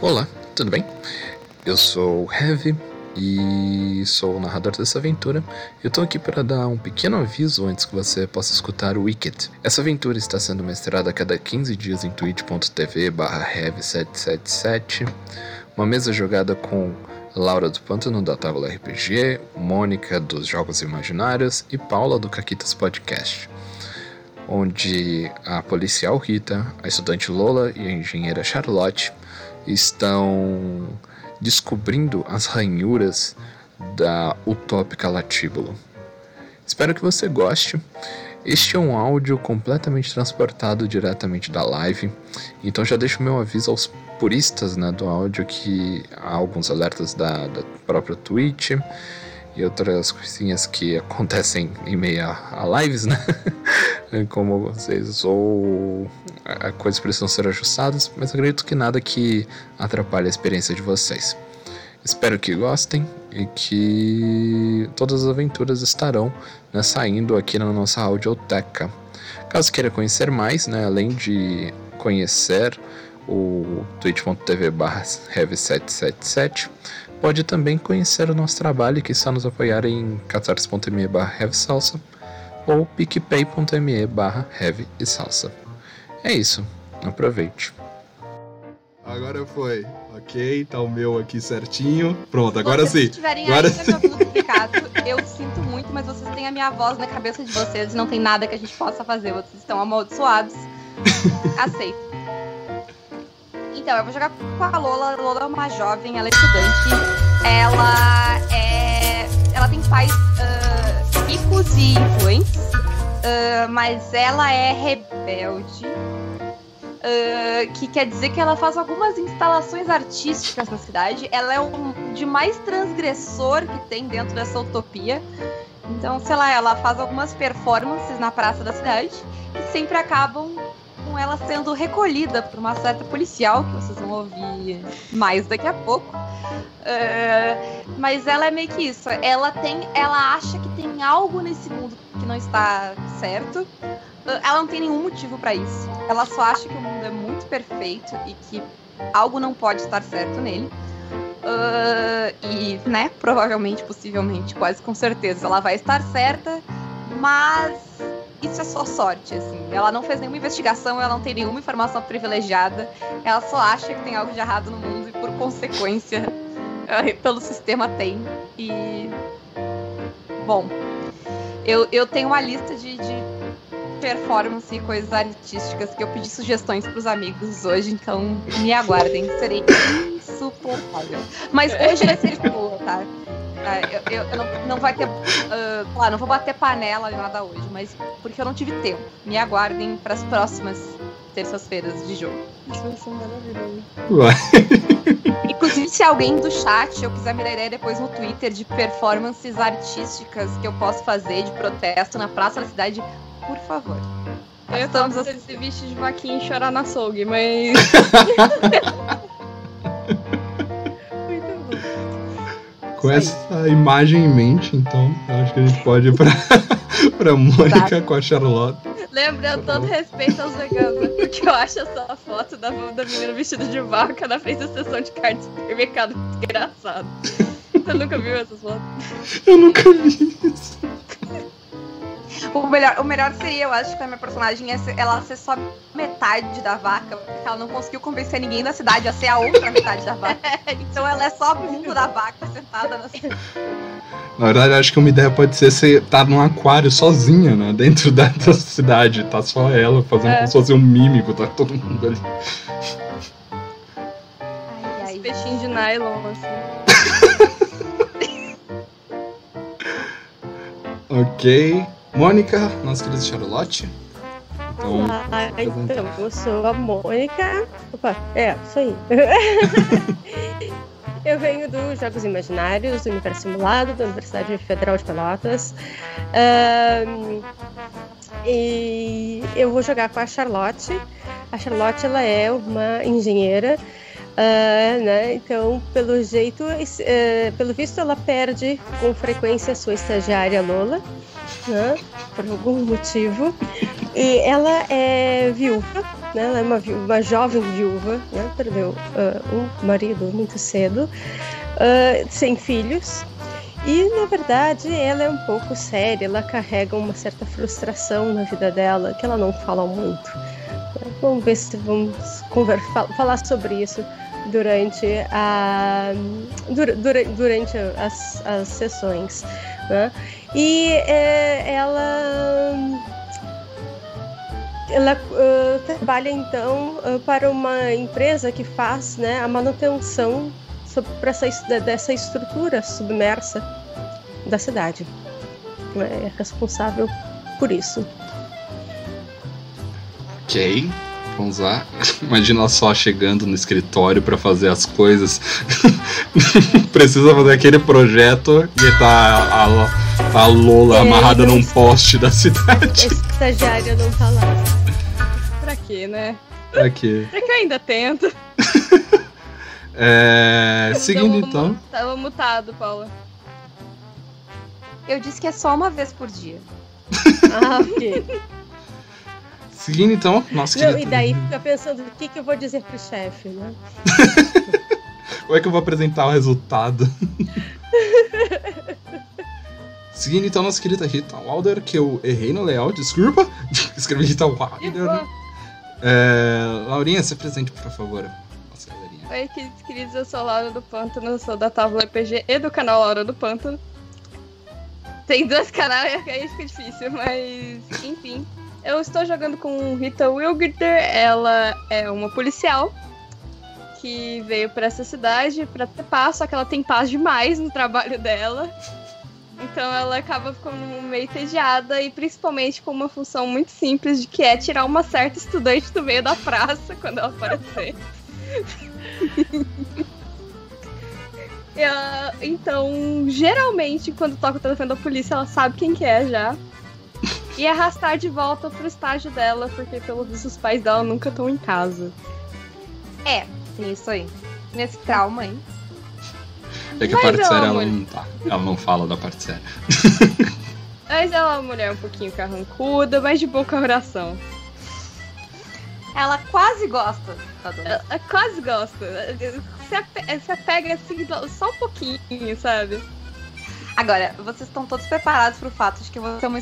Olá, tudo bem? Eu sou o Heavy e sou o narrador dessa aventura. Eu tô aqui para dar um pequeno aviso antes que você possa escutar o Wicked. Essa aventura está sendo mestrada a cada 15 dias em twitch.tv heavy777, uma mesa jogada com Laura do Pântano da Tábua RPG, Mônica dos Jogos Imaginários e Paula do Caquitas Podcast onde a policial Rita, a estudante Lola e a engenheira Charlotte estão descobrindo as ranhuras da utópica Latíbulo. Espero que você goste. Este é um áudio completamente transportado diretamente da live, então já deixo meu aviso aos puristas né, do áudio que há alguns alertas da, da própria Twitch e outras coisinhas que acontecem em meio a, a lives, né? Como vocês, ou coisas precisam ser ajustadas, mas acredito que nada que atrapalhe a experiência de vocês. Espero que gostem e que todas as aventuras estarão né, saindo aqui na nossa audioteca. Caso queira conhecer mais, né, além de conhecer o twitch.tv barra 777 pode também conhecer o nosso trabalho que está nos apoiar em catarse.me barra salsa ou picpay.me barra salsa. É isso, aproveite. Agora foi. Ok, tá o meu aqui certinho. Pronto, agora sim. Se tiverem agora ainda sim. duplicado, eu sinto muito, mas vocês têm a minha voz na cabeça de vocês e não tem nada que a gente possa fazer. Vocês estão amaldiçoados. Aceito. Então, eu vou jogar com a Lola. A Lola é uma jovem, ela é estudante. Ela é. Ela tem pais uh, ricos e influentes, uh, mas ela é rebelde. Uh, que quer dizer que ela faz algumas instalações artísticas na cidade. Ela é o de mais transgressor que tem dentro dessa utopia. Então, sei lá, ela faz algumas performances na praça da cidade que sempre acabam com ela sendo recolhida por uma certa policial, que vocês vão ouvir mais daqui a pouco. Uh, mas ela é meio que isso. Ela tem. Ela acha que tem algo nesse mundo que não está certo. Uh, ela não tem nenhum motivo para isso. Ela só acha que o mundo é muito perfeito e que algo não pode estar certo nele. Uh, e, né, provavelmente, possivelmente, quase com certeza, ela vai estar certa, mas isso é só sorte, assim. Ela não fez nenhuma investigação, ela não tem nenhuma informação privilegiada. Ela só acha que tem algo de errado no mundo e, por consequência, pelo sistema tem. E. Bom, eu, eu tenho uma lista de, de performance e coisas artísticas que eu pedi sugestões para os amigos hoje, então me aguardem. Serei insuportável. Mas hoje vai ser boa, tá? É, eu, eu, eu não, não vai ter. Uh, claro, não vou bater panela nem nada hoje, mas porque eu não tive tempo. Me aguardem para as próximas terças-feiras de jogo. Isso vai ser maravilhoso. Inclusive, se alguém do chat eu quiser me dar ideia depois no Twitter de performances artísticas que eu posso fazer de protesto na praça da cidade, por favor. Eu estamos a... se vestir de vaquinha e chorar na açougue, mas. Com essa imagem em mente, então, acho que a gente pode ir pra, pra Mônica com a Charlotte. Lembrando todo respeito aos veganos, porque eu acho essa foto da, da menina vestida de vaca na frente da sessão de cartas do supermercado engraçado. Você nunca viu essas fotos? Eu nunca vi isso. O melhor, o melhor seria, eu acho, que a minha personagem é ser, ela ser só metade da vaca, porque ela não conseguiu convencer ninguém da cidade a ser a outra metade da vaca. Então ela é só o mundo da vaca sentada na Na verdade, acho que uma ideia pode ser você estar tá num aquário sozinha, né? Dentro da, da cidade. Tá só ela fazendo é. como se fosse um mímico, tá todo mundo ali. Ai, ai. Os peixinhos de nylon, assim. ok. Mônica, nossa querida Charlotte. Então, Olá, então, eu sou a Mônica. Opa, é, isso aí. eu venho dos Jogos Imaginários, do Universo Simulado, da Universidade Federal de Pelotas. Um, e eu vou jogar com a Charlotte. A Charlotte ela é uma engenheira Uh, né? Então, pelo jeito, uh, pelo visto, ela perde com frequência a sua estagiária Lola, né? por algum motivo. E ela é viúva, né? Ela é uma, uma jovem viúva, né? Perdeu uh, um marido muito cedo, uh, sem filhos. E na verdade ela é um pouco séria, ela carrega uma certa frustração na vida dela, que ela não fala muito. Vamos ver se vamos conversar, falar sobre isso durante, a, durante as, as sessões. Né? E é, ela ela uh, trabalha então uh, para uma empresa que faz né, a manutenção para essa, dessa estrutura submersa da cidade. É responsável por isso. Ok. Vamos lá. Imagina só chegando no escritório para fazer as coisas. Precisa fazer aquele projeto e tá a, a Lola é, amarrada num poste da cidade. Esse estagiário não tá lá. Pra quê, né? Pra quê? Pra que eu ainda tento. é, seguindo então. Tava mutado, Paula. Eu disse que é só uma vez por dia. ah, ok. Seguindo então, nossa Não, e daí fica pensando o que, que eu vou dizer pro chefe, né? Como é que eu vou apresentar o resultado? Seguindo então nossa querida Rita Wilder, que eu errei no layout, desculpa. Escrevi Rita Wilder. É, Laurinha, se apresente, por favor. Nossa, Oi, queridos, eu sou a Laura do Pântano, sou da Tábua EPG e do canal Laura do Pântano. Tem dois canais, aí fica difícil, mas enfim. Eu estou jogando com Rita Wilgiter, ela é uma policial que veio para essa cidade para ter paz, só que ela tem paz demais no trabalho dela. Então ela acaba ficando meio entediada e principalmente com uma função muito simples de que é tirar uma certa estudante do meio da praça quando ela aparecer. ela, então, geralmente, quando toca o telefone da polícia, ela sabe quem que é já e arrastar de volta pro estágio dela, porque pelo visto os pais dela nunca estão em casa. É, tem isso aí. Nesse trauma, hein? É que a parte séria ela não tá. Ela não fala da parte séria. Mas ela é uma mulher um pouquinho carrancuda, mas de boa coração. Ela quase gosta. Ela, ela quase gosta. Se apega assim só um pouquinho, sabe? Agora, vocês estão todos preparados pro fato de que você é uma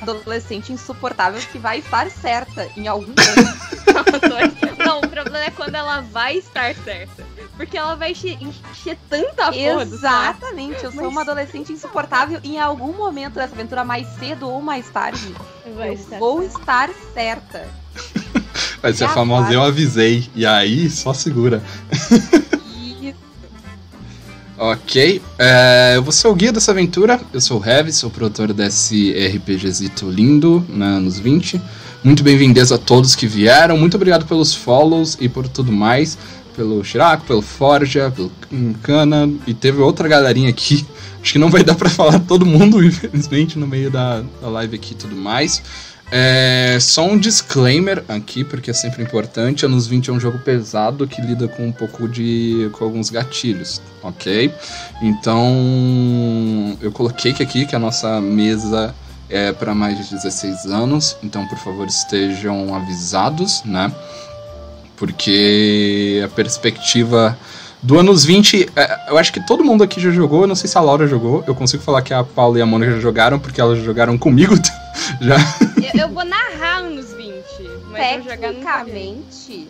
adolescente insuportável que vai estar certa em algum momento. não, o problema é quando ela vai estar certa. Porque ela vai encher, encher tanta porra Exatamente, eu sou Mas... uma adolescente insuportável e em algum momento dessa aventura, mais cedo ou mais tarde, vai eu estar vou certa. estar certa. Vai ser a famosa eu avisei. E aí, só segura. Ok, é, eu vou ser o guia dessa aventura. Eu sou o Heavy, sou o produtor desse RPGzito lindo, né, anos 20. Muito bem-vindos a todos que vieram. Muito obrigado pelos follows e por tudo mais. Pelo Chiraco, pelo Forja, pelo Cana. E teve outra galerinha aqui. Acho que não vai dar para falar todo mundo, infelizmente, no meio da, da live aqui e tudo mais. É, só um disclaimer aqui, porque é sempre importante. Anos 20 é um jogo pesado que lida com um pouco de. com alguns gatilhos, ok? Então. Eu coloquei aqui que a nossa mesa é para mais de 16 anos, então por favor estejam avisados, né? Porque a perspectiva do anos 20, é, eu acho que todo mundo aqui já jogou, eu não sei se a Laura jogou, eu consigo falar que a Paula e a Mônica já jogaram, porque elas jogaram comigo já. Eu, vou narrar anos 20, mas Tecnicamente,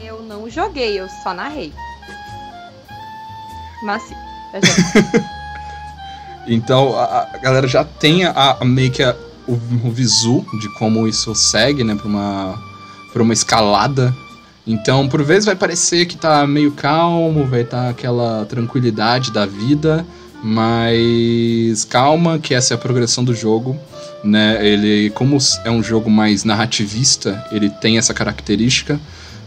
eu, eu não joguei, eu só narrei. Mas sim, Então a, a, galera já tem a, a meio que a, o, o visu de como isso segue, né, pra uma, pra uma escalada. Então, por vezes vai parecer que tá meio calmo, vai estar tá aquela tranquilidade da vida, mas calma, que essa é a progressão do jogo, né? Ele, como é um jogo mais narrativista, ele tem essa característica,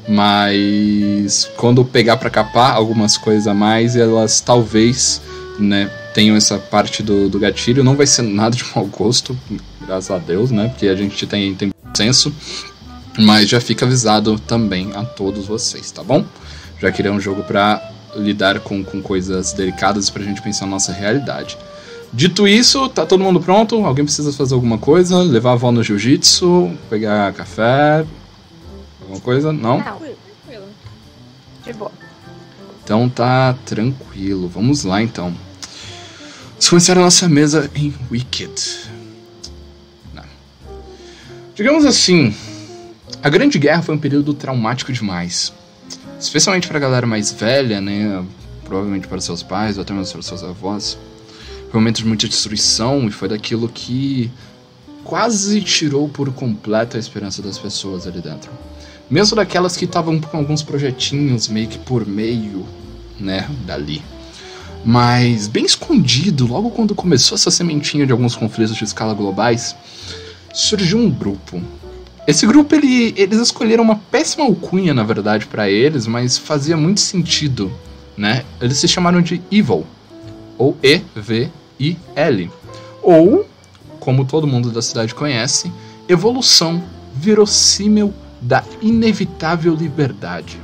mas quando pegar para capar algumas coisas a mais, elas talvez, né, tenham essa parte do, do gatilho. Não vai ser nada de mau gosto, graças a Deus, né? Porque a gente tem, tem senso. Mas já fica avisado também a todos vocês, tá bom? Já que ele é um jogo para lidar com, com coisas delicadas pra gente pensar na nossa realidade. Dito isso, tá todo mundo pronto? Alguém precisa fazer alguma coisa? Levar a avó no jiu-jitsu? Pegar café? Alguma coisa? Não? Não, Tranquilo. de boa. Então tá tranquilo. Vamos lá então. Vamos começar a nossa mesa em Wicked. Não. Digamos assim, a Grande Guerra foi um período traumático demais. Especialmente pra galera mais velha, né? Provavelmente para seus pais ou até mesmo para seus avós. Foi um momento de muita destruição e foi daquilo que quase tirou por completo a esperança das pessoas ali dentro. Mesmo daquelas que estavam com alguns projetinhos meio que por meio, né, dali. Mas bem escondido, logo quando começou essa sementinha de alguns conflitos de escala globais, surgiu um grupo. Esse grupo ele, eles escolheram uma péssima alcunha, na verdade, para eles, mas fazia muito sentido, né? Eles se chamaram de Evil, ou E-V-I-L, ou, como todo mundo da cidade conhece, Evolução Verossímil da Inevitável Liberdade.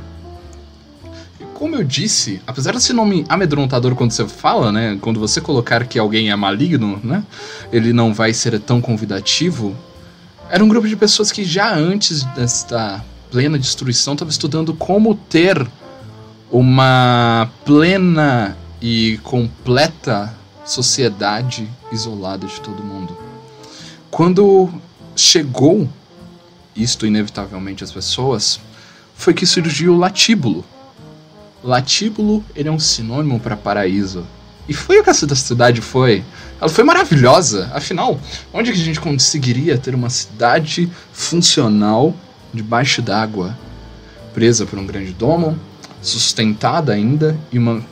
E Como eu disse, apesar desse nome amedrontador quando você fala, né? Quando você colocar que alguém é maligno, né? Ele não vai ser tão convidativo. Era um grupo de pessoas que já antes desta plena destruição estava estudando como ter uma plena e completa sociedade isolada de todo mundo. Quando chegou isto inevitavelmente às pessoas, foi que surgiu o latíbulo. Latíbulo ele é um sinônimo para paraíso. E foi o que essa cidade foi. Ela foi maravilhosa. Afinal, onde que a gente conseguiria ter uma cidade funcional debaixo d'água, presa por um grande domo, sustentada ainda e uma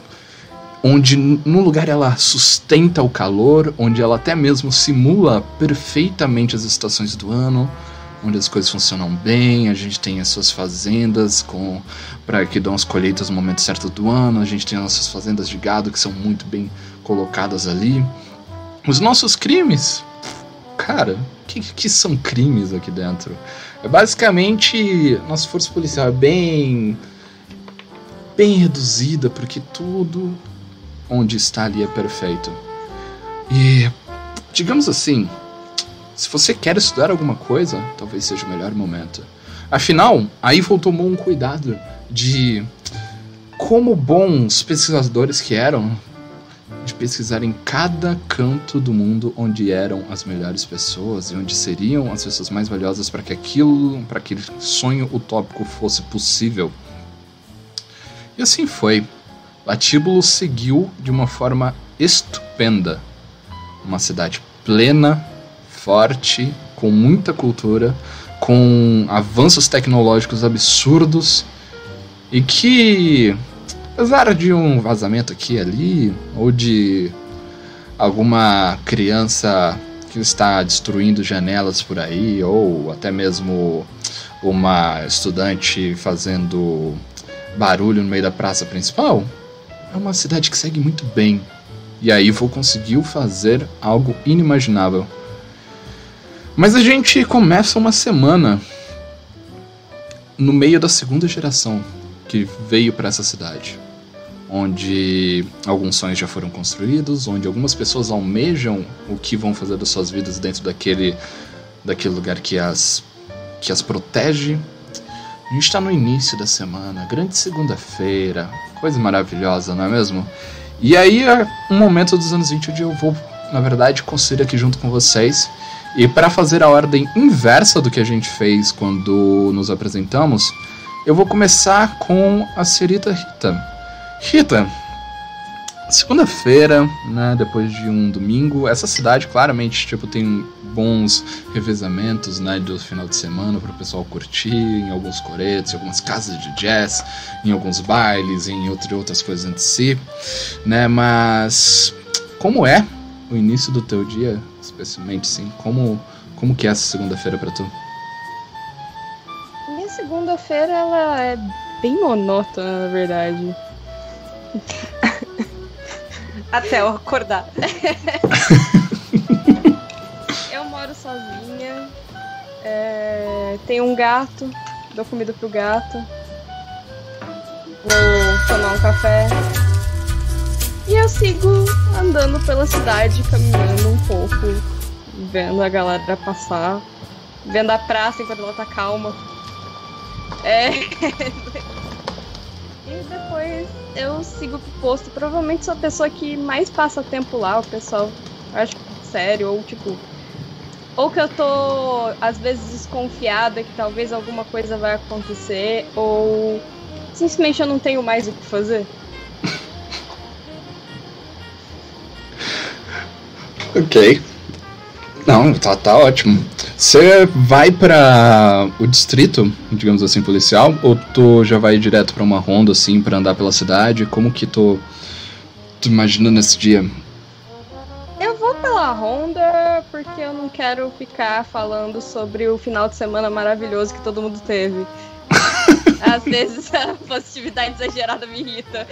onde no lugar ela sustenta o calor, onde ela até mesmo simula perfeitamente as estações do ano, onde as coisas funcionam bem, a gente tem as suas fazendas com para que dão as colheitas no momento certo do ano, a gente tem as nossas fazendas de gado que são muito bem colocadas ali. Os nossos crimes, cara, o que, que são crimes aqui dentro? É basicamente nossa força policial é bem bem reduzida porque tudo onde está ali é perfeito. E digamos assim, se você quer estudar alguma coisa, talvez seja o melhor momento. Afinal, a Evil tomou um cuidado de como bons pesquisadores que eram de pesquisar em cada canto do mundo onde eram as melhores pessoas e onde seriam as pessoas mais valiosas para que aquilo, para aquele sonho utópico fosse possível. E assim foi. Latíbulo seguiu de uma forma estupenda. Uma cidade plena, forte, com muita cultura, com avanços tecnológicos absurdos e que, apesar de um vazamento aqui e ali, ou de alguma criança que está destruindo janelas por aí, ou até mesmo uma estudante fazendo barulho no meio da praça principal, é uma cidade que segue muito bem. E a Evil conseguiu fazer algo inimaginável. Mas a gente começa uma semana no meio da segunda geração que veio para essa cidade, onde alguns sonhos já foram construídos, onde algumas pessoas almejam o que vão fazer das suas vidas dentro daquele daquele lugar que as que as protege. A gente está no início da semana, grande segunda-feira, coisa maravilhosa, não é mesmo? E aí é um momento dos anos 20 onde eu vou, na verdade, construir aqui junto com vocês. E para fazer a ordem inversa do que a gente fez quando nos apresentamos, eu vou começar com a senhorita Rita. Rita, segunda-feira, né, depois de um domingo, essa cidade claramente tipo tem bons revezamentos, né, do final de semana para o pessoal curtir, em alguns coretos, em algumas casas de jazz, em alguns bailes, em entre outras coisas entre si, né, mas como é o início do teu dia, especialmente, sim, como como que é essa segunda-feira para tu? Minha segunda-feira, ela é bem monótona, na verdade. Até eu acordar. Eu moro sozinha, é, tenho um gato, dou comida pro gato. Vou tomar um café. E eu sigo andando pela cidade, caminhando um pouco, vendo a galera passar, vendo a praça enquanto ela tá calma. É. e depois eu sigo pro posto. Provavelmente sou a pessoa que mais passa tempo lá, o pessoal acho sério, ou tipo. Ou que eu tô às vezes desconfiada que talvez alguma coisa vai acontecer, ou simplesmente eu não tenho mais o que fazer. Ok. Não, tá, tá ótimo. Você vai para o distrito, digamos assim, policial, ou tu já vai direto para uma ronda assim para andar pela cidade? Como que tu, tu imagina nesse dia? Eu vou pela ronda porque eu não quero ficar falando sobre o final de semana maravilhoso que todo mundo teve. Às vezes a positividade exagerada me irrita.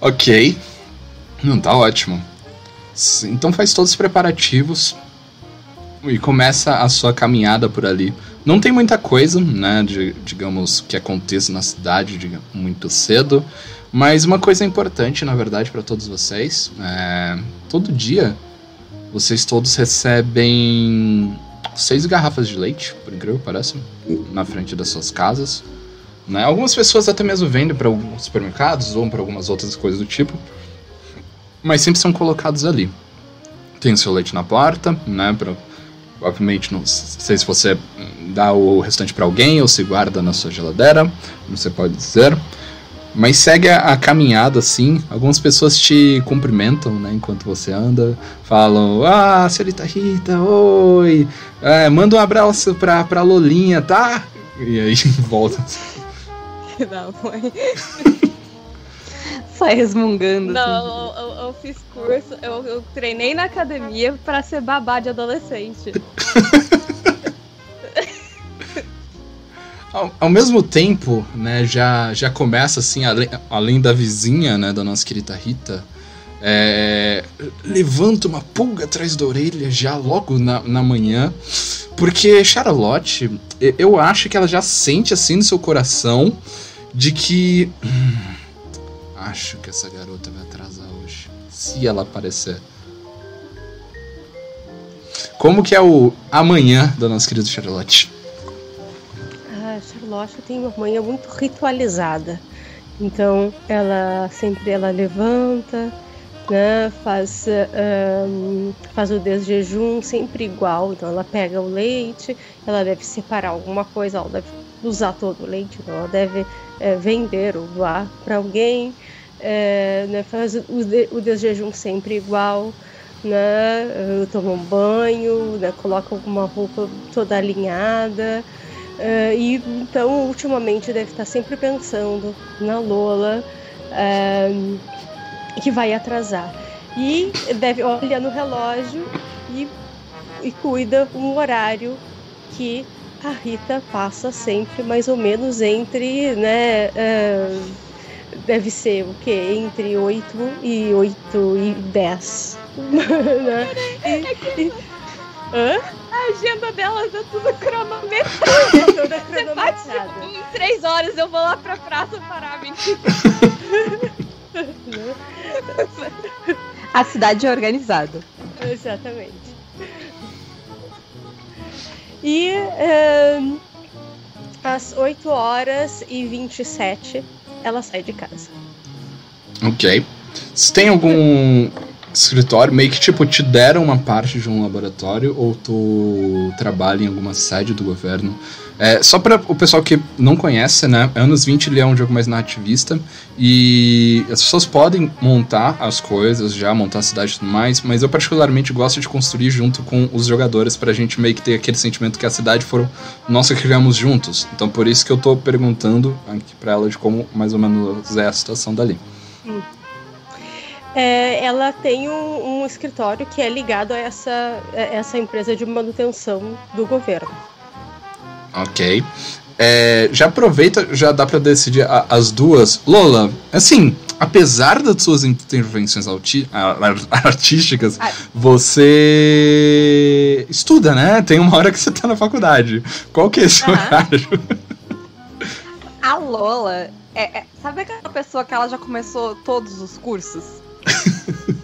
Ok. Não, tá ótimo. Então faz todos os preparativos e começa a sua caminhada por ali. Não tem muita coisa, né, de, digamos, que aconteça na cidade de, muito cedo, mas uma coisa importante, na verdade, para todos vocês, é, todo dia vocês todos recebem seis garrafas de leite, por incrível que pareça, na frente das suas casas. Né? Algumas pessoas até mesmo vendem para alguns supermercados ou para algumas outras coisas do tipo mas sempre são colocados ali. Tem o seu leite na porta, né? Pra, obviamente, não sei se você dá o restante para alguém ou se guarda na sua geladeira, você pode dizer. Mas segue a, a, caminhada assim. Algumas pessoas te cumprimentam, né? Enquanto você anda. Falam: Ah, senhorita Rita, oi. É, manda um abraço pra, pra Lolinha, tá? E aí volta. Que da mãe. Sai resmungando. Não, assim. eu, eu, eu, fiz curso, eu, eu treinei na academia para ser babá de adolescente. ao, ao, mesmo tempo, né, já, já começa assim, além, além da vizinha, né, da nossa querida Rita, é, levanta uma pulga atrás da orelha já logo na, na manhã, porque Charlotte, eu acho que ela já sente assim no seu coração de que. Hum, acho que essa garota vai atrasar hoje. Se ela aparecer. Como que é o amanhã da nossa querida Charlotte? A Charlotte tem uma manhã muito ritualizada. Então ela sempre ela levanta, né, faz, um, faz o desjejum sempre igual. Então ela pega o leite, ela deve separar alguma coisa, ela deve usar todo o leite, então ela deve é, vender ou doar para alguém é, né, faz o, o desjejum sempre igual, né, toma um banho, né, coloca alguma roupa toda alinhada. É, e então, ultimamente, deve estar sempre pensando na Lola, é, que vai atrasar. E deve olhar no relógio e, e cuida um horário que a Rita passa sempre mais ou menos entre né, é, deve ser o quê? Entre 8 e 8 e 10. né? e, e... Hã? A agenda delas é tudo cronometrada. É toda cronometrada. Bate, em 3 horas eu vou lá pra praça parar, mentira. A cidade é organizada. Exatamente. E é, às 8 horas e 27 ela sai de casa. Ok. Você tem algum escritório, meio que tipo, te deram uma parte de um laboratório ou tu trabalha em alguma sede do governo? É, só para o pessoal que não conhece, né? Anos 20 ele é um jogo mais nativista e as pessoas podem montar as coisas, já montar a cidade e tudo mais, mas eu particularmente gosto de construir junto com os jogadores pra gente meio que ter aquele sentimento que a cidade foram nós que criamos juntos. Então por isso que eu tô perguntando aqui pra ela de como mais ou menos é a situação dali. Hum. É, ela tem um, um, escritório que é ligado a essa, a essa empresa de manutenção do governo. Ok. É, já aproveita, já dá para decidir a, as duas. Lola, assim, apesar das suas intervenções artísticas, Ai. você estuda, né? Tem uma hora que você tá na faculdade. Qual que é esse horário? A Lola, é, é- sabe aquela pessoa que ela já começou todos os cursos?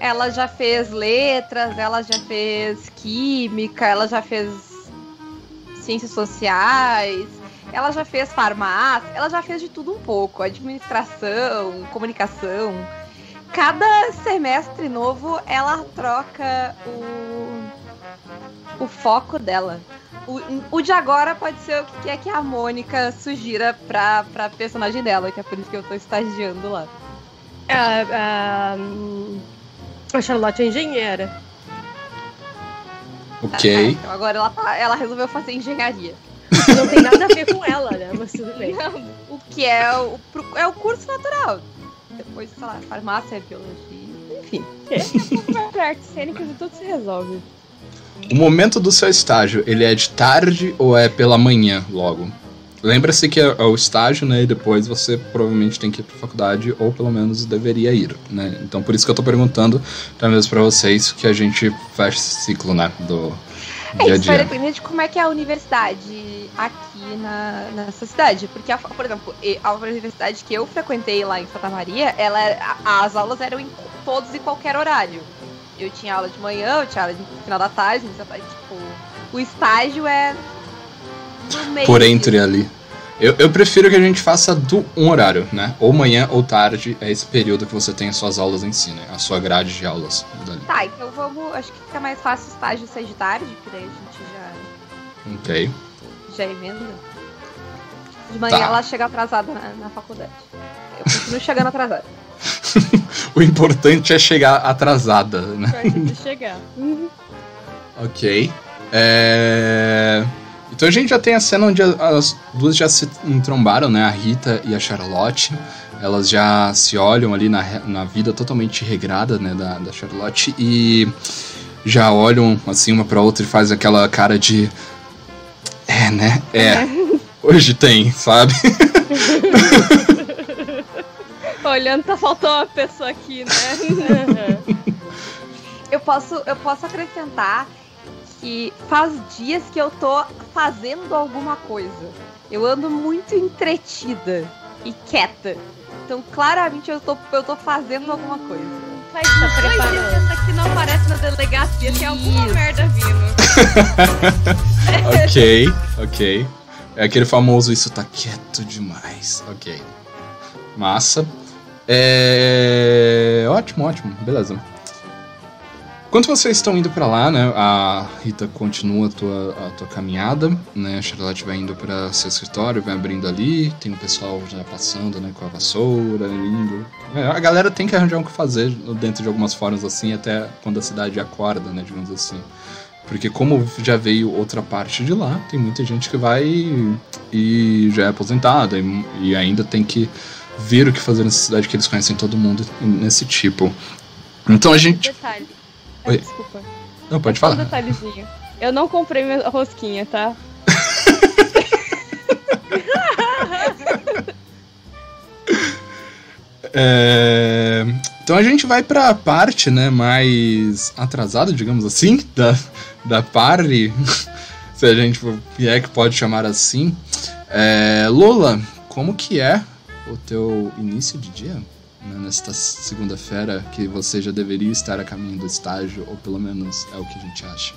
ela já fez letras, ela já fez química, ela já fez ciências sociais, ela já fez farmácia, ela já fez de tudo um pouco, administração, comunicação. Cada semestre novo ela troca o, o foco dela. O, o de agora pode ser o que quer que a Mônica sugira pra, pra personagem dela, que é por isso que eu tô estagiando lá. A Charlotte é engenheira. Ah, Ok. então agora ela, tá- ela resolveu fazer engenharia. Não tem nada a ver com ela, né? Mas tudo bem. O que é o, é o curso natural. Depois, sei lá, farmácia, biologia, enfim. Vai pra artes cênicas e tudo se resolve. O momento do seu estágio, ele é de tarde ou é pela manhã logo? Lembra-se que é é o estágio, né? E depois você provavelmente tem que ir pra faculdade, ou pelo menos deveria ir, né? Então por isso que eu tô perguntando, até mesmo pra vocês, que a gente fecha esse ciclo, né? Do É dia a isso, vai dia. depender de como é que é a universidade aqui na, nessa cidade. Porque, a- por exemplo, a universidade que eu frequentei lá em Santa Maria, ela, a- as aulas eram em todos e qualquer horário. Eu tinha aula de manhã, eu tinha aula no final da tarde, tipo, o estágio é. Por entre ali. Eu, eu prefiro que a gente faça do um horário, né? Ou manhã ou tarde, é esse período que você tem as suas aulas em si, né? A sua grade de aulas. dali. Tá, então vamos. Acho que fica mais fácil o estágio ser de tarde, porque daí a gente já, Ok. já emenda. De manhã Tá. ela chega atrasada na, na faculdade. Eu continuo chegando atrasada. O importante é chegar atrasada, né? Perto de chegar. Ok. É... Então a gente já tem a cena onde as duas já se entrombaram, né? A Rita e a Charlotte. Elas já se olham ali na, na vida totalmente regrada, né? Da, da Charlotte. E já olham assim uma pra outra e faz aquela cara de. É, né? É. Hoje tem, sabe? Olhando, tá faltando uma pessoa aqui, né? Eu posso, eu posso acrescentar que faz dias que eu tô fazendo alguma coisa. Eu ando muito entretida e quieta. Então, claramente, eu tô, eu tô fazendo alguma coisa. Faz dias que essa aqui não aparece na delegacia, tem alguma merda vindo. ok, ok. É aquele famoso isso tá quieto demais. Ok. Massa. É. Ótimo, ótimo. Beleza. Enquanto vocês estão indo pra lá, né? A Rita continua a tua, a tua caminhada, né? A Charlotte vai indo para seu escritório, vai abrindo ali, tem o pessoal já passando, né? Com a vassoura, indo. É, a galera tem que arranjar o que fazer dentro de algumas formas assim, até quando a cidade acorda, né? Digamos assim. Porque como já veio outra parte de lá, tem muita gente que vai e já é aposentada e, e ainda tem que ver o que fazer nessa cidade que eles conhecem todo mundo nesse tipo. Então a gente. Detalhe. Oi. Ah, Desculpa. Não, pode Um falar. detalhezinho. Eu não comprei minha rosquinha, tá? É, Então a gente vai pra parte, né, mais atrasada, digamos assim, da, da party, se a gente é que pode chamar assim. É, Lola, como que é o teu início de dia? Né, Nesta segunda-feira que você já deveria estar a caminho do estágio, ou pelo menos é o que a gente acha.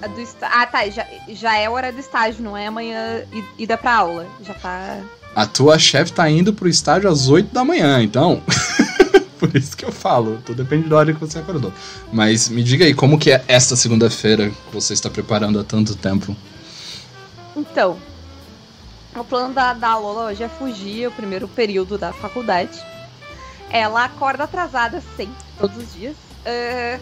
A do está- Ah, tá. Já, já é hora do estágio, não é amanhã ida pra aula. Já tá. A tua chefe tá indo pro estágio às 8 da manhã, então. Por isso que eu falo, tudo depende da hora que você acordou. Mas me diga aí, como que é esta segunda-feira que você está preparando há tanto tempo? Então, o plano da, da Lola hoje é fugir o primeiro período da faculdade. Ela acorda atrasada sempre, todos os dias. Ah,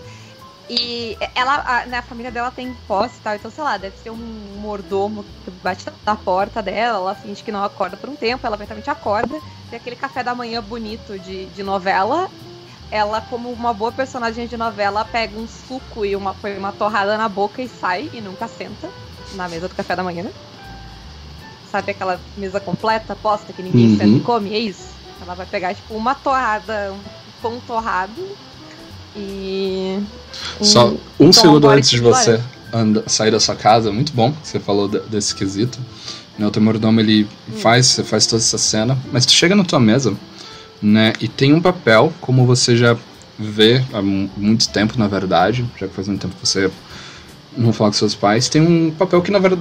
e ela, a, né, a família dela tem posse e tal, então, sei lá, deve ser um mordomo que bate na porta dela, ela finge que não acorda por um tempo, ela eventualmente acorda, tem aquele café da manhã bonito de, de novela. Ela, como uma boa personagem de novela, pega um suco e uma, uma torrada na boca e sai e nunca senta na mesa do café da manhã. Sabe aquela mesa completa, posta, que ninguém Uhum. senta e come? É isso. Ela vai pegar, tipo, uma torrada, um pão torrado e. Só um- segundo antes de você anda, sair da sua casa, muito bom que você falou de- desse quesito. Né? O teu mordomo ele faz, faz toda essa cena, mas tu chega na tua mesa, né? E tem um papel, como você já vê há mu- muito tempo, na verdade, já que faz muito tempo que você não fala com seus pais, tem um papel que na verdade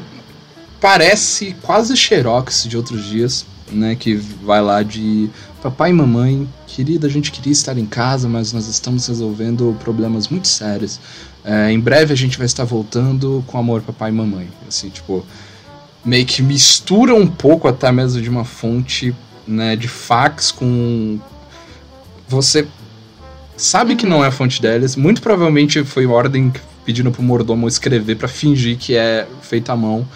parece quase xerox de outros dias, né? Que vai lá de papai e mamãe, querida, a gente queria estar em casa, mas nós estamos resolvendo problemas muito sérios. É, em breve a gente vai estar voltando com amor, papai e mamãe. Assim, tipo, meio que mistura um pouco até mesmo de uma fonte né, de fax com. Você sabe que não é a fonte deles. Muito provavelmente foi ordem pedindo pro mordomo escrever pra fingir que é feito à mão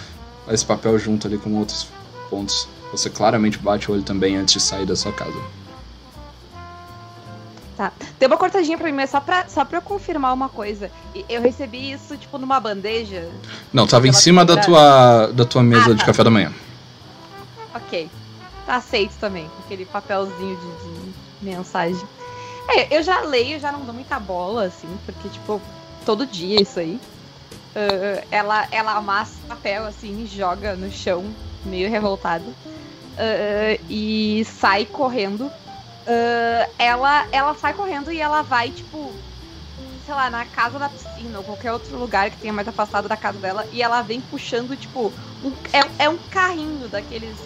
esse papel junto ali com outros pontos. Você claramente bate o olho também antes de sair da sua casa. Tá. Tem uma cortadinha pra mim, mas só pra, só pra eu confirmar uma coisa. Eu recebi isso, tipo, numa bandeja. Não, tava em cima da tua, da tua mesa Ah, de tá. café da manhã. Ok. Tá aceito também, aquele papelzinho de, de mensagem. É, eu já leio, já não dou muita bola, assim, porque, tipo, todo dia isso aí. Ah, ela, ela amassa o papel, assim, joga no chão, meio revoltada. Ah, e sai correndo. Ah, ela, ela sai correndo e ela vai, tipo, sei lá, na casa da piscina ou qualquer outro lugar que tenha mais afastado da casa dela. E ela vem puxando, tipo, um, é, é um carrinho daqueles.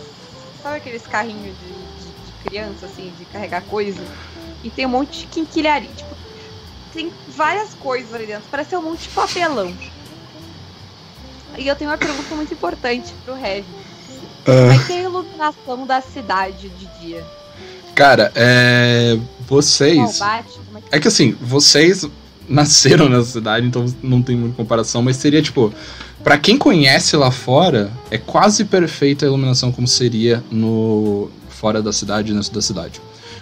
Sabe aqueles carrinhos de, de, de criança, assim, de carregar coisa? E tem um monte de quinquilharia. Tipo, tem várias coisas ali dentro. Parece um monte de papelão. E eu tenho uma pergunta muito importante pro Heavy. Vai ter iluminação da cidade de dia? Cara, é. Vocês. Combate? Como é que É que assim, vocês nasceram nessa cidade, então não tem muita comparação, mas seria tipo. Pra quem conhece lá fora, é quase perfeita a iluminação como seria no fora da cidade dentro da cidade.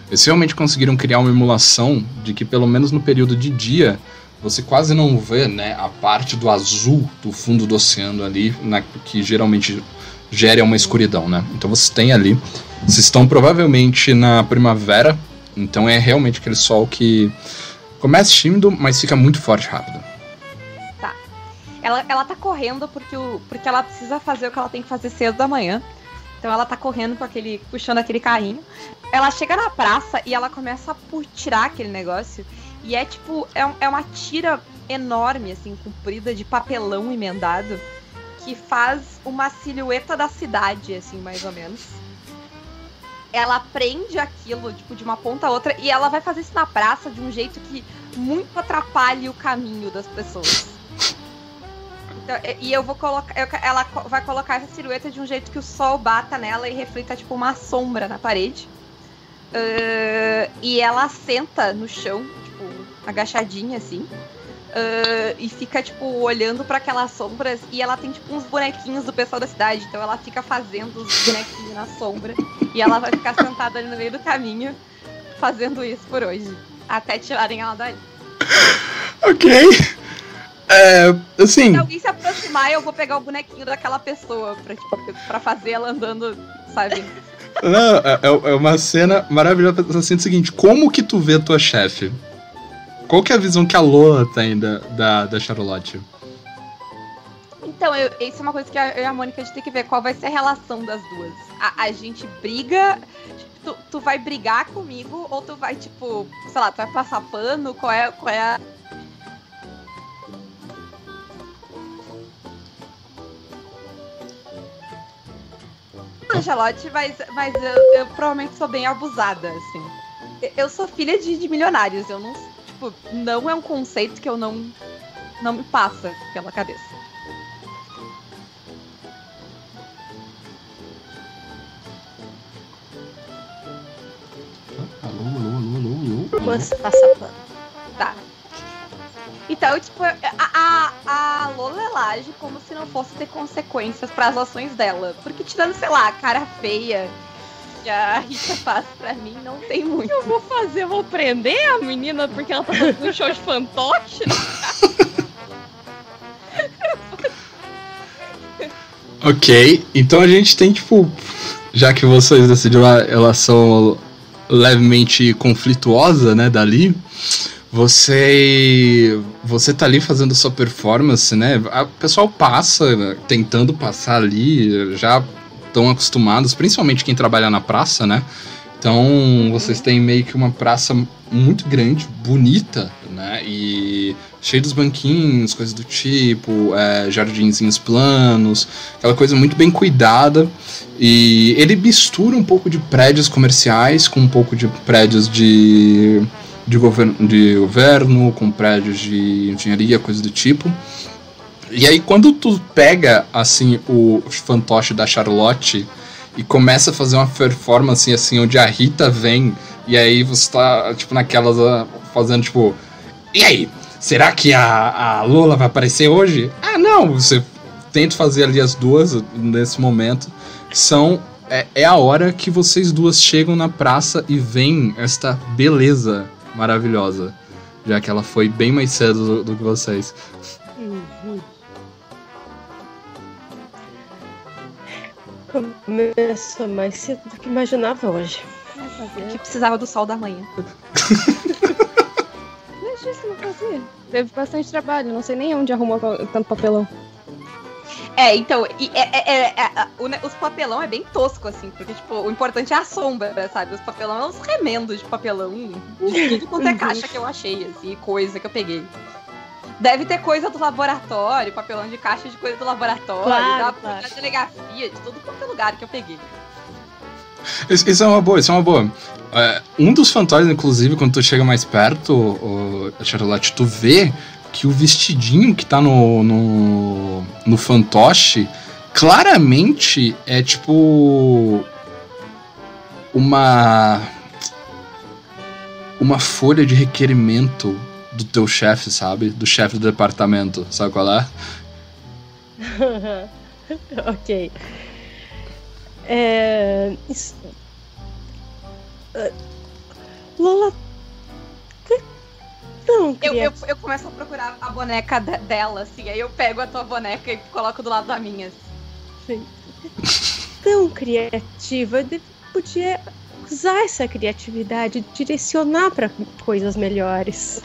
Eles realmente conseguiram criar uma emulação de que pelo menos no período de dia você quase não vê, né, a parte do azul do fundo do oceano ali, na, que geralmente gera uma escuridão, né? Então vocês têm ali, vocês estão provavelmente na primavera, então é realmente aquele sol que começa tímido, mas fica muito forte rápido. Ela, ela tá correndo porque, o, porque ela precisa fazer o que ela tem que fazer cedo da manhã. Então ela tá correndo com aquele. puxando aquele carrinho. Ela chega na praça e ela começa por tirar aquele negócio. E é tipo, é, é uma tira enorme, assim, comprida de papelão emendado. Que faz uma silhueta da cidade, assim, mais ou menos. Ela prende aquilo, tipo, de uma ponta a outra, e ela vai fazer isso na praça de um jeito que muito atrapalhe o caminho das pessoas. Então, e- eu vou colocar. ela vai colocar essa silhueta de um jeito que o sol bata nela e reflita tipo uma sombra na parede. Ah, e ela senta no chão, agachadinha assim. ah, e fica, tipo, olhando pra aquelas sombras. E ela tem, tipo, uns bonequinhos do pessoal da cidade. Então ela fica fazendo os bonequinhos na sombra. E ela vai ficar sentada ali no meio do caminho, fazendo isso por hoje. Até tirarem ela daí. Ok. É. Assim. Se alguém se aproximar, eu vou pegar o bonequinho daquela pessoa pra, tipo, pra fazer ela andando, sabe? Não, é, é uma cena maravilhosa. Assim, é o seguinte: como que tu vê a tua chefe? Qual que é a visão que a Lola tem da, da, da Charlotte? Então, eu- isso é uma coisa que a- eu e a Mônica a gente tem que ver qual vai ser a relação das duas. A, a gente briga. Tu, tu vai brigar comigo ou tu vai, tipo, sei lá, tu vai passar pano? Qual é, qual é a. Charlotte, mas, mas eu, eu provavelmente sou bem abusada, assim. Eu sou filha de, de milionários, eu não. Tipo, não é um conceito que eu não. Não me passa pela cabeça. Alô, alô, alô, alô, alô. Passa pano. Tá. Então, tipo, a, a, a Lola ela age como se não fosse ter consequências para as ações dela. Porque tirando, sei lá, a cara feia que a Rita faz pra mim, não tem muito. Eu vou fazer, eu vou prender a menina porque ela tá fazendo um show de fantoche? Ok, então a gente tem, tipo. Já que vocês decidiram a relação levemente conflituosa, né, dali. Você. Você tá ali fazendo sua performance, né? O pessoal passa, né, tentando passar ali, já tão acostumados, principalmente quem trabalha na praça, né? Então, vocês têm meio que uma praça muito grande, bonita, né? E cheio dos banquinhos, coisas do tipo, é, jardinzinhos planos, aquela coisa muito bem cuidada. E ele mistura um pouco de prédios comerciais com um pouco de prédios de, de, governo, de governo, com prédios de engenharia, coisa do tipo. E aí, quando tu pega, assim, o fantoche da Charlotte e começa a fazer uma performance assim, onde a Rita vem e aí você tá, tipo, naquelas ah, fazendo, tipo, e aí? Será que a, a Lola vai aparecer hoje? Ah, não, você tenta fazer ali as duas nesse momento. São. É, é a hora que vocês duas chegam na praça e veem esta beleza maravilhosa. Já que ela foi bem mais cedo do, do que vocês. Começou mais cedo do que imaginava hoje. Que precisava do sol da manhã. Deixa isso não fazer. Teve bastante trabalho, não sei nem onde arrumou tanto papelão. É, então, e é, é, é, é, o, os papelão é bem tosco, assim, porque, tipo, o importante é a sombra, sabe? Os papelão é uns remendos de papelão, de tudo quanto é caixa que eu achei, assim, coisa que eu peguei. Deve ter coisa do laboratório, papelão de caixa de coisa do laboratório, Claro, da, delegacia, de tudo quanto é lugar que eu peguei. Isso, é uma boa, isso é uma boa. É, um dos fantasmas, inclusive, quando tu chega mais perto, o, Charlotte, tu vê que o vestidinho que tá no, no, no fantoche claramente é tipo uma uma folha de requerimento do teu chefe, sabe? Do chefe do departamento, sabe qual é? ok. É. Isso... Ah, Lola. que- Não, Eu, eu, eu começo a procurar a boneca de- dela, assim, aí eu pego a tua boneca e coloco do lado da minha. assim. tão criativa. de- Podia usar essa criatividade, direcionar para coisas melhores.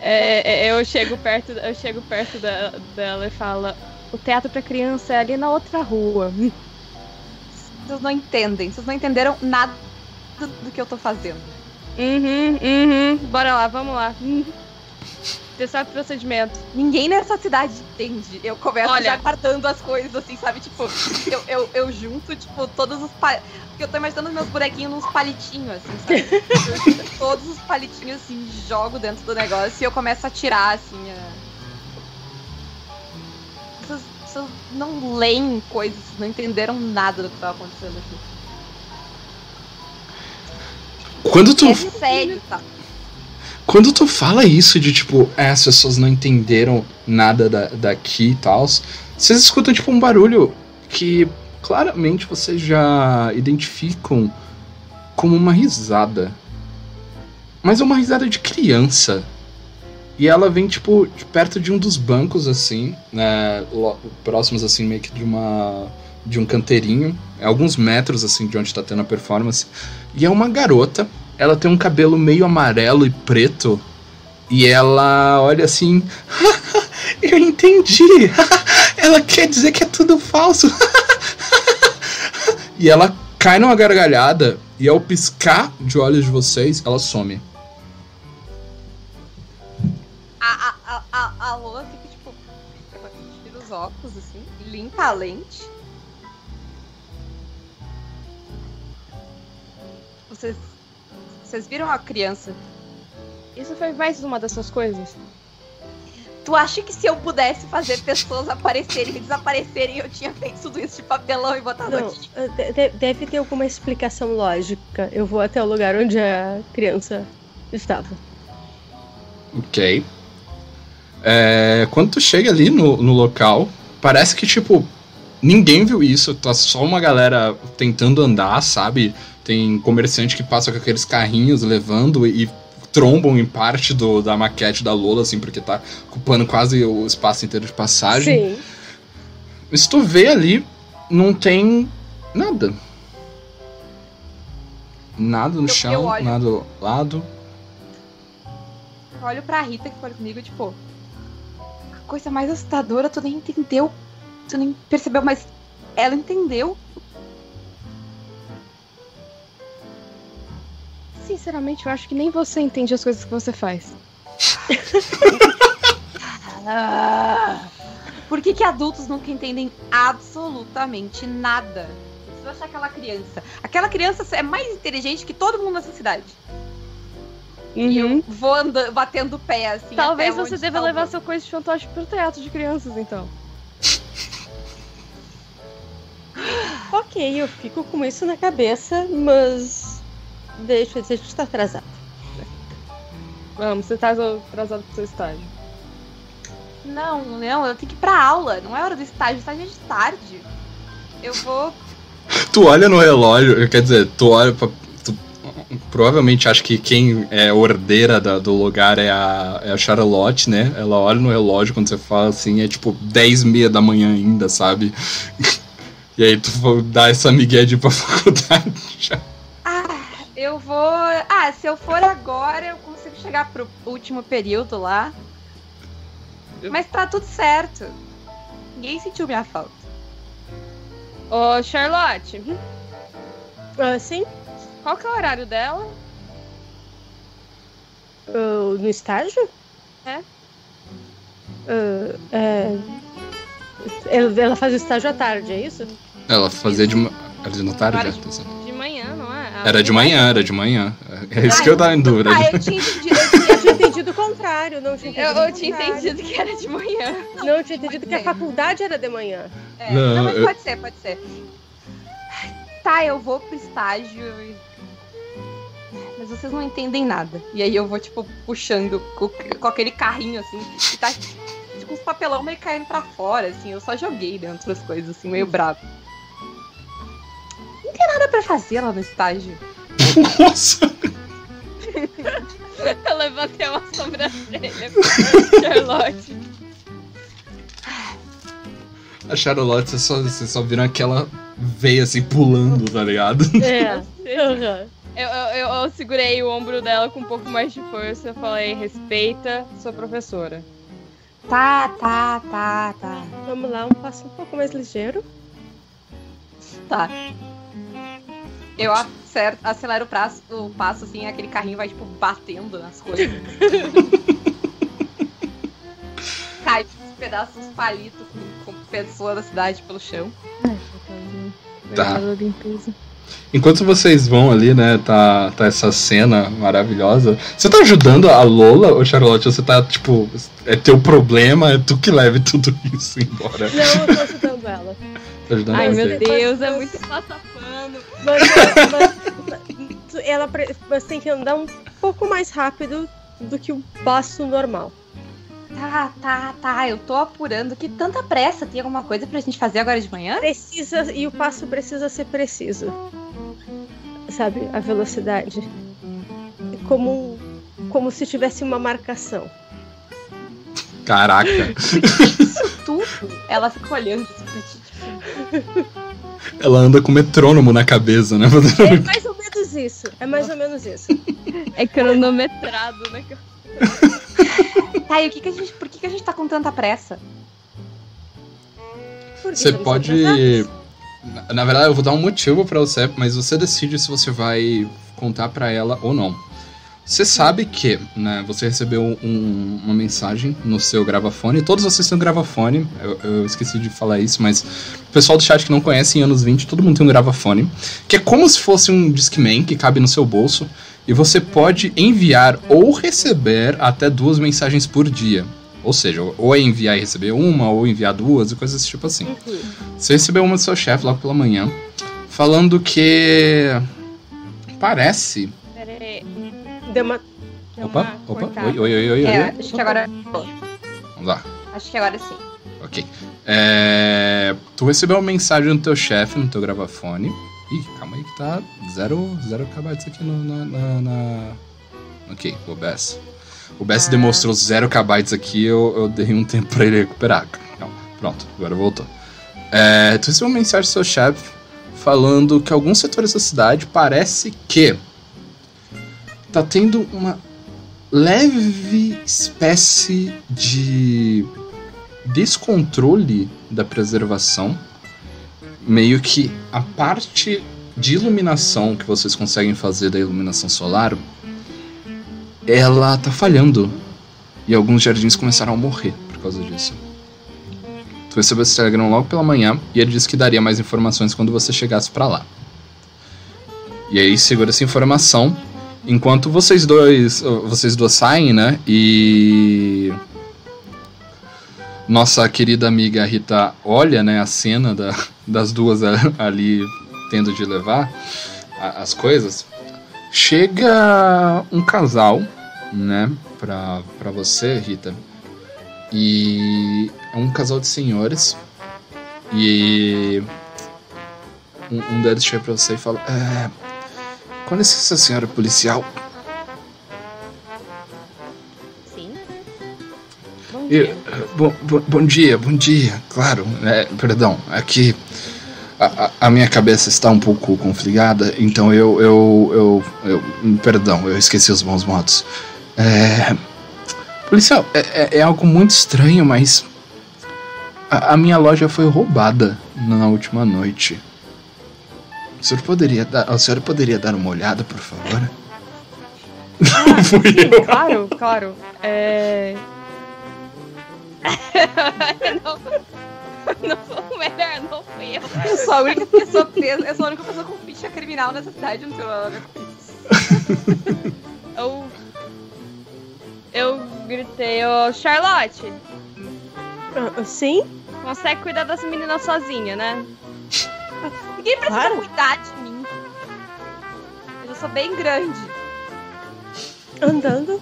É, é, eu chego perto, eu chego perto da- dela e falo: o teatro pra criança é ali na outra rua. Vocês não entendem, vocês não entenderam nada do, do que eu tô fazendo. Uhum, uhum. Bora lá, vamos lá. Uhum. Testar procedimento. Ninguém nessa cidade entende. Eu começo Olha. já guardando as coisas, assim, sabe? Tipo, eu, eu, eu junto, tipo, todos os. Pa... Porque eu tô imaginando meus bonequinhos nos palitinhos, assim, sabe? Eu todos os palitinhos, assim, jogo dentro do negócio e eu começo a tirar, assim. A... Vocês, vocês não leem coisas, não entenderam nada do que tava acontecendo aqui. Quando tu É sério, tá? Quando tu fala isso de tipo, é, as pessoas não entenderam nada da, daqui e tal, vocês escutam tipo um barulho que claramente vocês já identificam como uma risada. Mas é uma risada de criança. E ela vem, tipo, de perto de um dos bancos, assim, né? Próximos, assim, meio que de uma. de um canteirinho. Alguns metros, assim, de onde tá tendo a performance. E é uma garota. Ela tem um cabelo meio amarelo e preto. E ela olha assim. Eu entendi! ela quer dizer que é tudo falso! e ela cai numa gargalhada. E ao piscar de olhos de vocês, ela some. A, a, a, a, Lola fica, tipo, tira os óculos, assim, limpa a lente. Vocês viram a criança? Isso foi mais uma das suas coisas? Tu acha que se eu pudesse fazer pessoas aparecerem e desaparecerem, eu tinha feito tudo isso de papelão e botado Não, aqui? eh, de- de- deve ter alguma explicação lógica. Eu vou até o lugar onde a criança estava. Ok. É, quando tu chega ali no, no local, parece que, tipo, ninguém viu isso. Tá só uma galera tentando andar, sabe? Tem comerciante que passa com aqueles carrinhos levando e trombam em parte do, da maquete da Lola, assim, porque tá ocupando quase o espaço inteiro de passagem. Sim. Mas tu vê ali, não tem nada. Nada no Eu- chão, eu olho. nada do lado. Eu olho pra Rita que foi comigo, tipo. A coisa mais assustadora, tu nem entendeu. Tu nem percebeu, mas ela entendeu. Sinceramente, eu acho que nem você entende as coisas que você faz. Ah, por que, que adultos nunca entendem absolutamente nada? Você vai achar aquela criança. Aquela criança é mais inteligente que todo mundo nessa cidade. E eu vou andando, batendo o pé, assim. Uhum. Talvez você deva tá levar seu coisa de fantoche pro teatro de crianças, então. Ok, eu fico com isso na cabeça, mas. Deixa eu dizer que está atrasado. Vamos, você tá atrasado pro seu estágio. Não, não, eu tenho que ir pra aula. Não é hora do estágio, o estágio é de tarde. Eu vou. Tu olha no relógio, quer dizer, tu olha pra. Tu, provavelmente acha que quem é ordeira da- do lugar é a, é a Charlotte, né? Ela olha no relógio quando você fala assim, é tipo 10 e meia da manhã ainda, sabe? E aí tu vai dar essa migué de ir pra faculdade já. Ah, eu vou. Ah, se eu for agora, eu consigo chegar pro último período lá. Mas tá tudo certo. Ninguém sentiu minha falta. Ô, Charlotte, Ah, sim? qual que é o horário dela? Ah, no estágio? É. Ah, é... Ela faz o estágio à tarde, é isso? Ela fazia de. ma- Era de tarde? Agora é, de- tá. De manhã, não é? Era de manhã, era de manhã. É isso que eu tava em dúvida. Ah, eu tinha entendido. Eu tinha entendido o contrário, não tinha Eu, entendido. eu o tinha entendido que era de manhã. Não, eu tinha entendido que a faculdade era de manhã. É, Não, não, mas eu- pode ser, pode ser. Tá, eu vou pro estágio. e- Mas vocês não entendem nada. E aí eu vou, tipo, puxando com, com aquele carrinho, assim, que tá com os papelão meio caindo pra fora, assim. Eu só joguei dentro das coisas, assim, meio bravo. Não tem nada pra fazer lá no estágio. Nossa! Eu levantei uma sobrancelha. Charlotte. A Charlotte, você só, você só viram aquela veia assim pulando, tá ligado? É. Eu, eu, eu- eu segurei o ombro dela com um pouco mais de força. Eu falei, respeita sua professora. Tá, tá, tá, tá. Vamos lá, um passo um pouco mais ligeiro. Tá. Eu acer- acelero o, prazo, o passo, assim, aquele carrinho vai, tipo, batendo nas coisas. Cai uns pedaços, palitos com, com pessoa da cidade pelo chão. Tá. Enquanto vocês vão ali, né, tá, tá essa cena maravilhosa. Você tá ajudando a Lola, ou Charlotte? Ou você tá, tipo, é teu problema, é tu que leve tudo isso embora? Não, eu tô ajudando ela. Tá ajudando Ai, você? meu Deus, é muito Mas, mas- ela pre- mas tem que andar um pouco mais rápido do que o passo normal. Tá, tá, tá. Eu tô apurando. Que tanta pressa. Tem alguma coisa pra gente fazer agora de manhã? Precisa e o passo precisa ser preciso. Sabe, a velocidade. Como como se tivesse uma marcação. Caraca. Isso tudo. Ela fica olhando assim pra ti. Ela anda com metrônomo na cabeça, né? É mais ou menos isso. É mais ou menos isso. É cronometrado, né? Tá, e o que que a gente, por que, que a gente tá com tanta pressa? Você estamos pode. Na, na verdade, eu vou dar um motivo pra você, mas você decide se você vai contar pra ela ou não. Você sabe que, né, você recebeu um- uma mensagem no seu gravafone. Todos vocês têm um gravafone. Eu, eu esqueci de falar isso, mas o pessoal do chat que não conhece, em anos 20, todo mundo tem um gravafone. Que é como se fosse um Discman que cabe no seu bolso. E você pode enviar ou receber até duas mensagens por dia. Ou seja, ou é enviar e receber uma, ou enviar duas, e coisas desse tipo assim. Uhum. Você recebeu uma do seu chefe logo pela manhã, falando que. Parece. Deu uma Deu Opa, uma opa, cortada. oi, oi, oi, oi, É, oi. acho que agora. Vamos lá, Acho que agora sim. ok. É, tu recebeu uma mensagem do teu chefe no teu gravafone. Ih, calma aí que tá zero, zero kbytes aqui no, na, na, na- Ok, o OBS. O OBS Ah. demonstrou zero kbytes aqui, eu, eu dei um tempo pra ele recuperar. Calma, pronto, agora voltou. É, tu recebeu uma mensagem do seu chefe falando que alguns setores da cidade parece que tá tendo uma leve espécie de descontrole da preservação. meio que a parte de iluminação que vocês conseguem fazer da iluminação solar, ela tá falhando. E alguns jardins começaram a morrer por causa disso. Tu recebeu esse telegrama logo pela manhã e ele disse que daria mais informações quando você chegasse para lá. E aí segura essa informação enquanto vocês dois, vocês duas saem, né? E nossa querida amiga Rita olha, né, a cena da, das duas ali tendo de levar as coisas. Chega um casal, né, pra, pra você, Rita. E é um casal de senhores. E um, um deles chega pra você e fala: é, Com licença, senhora policial. Sim. E, bom, bom, bom dia, bom dia, claro. É, perdão, aqui a, a, minha cabeça está um pouco confligada, então eu, eu, eu, eu perdão, eu esqueci os bons modos. É, policial, é, é, é algo muito estranho, mas a, a, minha loja foi roubada na última noite. O senhor poderia dar, a senhora poderia dar uma olhada, por favor? Ah, sim, claro, claro. É... não, não foi melhor, não fui eu. Eu sou a única pessoa presa, eu sou a única pessoa com ficha criminal nessa cidade, não tenho nada com isso. Eu. Eu gritei, ô Charlotte, Ah, Sim? consegue cuidar dessa menina sozinha, né? Ninguém precisa Claro. cuidar de mim. Eu sou bem grande. Andando?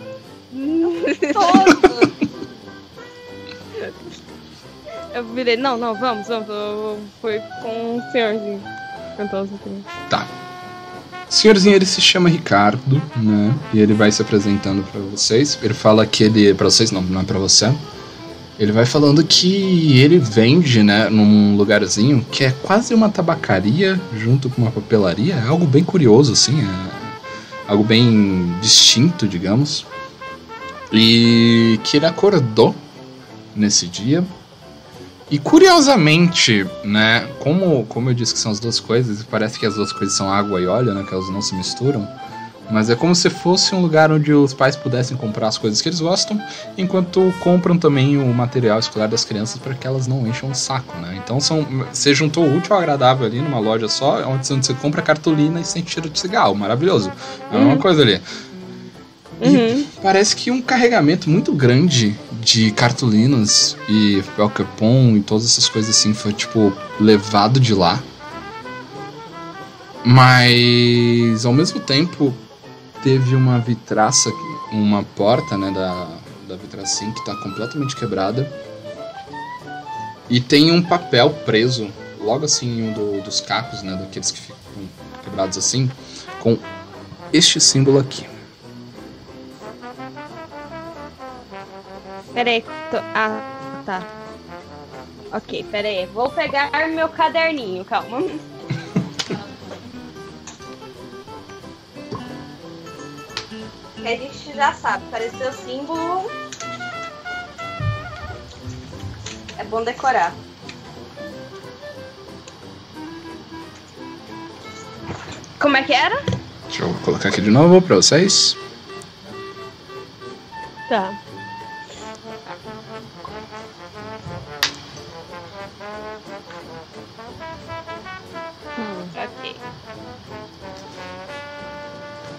Todo. Eu virei, não, não, vamos, vamos. Eu fui com o senhorzinho. Cantou assim. Tá. Senhorzinho, ele se chama Ricardo, né? E ele vai se apresentando pra vocês. Ele fala que ele. Pra vocês, não, não é pra você. Ele vai falando que ele vende, né, num lugarzinho que é quase uma tabacaria junto com uma papelaria. É algo bem curioso, assim. É algo bem distinto, digamos. E que ele acordou nesse dia. E curiosamente, né, como, como eu disse que são as duas coisas, parece que as duas coisas são água e óleo, né, que elas não se misturam. Mas é como se fosse um lugar onde os pais pudessem comprar as coisas que eles gostam, enquanto compram também o material escolar das crianças para que elas não encham o saco, né? Então são, você juntou o útil ao agradável ali numa loja só, onde você compra cartolina e sente cheiro de cigarro, maravilhoso. É uma coisa ali. E Uhum. parece que um carregamento muito grande de cartolinas e crepom e todas essas coisas assim foi tipo levado de lá. Mas ao mesmo tempo teve uma vitraça, uma porta, né, da, da vitracinha que tá completamente quebrada. E tem um papel preso logo assim um do- dos cacos, né, daqueles que ficam quebrados assim, com este símbolo aqui. Peraí, tô... Ah, tá. Ok, peraí. Vou pegar meu caderninho, calma. Que a gente já sabe, apareceu o símbolo. É bom decorar. Como é que era? Deixa eu colocar aqui de novo pra vocês. Tá.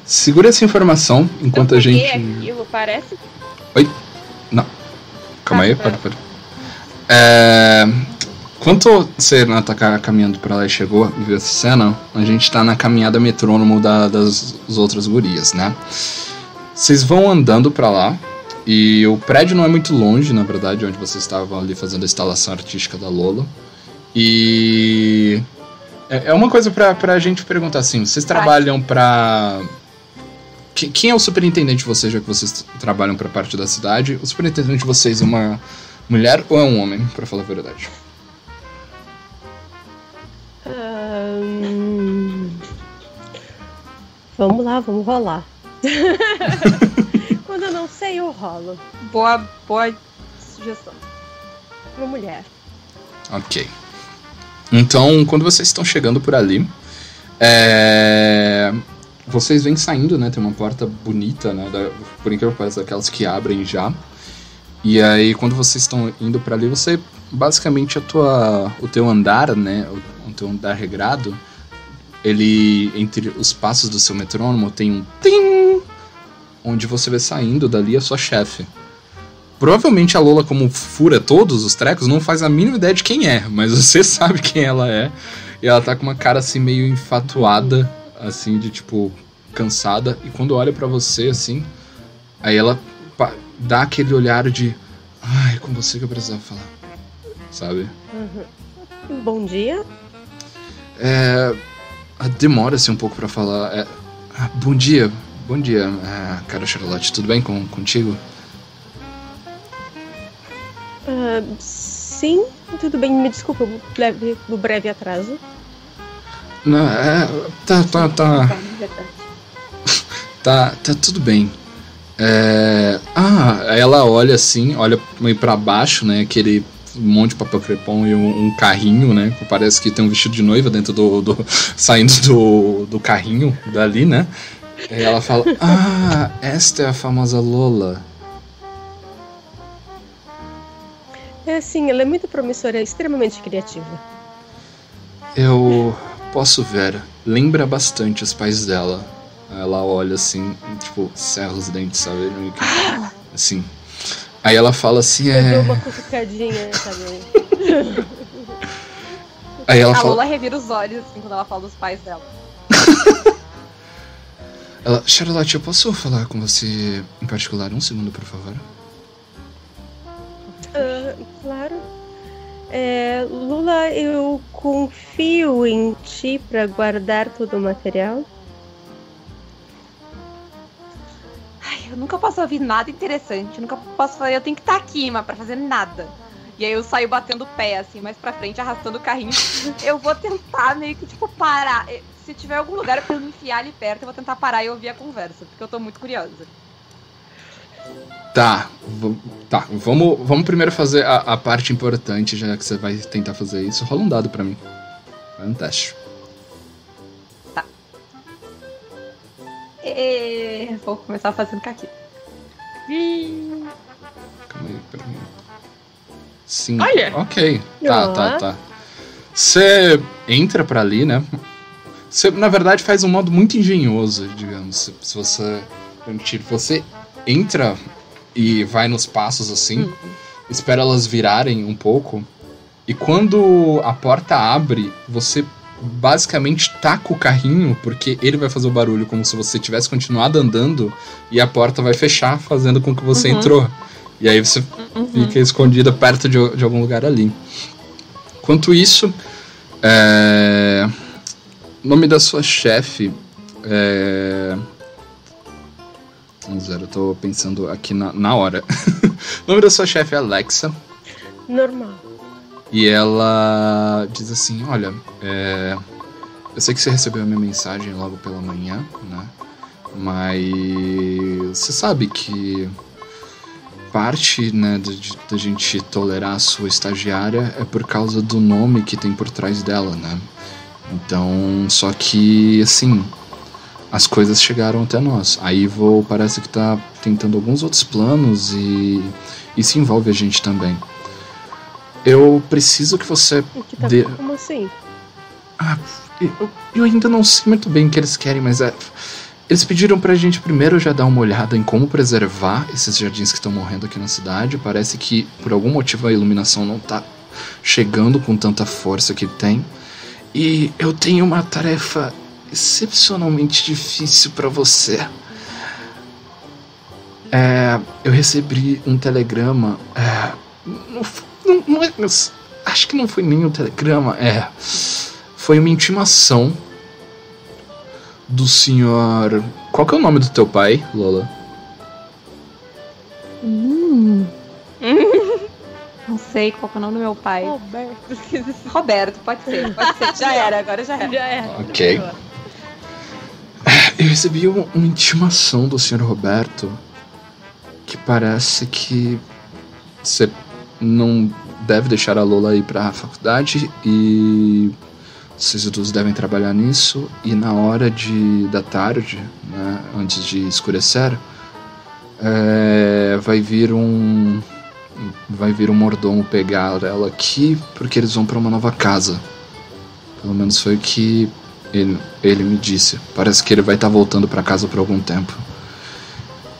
Segura essa informação enquanto eu a gente. aquilo, parece. Calma aí, Ah, pode, pode. É... Enquanto você né, tá ca- caminhando pra lá e chegou e viu essa cena, a gente tá na caminhada metrônomo da- das das outras gurias, né? Vocês vão andando pra lá e o prédio não é muito longe, na verdade, onde vocês estavam ali fazendo a instalação artística da Lola. E. É é uma coisa pra, pra gente perguntar assim: vocês trabalham pra. Que- Quem é o superintendente de vocês, já que vocês trabalham pra parte da cidade? O superintendente de vocês é uma mulher ou é um homem, pra falar a verdade? Vamos lá, vamos rolar. Quando eu não sei, eu rolo. Boa, boa sugestão. Uma mulher. Ok. Então, quando vocês estão chegando por ali, é, vocês vêm saindo, né? Tem uma porta bonita, né? Da, por incrível que pareça, daquelas que abrem já. E aí, quando vocês estão indo para ali, você basicamente a tua, o teu andar, né? O, o teu andar regrado, ele entre os passos do seu metrônomo tem um tim, onde você vê saindo dali a sua chefe. Provavelmente a Lola, como fura todos os trecos, não faz a mínima ideia de quem é, mas você sabe quem ela é. E ela tá com uma cara assim meio enfatuada, assim, de tipo, cansada. E quando olha para você, assim, aí ela dá aquele olhar de. Ai, é com você que eu precisava falar. Sabe? Uhum. Bom dia. É. Demora-se um pouco para falar. É, ah, bom dia, bom dia, é, cara Charlotte, tudo bem com, contigo? Uh, sim, tudo bem, me desculpa o breve, o breve atraso. Não, é. Tá, tá, tá. Tá, tá tudo bem. É, ah, ela olha assim, olha meio pra baixo, né? Aquele monte de papel crepom e um, um, carrinho, né? Parece que tem um vestido de noiva dentro do. do saindo do, do carrinho dali, né? E ela fala: Ah, esta é a famosa Lola. É sim, ela é muito promissora, é extremamente criativa. Eu posso ver. Lembra bastante os pais dela. Ela olha assim, tipo, cerra os dentes, sabe? Assim. Aí ela fala assim, é. Deu uma cutucadinha também. Aí ela a fala. Lola revira os olhos assim quando ela fala dos pais dela. ela, Charlotte, eu posso falar com você em particular um segundo, por favor? Uh, claro. É, Lula, eu confio em ti para guardar todo o material. Ai, eu nunca posso ouvir nada interessante, nunca posso fazer, eu tenho que estar aqui, mas para fazer nada. E aí eu saio batendo o pé, assim, mais pra frente, arrastando o carrinho. eu vou tentar meio que, tipo, parar. Se tiver algum lugar pra eu me enfiar ali perto, eu vou tentar parar e ouvir a conversa, porque eu tô muito curiosa. Tá, tá. Vamos, vamos primeiro fazer a, a, parte importante, já que você vai tentar fazer isso. Rola um dado pra mim. Vai um teste. Tá. E... Vou começar fazendo caqui. Calma aí, peraí. Sim. Olha! Ok. Tá, tá, tá. Você entra pra ali, né? Você, na verdade, faz um modo muito engenhoso, digamos. Se, se você. Você entra e vai nos passos assim, uhum. espera elas virarem um pouco. E quando a porta abre, você basicamente taca o carrinho, porque ele vai fazer o barulho como se você tivesse continuado andando e a porta vai fechar, fazendo com que você uhum. entrou. E aí você uhum. fica escondida perto de, de, algum lugar ali. Enquanto isso, é... o nome da sua chefe é Zero, eu tô pensando aqui na, na hora. o nome da sua chefe é Alexa. Normal. E ela diz assim: Olha, é, eu sei que você recebeu a minha mensagem logo pela manhã, né? Mas você sabe que parte né, da gente tolerar a sua estagiária é por causa do nome que tem por trás dela, né? Então, só que assim, as coisas chegaram até nós. A Ivo parece que tá tentando alguns outros planos e isso envolve a gente também. Eu preciso que você. Que tá dê... Como assim? Ah, eu, eu, ainda não sei muito bem o que eles querem, mas é. Eles pediram pra gente primeiro já dar uma olhada em como preservar esses jardins que estão morrendo aqui na cidade. Parece que por algum motivo a iluminação não tá chegando com tanta força que tem. E eu tenho uma tarefa excepcionalmente difícil para você. É, eu recebi um telegrama. É, não, não, não é, acho que não foi nem um telegrama. É, foi uma intimação do senhor. Qual que é o nome do teu pai, Lola? Hum. Não sei qual é o nome do meu pai. Roberto. Roberto, pode ser. Pode ser. Já era, agora já era. Já era. Ok. Eu recebi uma, uma intimação do Sr. Roberto que parece que você não deve deixar a Lola ir pra faculdade e vocês todos devem trabalhar nisso. E na hora de, da tarde, né, antes de escurecer, é, vai vir um. Vai vir um mordomo pegar ela aqui porque eles vão para uma nova casa. Pelo menos foi o que ele, ele me disse. Parece que ele vai estar tá voltando para casa por algum tempo.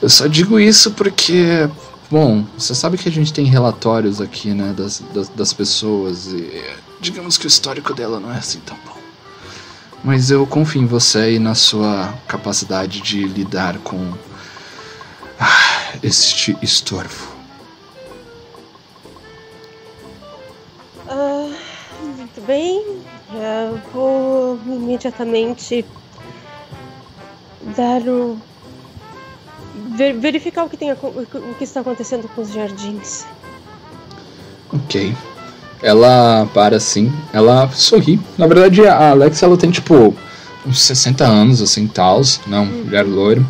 Eu só digo isso porque, bom, você sabe que a gente tem relatórios aqui, né, das, das, das pessoas e digamos que o histórico dela não é assim tão bom. Mas eu confio em você e na sua capacidade de lidar com ah, este estorvo. Ah, muito bem. Vou imediatamente dar o. verificar o que, tem, o que está acontecendo com os jardins. Ok. Ela para assim, ela sorri. Na verdade, a Alex ela tem tipo uns 60 anos, assim, tals, não, hum. mulher loira.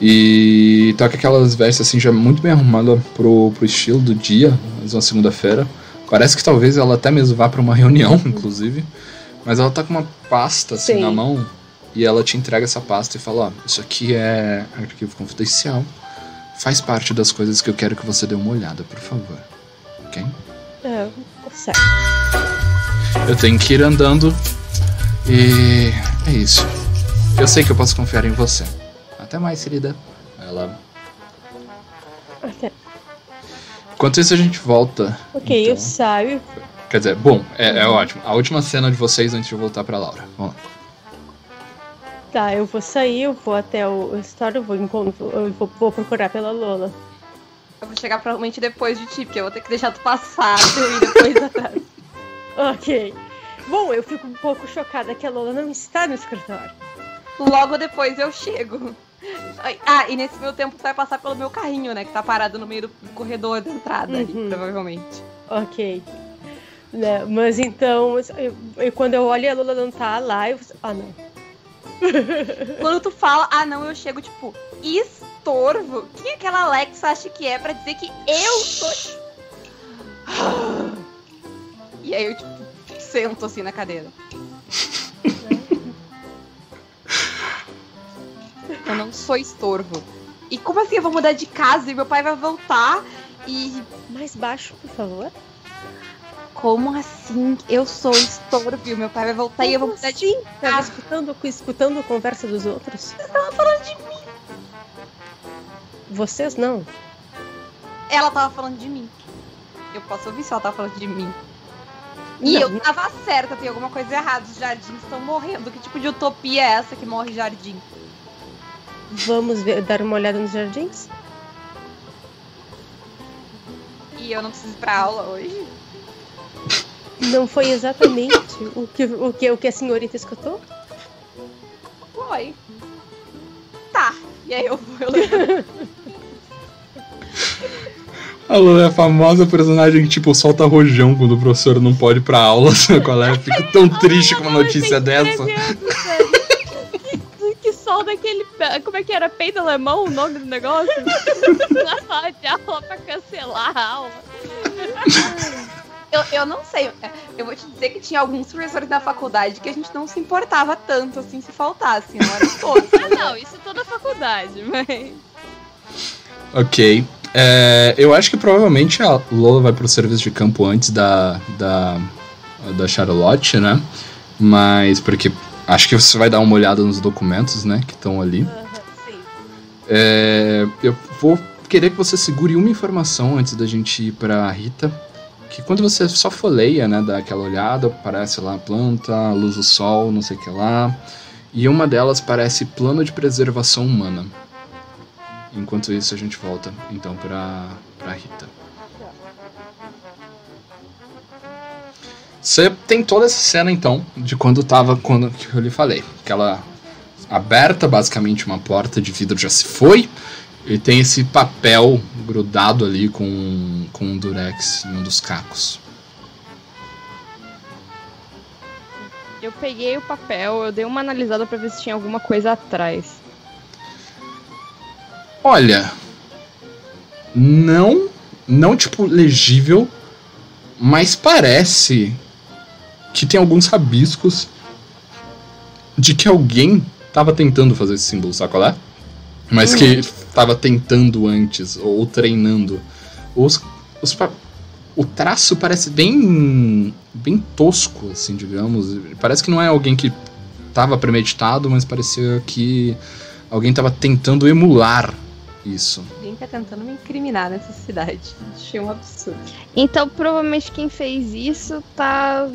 E tá com aquelas vestes assim, já muito bem arrumada pro, pro estilo do dia, mais uma segunda-feira. Parece que talvez ela até mesmo vá para uma reunião, inclusive. Mas ela tá com uma pasta assim Sim. na mão e ela te entrega essa pasta e fala: Ó, isso aqui é arquivo confidencial. Faz parte das coisas que eu quero que você dê uma olhada, por favor. Ok? É, certo. Eu tenho que ir andando e é isso. Eu sei que eu posso confiar em você. Até mais, querida. Ela. Até. Enquanto isso, a gente volta. Ok, então... eu saio. Quer dizer, bom, é, é, ótimo. A última cena de vocês antes de eu voltar pra Laura. Vamos lá. Tá, eu vou sair, eu vou até o história, eu vou, encontro, eu vou, vou procurar pela Lola. Eu vou chegar provavelmente depois de ti, porque eu vou ter que deixar tu passar e depois atrás. ok. Bom, eu fico um pouco chocada que a Lola não está no escritório. Logo depois eu chego. Ah, e nesse meu tempo tu vai passar pelo meu carrinho, né? Que tá parado no meio do corredor da entrada uhum. ali, provavelmente. Ok. Né, mas então, eu, eu, quando eu olho a Lula não tá lá, eu. Ah, não. quando tu fala, ah, não, eu chego, tipo, estorvo. Quem é aquela Alexa acha que é pra dizer que eu sou. e aí eu, tipo, sento assim na cadeira. Eu não sou estorvo. E como assim eu vou mudar de casa e meu pai vai voltar e. Mais baixo, por favor. Como assim? Eu sou estorvo e meu pai vai voltar como e eu vou mudar assim? de casa. Tava escutando, escutando a conversa dos outros? Você tava falando de mim. Vocês não. Ela tava falando de mim. Eu posso ouvir se ela tava falando de mim. E não. eu tava certa, tem alguma coisa errada. Os jardins estão morrendo. Que tipo de utopia é essa que morre jardim? Vamos ver, dar uma olhada nos jardins? E eu não preciso ir pra aula hoje? Não foi exatamente o, que, o, que, o que a senhorita escutou? Foi. Tá. E aí eu vou. A Lula é a famosa personagem que, tipo, solta rojão quando o professor não pode ir pra aula. Qual é? Fico tão triste com uma notícia dessa sol daquele. Como é que era? Peito alemão o nome do negócio? Na sala de aula pra cancelar a aula. Eu, eu não sei. Eu vou te dizer que tinha alguns professores da faculdade que a gente não se importava tanto assim se faltasse. Não era todos. ah, não, isso é toda a faculdade, mas. Ok. É, eu acho que provavelmente a Lola vai pro serviço de campo antes da, da, da Charlotte, né? Mas porque Acho que você vai dar uma olhada nos documentos, né, que estão ali. Uhum. É, eu vou querer que você segure uma informação antes da gente ir pra Rita. Que quando você só folheia, né, dá aquela olhada, parece lá a planta, a luz do sol, não sei o que lá. E uma delas parece plano de preservação humana. Enquanto isso, a gente volta então pra Rita. Você tem toda essa cena então de quando tava quando que eu lhe falei, aquela aberta, basicamente uma porta de vidro já se foi. E tem esse papel grudado ali com, com um durex em um dos cacos. Eu peguei o papel, eu dei uma analisada para ver se tinha alguma coisa atrás. Olha, não, não tipo legível, Mas parece que tem alguns rabiscos de que alguém tava tentando fazer esse símbolo, sabe qual é? Mas que tava tentando antes, ou treinando. Os, os, o traço parece bem bem tosco, assim, digamos. Parece que não é alguém que tava premeditado, mas parecia que alguém tava tentando emular isso. Alguém tá tentando me incriminar nessa cidade. Achei um absurdo. Então, provavelmente quem fez isso tá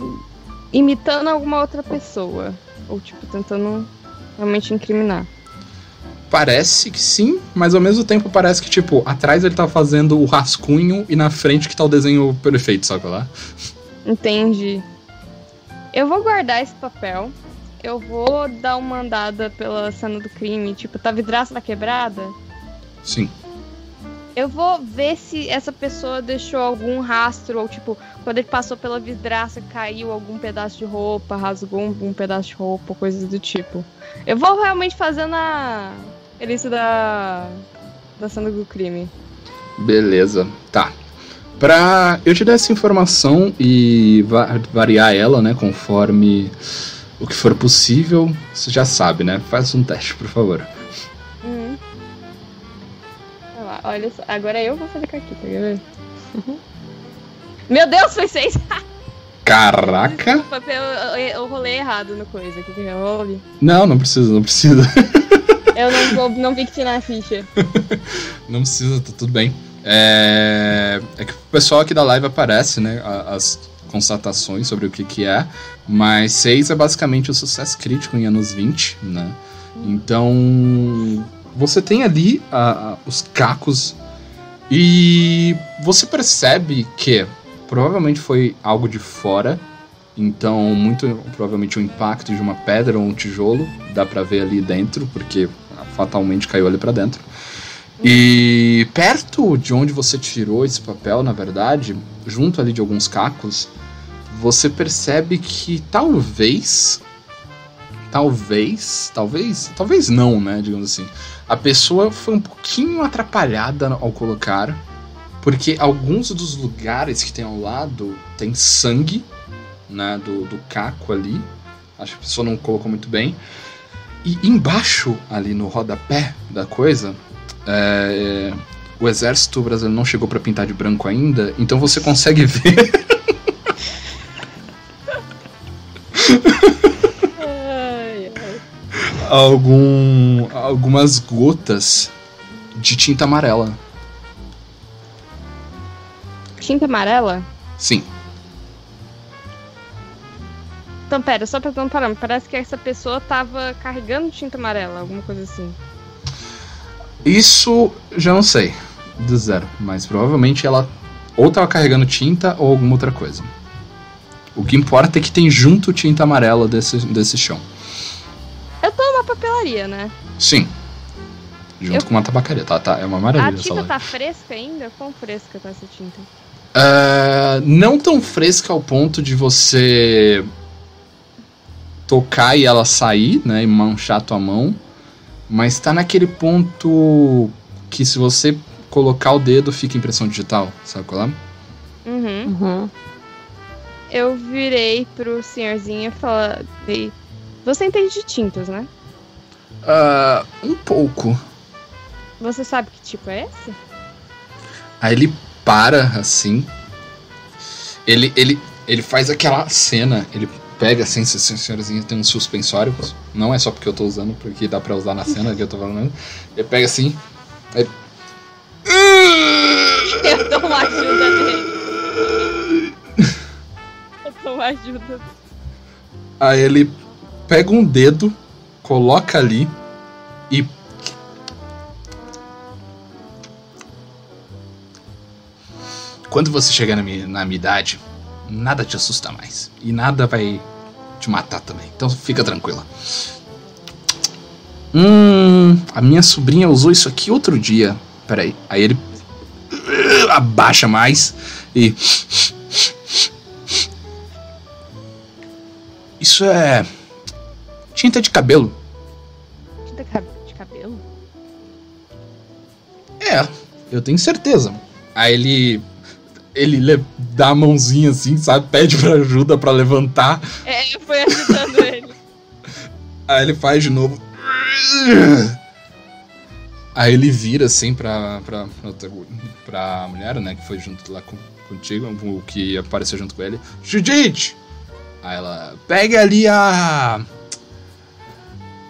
imitando alguma outra pessoa. Ou, tipo, tentando realmente incriminar. Parece que sim, mas ao mesmo tempo parece que, tipo, atrás ele tá fazendo o rascunho e na frente que tá o desenho perfeito, sabe lá? Entendi. Eu vou guardar esse papel. Eu vou dar uma andada pela cena do crime. Tipo, tá vidraça tá quebrada? Sim. Eu vou ver se essa pessoa deixou algum rastro, ou tipo, quando ele passou pela vidraça, caiu algum pedaço de roupa, rasgou um, um pedaço de roupa, coisas do tipo. Eu vou realmente fazendo a. Elícia da. da cena do crime. Beleza, tá. Pra eu te dar essa informação e va- variar ela, né, conforme o que for possível, você já sabe, né? Faz um teste, por favor. Olha só. Agora eu vou fazer aqui, tá vendo? Meu Deus, foi seis! Caraca! Desculpa, eu, eu, eu rolei errado no coisa. O que que rolei? Não, não precisa, não precisa. Eu não, vou, não vi que tinha na ficha. Não precisa, tá tudo bem. É... é que o pessoal aqui da live aparece, né? As constatações sobre o que que é. Mas 6 é basicamente o sucesso crítico em anos 20, né? Então. Você tem ali a- os cacos e você percebe que provavelmente foi algo de fora. Então, muito provavelmente o impacto de uma pedra ou um tijolo dá pra ver ali dentro, porque fatalmente caiu ali pra dentro. E perto de onde você tirou esse papel, na verdade, junto ali de alguns cacos, você percebe que talvez. Talvez. Talvez. Talvez não, né? Digamos assim. A pessoa foi um pouquinho atrapalhada ao colocar. Porque alguns dos lugares que tem ao lado tem sangue, né? Do, do caco ali. Acho que a pessoa não colocou muito bem. E embaixo, ali no rodapé da coisa, é, o exército brasileiro não chegou pra pintar de branco ainda, então você consegue ver. algum, algumas gotas de tinta amarela. Tinta amarela? Sim. Então, pera, só pra ter um parâmetro. Parece que essa pessoa tava carregando tinta amarela, alguma coisa assim. Isso já não sei, do zero, mas provavelmente ela ou tava carregando tinta ou alguma outra coisa. O que importa é que tem junto tinta amarela desse, desse chão. Eu tô numa papelaria, né? Sim. Junto Eu- com uma tabacaria, tá? tá é uma A maravilha essa tinta loja. tá fresca ainda? Quão fresca tá essa tinta? Ah, não tão fresca ao ponto de você tocar e ela sair, né? E manchar tua mão. Mas tá naquele ponto que se você colocar o dedo fica impressão digital, sabe qual é? Uhum. Uhum. Eu virei pro senhorzinho e falei: Você entende de tintas, né? Ah, um pouco. Você sabe que tipo é esse? Aí ele para assim. Ele, ele, ele faz aquela cena. Ele pega assim, se se a senhorazinha tem um suspensório. Não é só porque eu tô usando, porque dá pra usar na cena que eu tô falando. Ele pega assim. Ele... Eu dou uma ajuda nele. Eu dou uma ajuda. Aí ele pega um dedo, coloca ali e. Quando você chegar na minha, na minha idade, nada te assusta mais. E nada vai te matar também. Então fica tranquila. Hum. A minha sobrinha usou isso aqui outro dia. Peraí. Aí ele. Abaixa mais e. Isso é. Tinta de cabelo. Tinta de cabelo? É, eu tenho certeza. Aí ele. ele le- dá a mãozinha assim, sabe? Pede pra ajuda pra levantar. É, foi ajudando ele. Aí ele faz de novo. Aí ele vira assim pra, pra, pra, pra mulher, né? Que foi junto lá com, contigo, o que apareceu junto com ele. Judite! Aí ela. Pega ali a.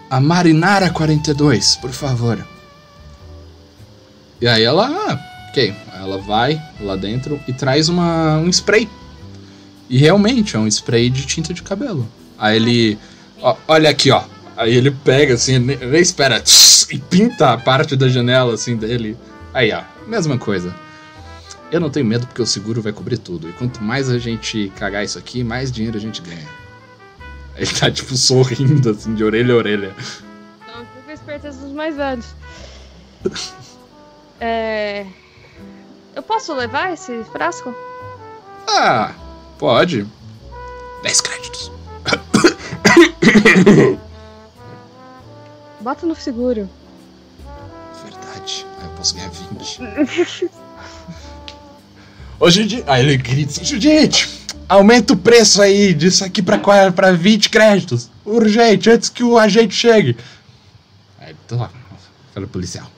A Marinara 42, por favor. E aí ela. Ah, ok. Ela vai lá dentro e traz uma, um spray. E realmente é um spray de tinta de cabelo. Aí ele. Ó, olha aqui, ó. Aí ele pega assim, nem espera, tss, e pinta a parte da janela assim dele. Aí, ó, mesma coisa. Eu não tenho medo porque o seguro vai cobrir tudo. E quanto mais a gente cagar isso aqui, mais dinheiro a gente ganha. Ele tá tipo sorrindo assim, de orelha a orelha. Não, fica esperteza dos mais velhos. É. Eu posso levar esse frasco? Ah, pode. 10 créditos. Bota no seguro. Verdade. Aí eu posso ganhar 20. Ô, Judite. Aí ele grita assim: Judite, aumenta o preço aí disso aqui pra, pra 20 créditos. Urgente, antes que o agente chegue. Aí, tô lá. Fala policial.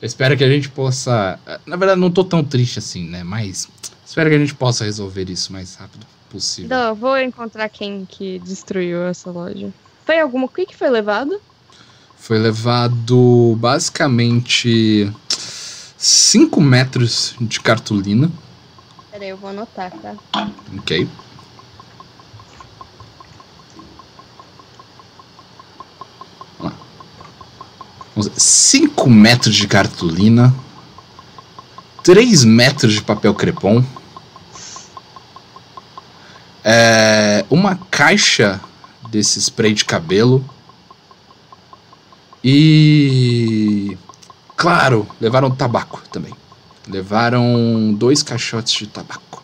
Eu espero que a gente possa. Na verdade, não tô tão triste assim, né? Mas espero que a gente possa resolver isso o mais rápido possível. Não, vou encontrar quem que destruiu essa loja. Foi alguma. O que, que foi levado? Foi levado basicamente 5 metros de cartolina. Peraí, eu vou anotar, tá? Ok. Vamos lá. Vamos ver. 5 metros de cartolina. 3 metros de papel crepom. É, uma caixa desse spray de cabelo. E. Claro, levaram tabaco também. Levaram dois caixotes de tabaco.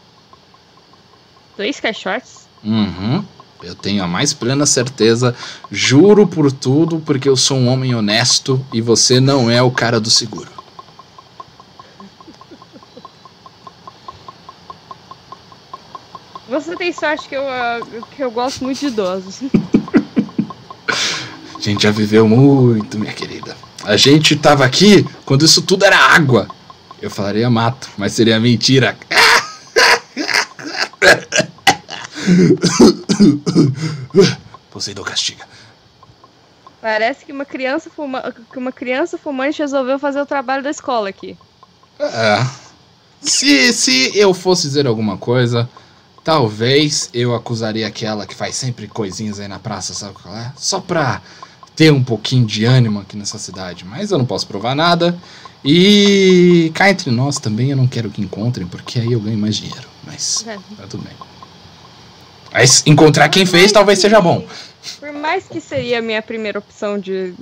Dois caixotes? Uhum. Eu tenho a mais plena certeza, juro por tudo, porque eu sou um homem honesto e você não é o cara do seguro. Você tem sorte que eu, ah, que eu gosto muito de idosos. A gente já viveu muito, minha querida. A gente tava aqui quando isso tudo era água. Eu falaria mato, mas seria mentira. Poseidon castiga. Parece que uma criança fuma... que uma criança fumante resolveu fazer o trabalho da escola aqui. É. Se, se eu fosse dizer alguma coisa, talvez eu acusaria aquela que faz sempre coisinhas aí na praça, sabe qual é? Só pra ter um pouquinho de ânimo aqui nessa cidade. Mas eu não posso provar nada. E cá entre nós também eu não quero que encontrem, porque aí eu ganho mais dinheiro. Mas É. tá tudo bem. Mas encontrar quem fez talvez seja bom. Por mais que seria a minha primeira opção de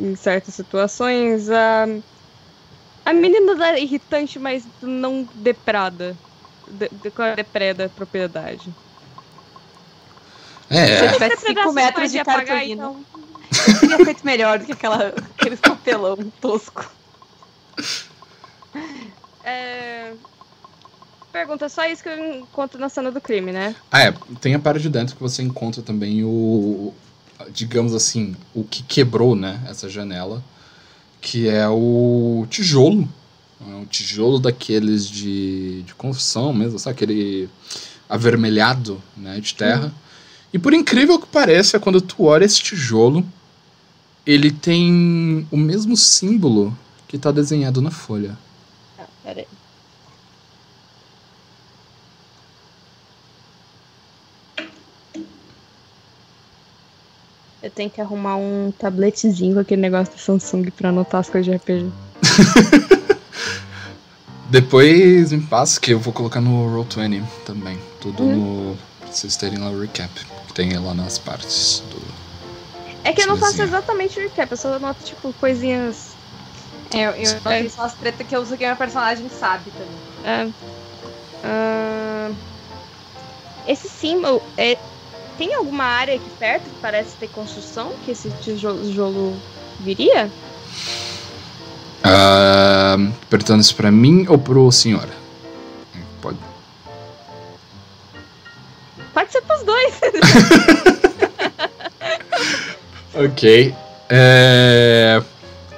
em certas situações, a a menina da irritante, mas não deprada. De, de, é depreda a propriedade. Se eu É, tivesse Essa 5 metros de cartolina, então. eu teria feito melhor do que aquela, aqueles papelão tosco. É... Pergunta, só isso que eu encontro na cena do crime, né? Ah, é. Tem a parte de dentro que você encontra também o. Digamos assim, o que quebrou, né? Essa janela. Que é o tijolo. É um tijolo daqueles de, de construção mesmo, sabe? Aquele avermelhado, né? De terra. E por incrível que pareça, quando tu olha esse tijolo, ele tem o mesmo símbolo que tá desenhado na folha. Ah, peraí. Eu tenho que arrumar um tabletezinho com aquele negócio da Samsung pra anotar as coisas de RPG. Depois me passa que eu vou colocar no Roll20 também. Tudo no. Pra vocês terem lá o recap. Que tem lá nas partes do. É que eu não faço exatamente recap, eu só anoto, tipo, coisinhas. É, eu, eu não sei só as tretas que eu uso que minha personagem sabe também. É. Uh, esse símbolo. É, tem alguma área aqui perto que parece ter construção que esse tijolo viria? Ah, uh, perguntando isso pra mim ou pro senhor? Pode. Pode ser pros dois. ok. É...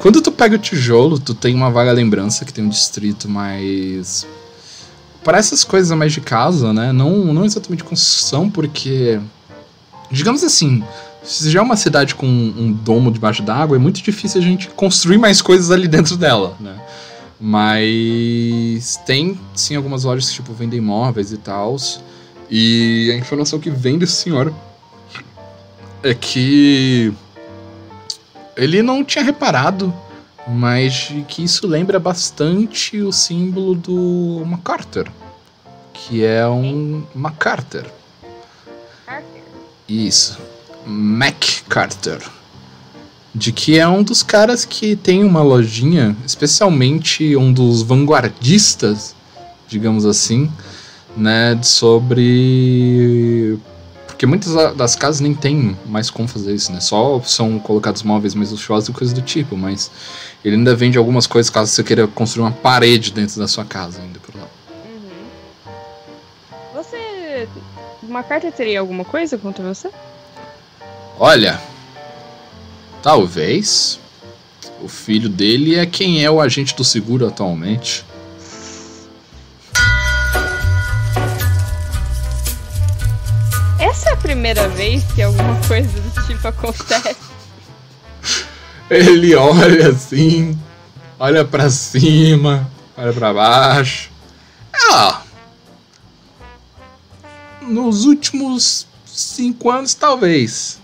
Quando tu pega o tijolo, tu tem uma vaga lembrança que tem um distrito mais. Para essas coisas mais de casa, né? Não, não exatamente construção, porque. Digamos assim, se já é uma cidade com um domo debaixo d'água, é muito difícil a gente construir mais coisas ali dentro dela, né? Mas tem sim algumas lojas que tipo vendem móveis e tal. E a informação que vem desse senhor é que ele não tinha reparado, mas que isso lembra bastante o símbolo do MacArthur, que é um MacArthur. Carter. Isso. MacArthur. De que é um dos caras que tem uma lojinha, especialmente um dos vanguardistas, digamos assim, né, sobre porque muitas da- das casas nem tem mais como fazer isso, né? Só são colocados móveis mais luxuosos e coisas do tipo, mas ele ainda vende algumas coisas caso você queira construir uma parede dentro da sua casa ainda por lá. Uhum. Você. Uma carta teria alguma coisa contra você? Olha, talvez o filho dele é quem é o agente do seguro atualmente. Primeira vez que alguma coisa do tipo acontece. Ele olha assim, olha pra cima, olha pra baixo. Ah, nos últimos cinco anos, talvez.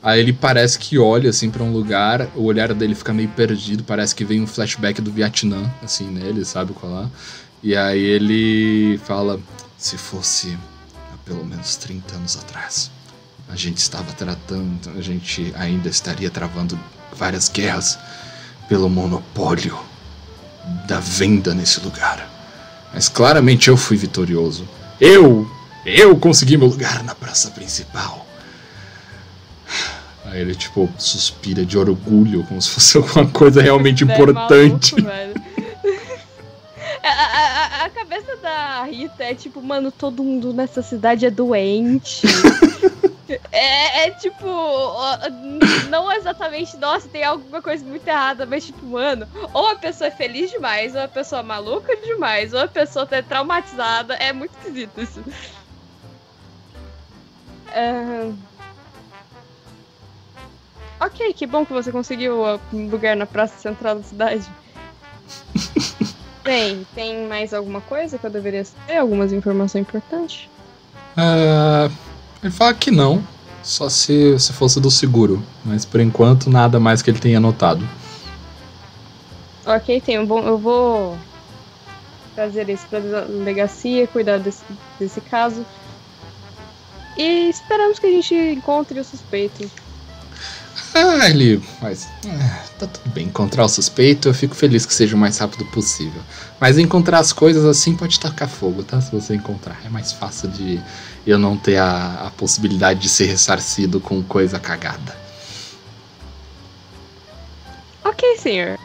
Aí ele parece que olha assim pra um lugar, o olhar dele fica meio perdido, parece que vem um flashback do Vietnã, assim, nele, sabe qual é? E aí ele fala: se fosse pelo menos 30 anos atrás, a gente estava tratando, a gente ainda estaria travando várias guerras pelo monopólio da venda nesse lugar. Mas claramente eu fui vitorioso. Eu, eu consegui meu lugar na praça principal. Aí ele, tipo, suspira de orgulho, como se fosse alguma coisa realmente é importante. maluco, velho. A- a- a cabeça da Rita é tipo, mano, todo mundo nessa cidade é doente. É, é tipo, não exatamente, nossa, tem alguma coisa muito errada, mas tipo, mano, ou a pessoa é feliz demais, ou a pessoa é maluca demais, ou a pessoa tá traumatizada, é muito esquisito isso. É, Ok, que bom que você conseguiu um lugar na praça central da cidade. Bem, tem mais alguma coisa que eu deveria ter? Algumas informações importantes? Ah, ele fala que não, só se, se fosse do seguro. Mas por enquanto, nada mais que ele tenha notado. Ok, tem um bom. Eu vou trazer isso pra delegacia, cuidar desse, desse caso. E esperamos que a gente encontre o suspeito. Ah, ele. Mas. ah, tá tudo bem. Encontrar o suspeito, eu fico feliz que seja o mais rápido possível. Mas encontrar as coisas assim pode tacar fogo, tá? Se você encontrar. É mais fácil de eu não ter a, a possibilidade de ser ressarcido com coisa cagada. Ok, senhor.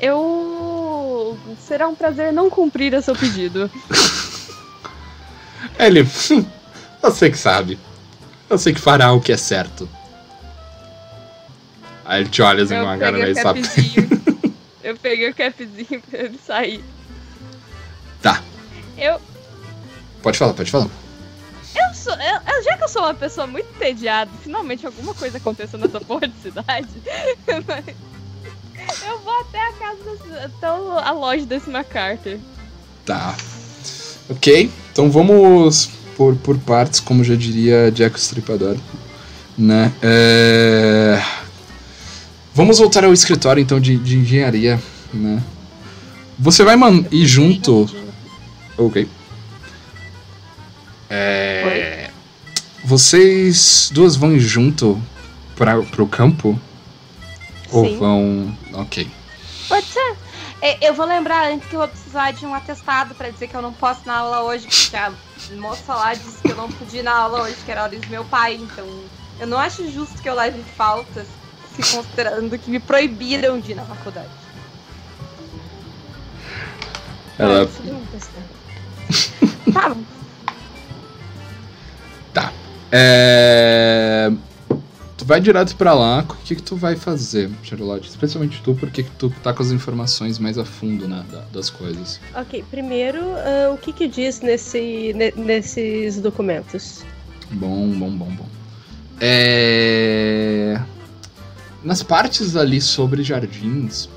Eu. Será um prazer não cumprir o seu pedido. Ele. Você que sabe. Eu sei que fará o que é certo. Aí ele te olha assim com uma cara meio sabe. eu peguei o capzinho pra ele sair. Tá, Eu, pode falar, pode falar. eu sou. eu- já que eu sou uma pessoa muito entediada, finalmente alguma coisa aconteceu nessa porra de cidade. eu vou até a casa desse, até a loja desse MacArthur. Tá. Ok, então vamos por, por partes, como já diria Jack Stripador. Né? É, Vamos voltar ao escritório então de, de engenharia. Né? Você vai man- ir junto. Ok. É... Vocês duas vão ir junto para pro campo? Ou Sim. vão. Ok. Pode ser. É, Eu vou lembrar antes que eu vou precisar de um atestado pra dizer que eu não posso na aula hoje, porque a moça lá disse que eu não podia ir na aula hoje, que era hora do meu pai, então eu não acho justo que eu leve faltas, considerando que me proibiram de ir na faculdade. Ela Tá bom. É... Tu vai direto pra lá, o que, que tu vai fazer, Charlotte? Especialmente tu, porque tu tá com as informações mais a fundo, né, da- das coisas. Ok, primeiro, ah, o que que diz nesse, ne- nesses documentos? Bom, bom, bom, bom. É... Nas partes ali sobre jardins...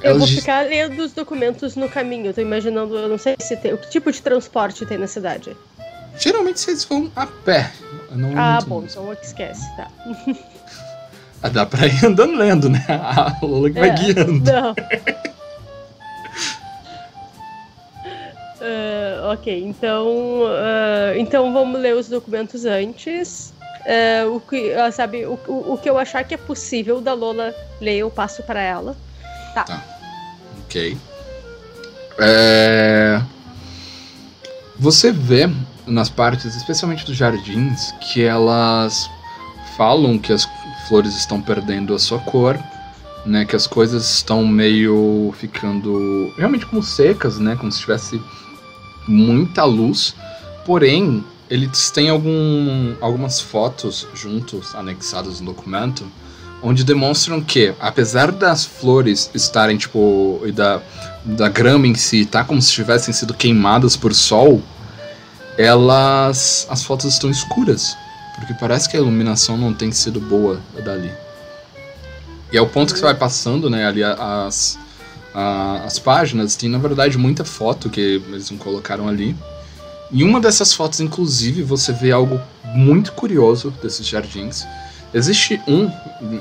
Eu vou ficar lendo os documentos no caminho. Eu tô imaginando, eu não sei se tem. Que tipo de transporte tem na cidade? Geralmente vocês vão a pé. Não Ah, muito- bom, então esquece, tá. Ah, dá pra ir andando lendo, né? A Lola que vai É. guiando. Não. Ah, ok, então, ah, então vamos ler os documentos antes. Ah, o que, ah, sabe, o, o, o que eu achar que é possível da Lola ler, eu passo para ela. Ok. É... Você vê nas partes, especialmente dos jardins, que elas falam que as flores estão perdendo a sua cor, né? Que as coisas estão meio ficando realmente como secas, né? Como se tivesse muita luz. Porém, eles têm algum, algumas fotos juntos, anexadas no documento, onde demonstram que, apesar das flores estarem, tipo, e da, da grama em si, tá como se tivessem sido queimadas por sol, elas. as fotos estão escuras. Porque parece que a iluminação não tem sido boa dali. E é o ponto que você vai passando, né, ali as, a- as páginas, tem na verdade muita foto que eles não colocaram ali. Em uma dessas fotos, inclusive, você vê algo muito curioso desses jardins. Existe um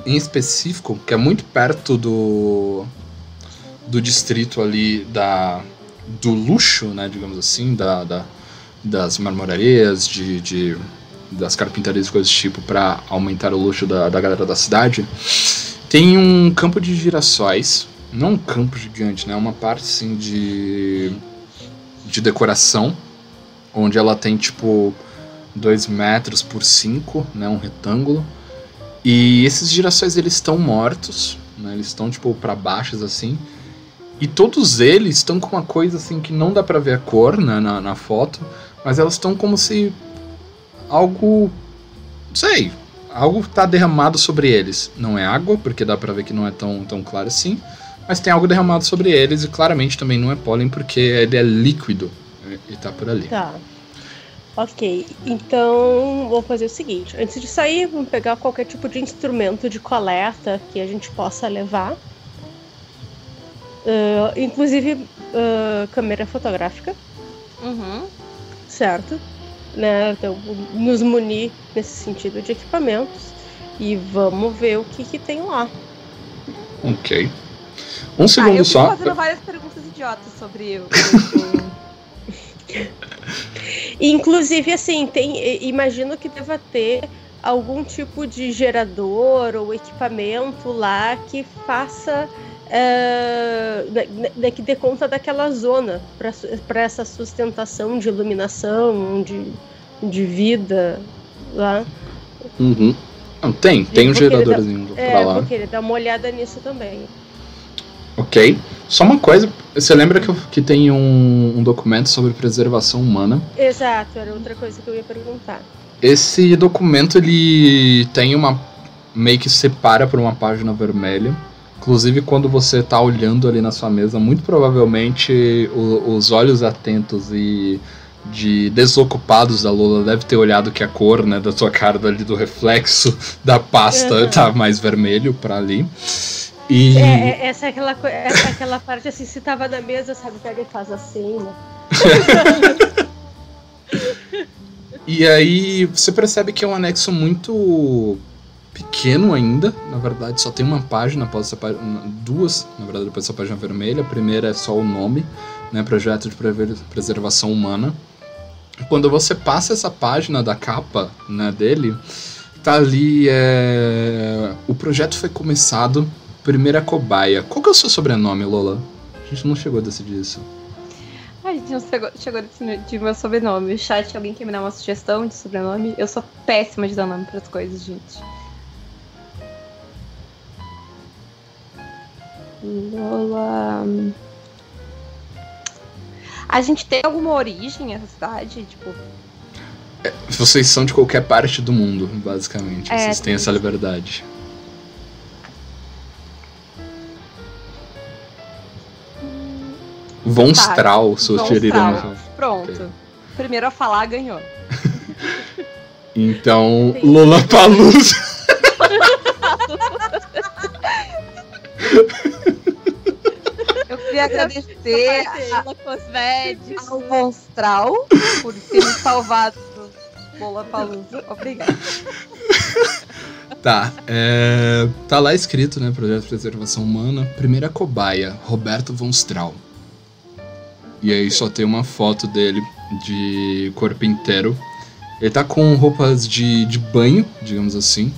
em específico que é muito perto do do distrito ali da do luxo, né, digamos assim, da, da- das marmorarias, de, de- das carpintarias e coisas do tipo para aumentar o luxo da, da galera da cidade. Tem um campo de girassóis, não um campo gigante, né, uma parte assim de de decoração, onde ela tem tipo 2 metros por 5, né, um retângulo. E esses girassóis eles estão mortos, né? Eles estão tipo para baixos assim. E todos eles estão com uma coisa assim que não dá pra ver a cor né, na, na foto, mas elas estão como se algo, não sei, algo tá derramado sobre eles. Não é água, porque dá pra ver que não é tão, tão claro assim, mas tem algo derramado sobre eles e claramente também não é pólen porque ele é líquido e tá por ali. Tá. Ok, então vou fazer o seguinte: antes de sair, vamos pegar qualquer tipo de instrumento de coleta que a gente possa levar. Ah, inclusive ah, câmera fotográfica, Uhum. certo? Né? Então, nos munir nesse sentido de equipamentos e vamos ver o que, que tem lá. Ok. Um Ah, segundo eu fico só. fazendo várias perguntas idiotas sobre o. Inclusive, assim, tem, imagino que deva ter algum tipo de gerador ou equipamento lá que faça. da- que dê conta daquela zona para essa sustentação de iluminação, de, de vida lá. Uhum. Não, tem, tem um geradorzinho pra É, lá. vou querer dar uma olhada nisso também. Ok. Só uma coisa, você lembra que, eu- que tem um, um documento sobre preservação humana? Exato, era outra coisa que eu ia perguntar. Esse documento ele tem uma. meio que separa por uma página vermelha. Inclusive, quando você tá olhando ali na sua mesa, muito provavelmente o- os olhos atentos e de desocupados da Lola deve ter olhado que a cor né, da sua cara ali do reflexo da pasta Uhum. tá mais vermelho pra ali. E. É, é- essa é aquela, essa é aquela parte assim, se tava na mesa, sabe, pega e faz assim, né? E aí você percebe que é um anexo muito pequeno ainda. Na verdade, só tem uma página após essa página. Duas, na verdade, depois dessa página vermelha. A primeira é só o nome, né? Projeto de Preservação Humana. Quando você passa essa página da capa né, dele, tá ali. É... O projeto foi começado. Primeira cobaia. Qual que é o seu sobrenome, Lola? A gente não chegou a decidir isso. A gente não chegou, chegou de, de meu sobrenome. O chat, alguém quer me dar uma sugestão de sobrenome? Eu sou péssima de dar nome pras coisas, gente. Lola. A gente tem alguma origem nessa cidade? Tipo, Vocês são de qualquer parte do mundo, basicamente. É, Vocês têm essa liberdade. Von Tá. Von Strahl. Pronto. Primeiro a falar ganhou. Então, Sim. Lollapalooza. Eu queria agradecer a- ao Monstral por ter me salvado do Lollapalooza. Obrigada. Tá, é, tá lá escrito, né? Projeto de Preservação Humana. Primeira cobaia, Roberto Von Strahl. E aí só tem uma foto dele de corpo inteiro. Ele tá com roupas de, de banho, digamos assim.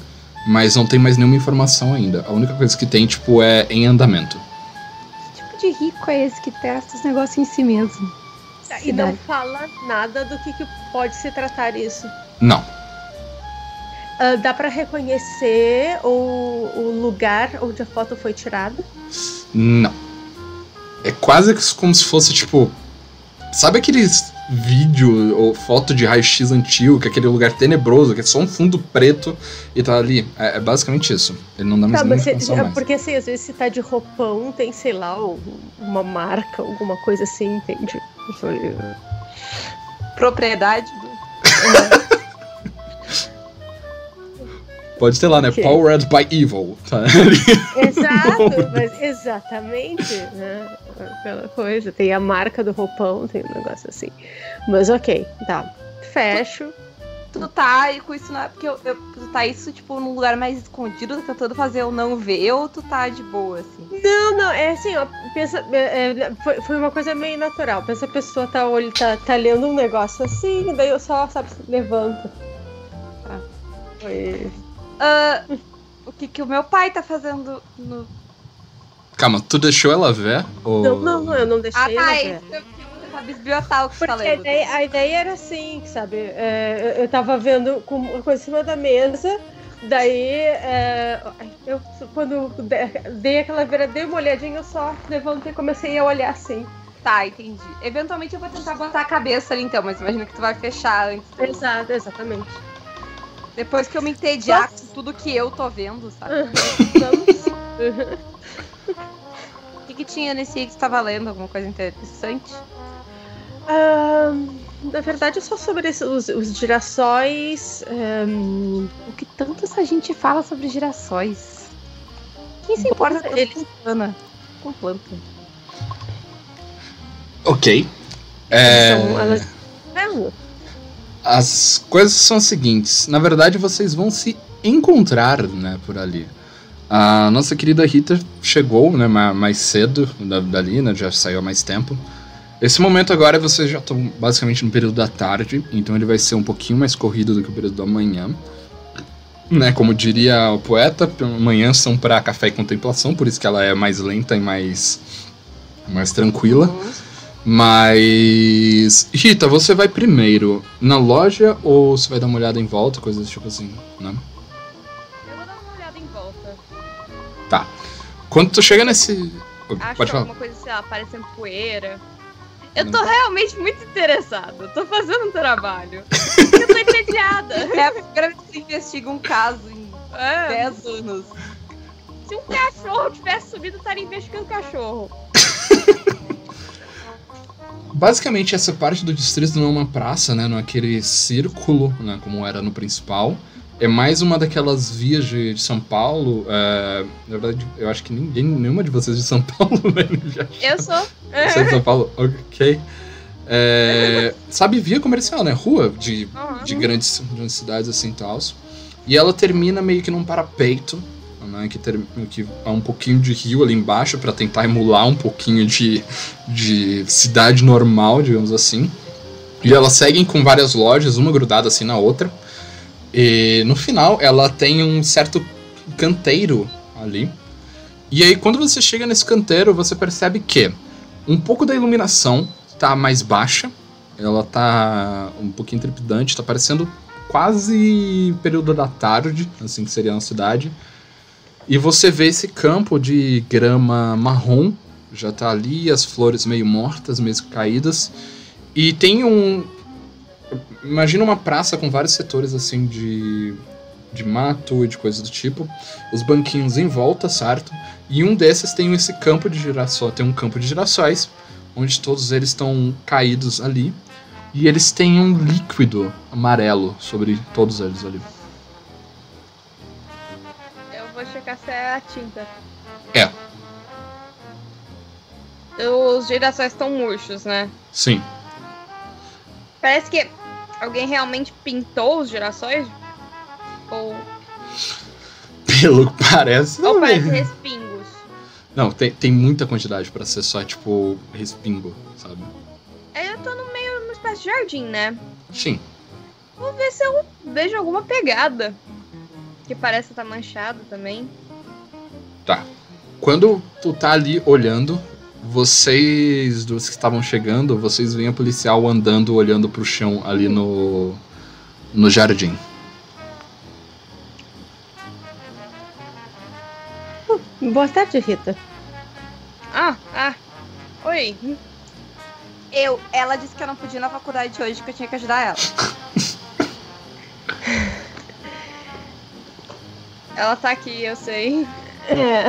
Mas não tem mais nenhuma informação ainda. A única coisa que tem, tipo, é em andamento. Que tipo de rico é esse que testa os negócios em si mesmo? E não fala nada do que, que pode se tratar isso. Não. Ah, dá pra reconhecer o, o lugar onde a foto foi tirada? Não. É quase como se fosse, tipo. Sabe aqueles vídeo ou foto de raio-x antigo, que é aquele lugar tenebroso, que é só um fundo preto e tá ali? É, é basicamente isso. Ele não dá mais Tá, nenhuma mas se- informação mais. porque assim, às vezes se tá de roupão, tem, sei lá, um- uma marca, alguma coisa assim, entende? Foi- Propriedade do. Pode ter lá, né? Powered by Evil. Tá? Exato, mas exatamente, né? Aquela coisa. Tem a marca do roupão, tem um negócio assim. Mas ok, tá. Fecho. Tu tá e com isso não é porque eu, eu- tu tá isso, tipo, num lugar mais escondido, tentando fazer eu não ver, ou tu tá de boa, assim. Não, não, é assim, ó. Pensa, é, é, foi, foi uma coisa meio natural. Pensa a pessoa tá, olh- tá, tá lendo um negócio assim, daí eu só, sabe, levanta. Tá. Foi. Ah, o que que o meu pai tá fazendo no. Calma, tu deixou ela ver? Ou... Não, não, não, eu não deixei Ah, ela tá, ver. eu eu vou tentar bisbilhotar o que tá Porque a lendo. ideia, a ideia era assim, sabe? É, eu, eu tava vendo com uma coisa em cima da mesa, daí é, eu quando de- dei aquela virada, dei uma olhadinha, eu só levantei e comecei a olhar assim. Tá, entendi. Eventualmente eu vou tentar botar a cabeça ali então, mas imagino que tu vai fechar antes. Exato, exatamente. Depois que eu me entediar com tudo que eu tô vendo, sabe? O que, que tinha nesse aí que tu tava lendo? Alguma coisa interessante? Ah, na verdade, é só sobre esse- os, os girassóis. ehm, O que tanto essa gente fala sobre girassóis? Quem se importa com Eles- com planta? Com planta. Ok. É... são- elas- É, As coisas são as seguintes. Na verdade, vocês vão se encontrar, né, por ali. A nossa querida Rita chegou, né, ma- mais cedo da- dali, né, já saiu há mais tempo. Esse momento agora vocês já estão basicamente no período da tarde, então ele vai ser um pouquinho mais corrido do que o período da manhã. Né, como diria o poeta, manhãs são para café e contemplação, por isso que ela é mais lenta e mais mais tranquila. Uhum. Mas. Rita, você vai primeiro na loja ou você vai dar uma olhada em volta, coisas tipo assim, né? Eu vou dar uma olhada em volta. Quando tu chega nesse. Acho Pode falar. alguma coisa, sei lá, parecendo poeira. Eu tô realmente muito interessada. Eu tô fazendo um trabalho. eu tô entediada. É a primeira vez que você investiga um caso em É, 10 anos. se um cachorro tivesse subido, eu estaria investigando cachorro. Basicamente, essa parte do distrito não é uma praça, né? Não é aquele círculo, né? Como era no principal. É mais uma daquelas vias de, de São Paulo. é, na verdade, eu acho que ninguém, nenhuma de vocês de São Paulo, né? Já Eu sou. Você é de São Paulo? Ok. É, sabe, via comercial, né? Rua de Aham. de grandes, grandes cidades assim tal. E ela termina meio que num parapeito, né, que, ter, que há um pouquinho de rio ali embaixo para tentar emular um pouquinho de, de cidade normal, digamos assim. E elas seguem com várias lojas, uma grudada assim na outra. E no final ela tem um certo canteiro ali. E aí quando você chega nesse canteiro, você percebe que um pouco da iluminação tá mais baixa ela tá um pouquinho trepidante, tá parecendo quase período da tarde, assim que seria na cidade. E você vê esse campo de grama marrom, já tá ali, as flores meio mortas, meio caídas. E tem um, Imagina uma praça com vários setores assim de, de mato e de coisas do tipo. Os banquinhos em volta, certo? E um desses tem esse campo de girassol, tem um campo de girassóis, onde todos eles estão caídos ali. E eles têm um líquido amarelo sobre todos eles ali. Vou checar se é a tinta. É. Os girassóis estão murchos, né? Sim. Parece que alguém realmente pintou os girassóis? Ou, Pelo que parece, ou não parece respingos? Não, tem, tem muita quantidade pra ser só, tipo, respingo, sabe? É, eu tô no meio de uma espécie de jardim, né? Sim. Vou ver se eu vejo alguma pegada. Que parece estar manchado também. Tá. Quando tu tá ali olhando, vocês dos que estavam chegando, vocês veem a policial andando, olhando pro chão ali no, no jardim. Boa tarde, Rita. Ah, ah. Oi. Eu, ela disse que eu não podia ir na faculdade hoje, que eu tinha que ajudar ela. Ela tá aqui, eu sei. É.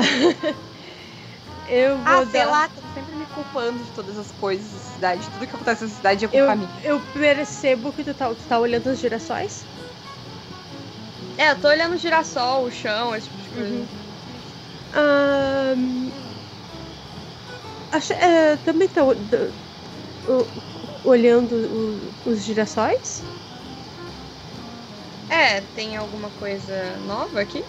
Eu vou Ah, dar... sei lá, tô sempre me culpando de todas as coisas da cidade. Tudo que acontece na cidade é Eu, culpa minha. eu percebo que tu tá, tu tá olhando os girassóis. É, eu tô olhando o girassol, o chão, esse tipo de coisa. Uhum. Ahn, acha- é, também tá o- d- o- olhando o- os girassóis? É, tem alguma coisa nova aqui?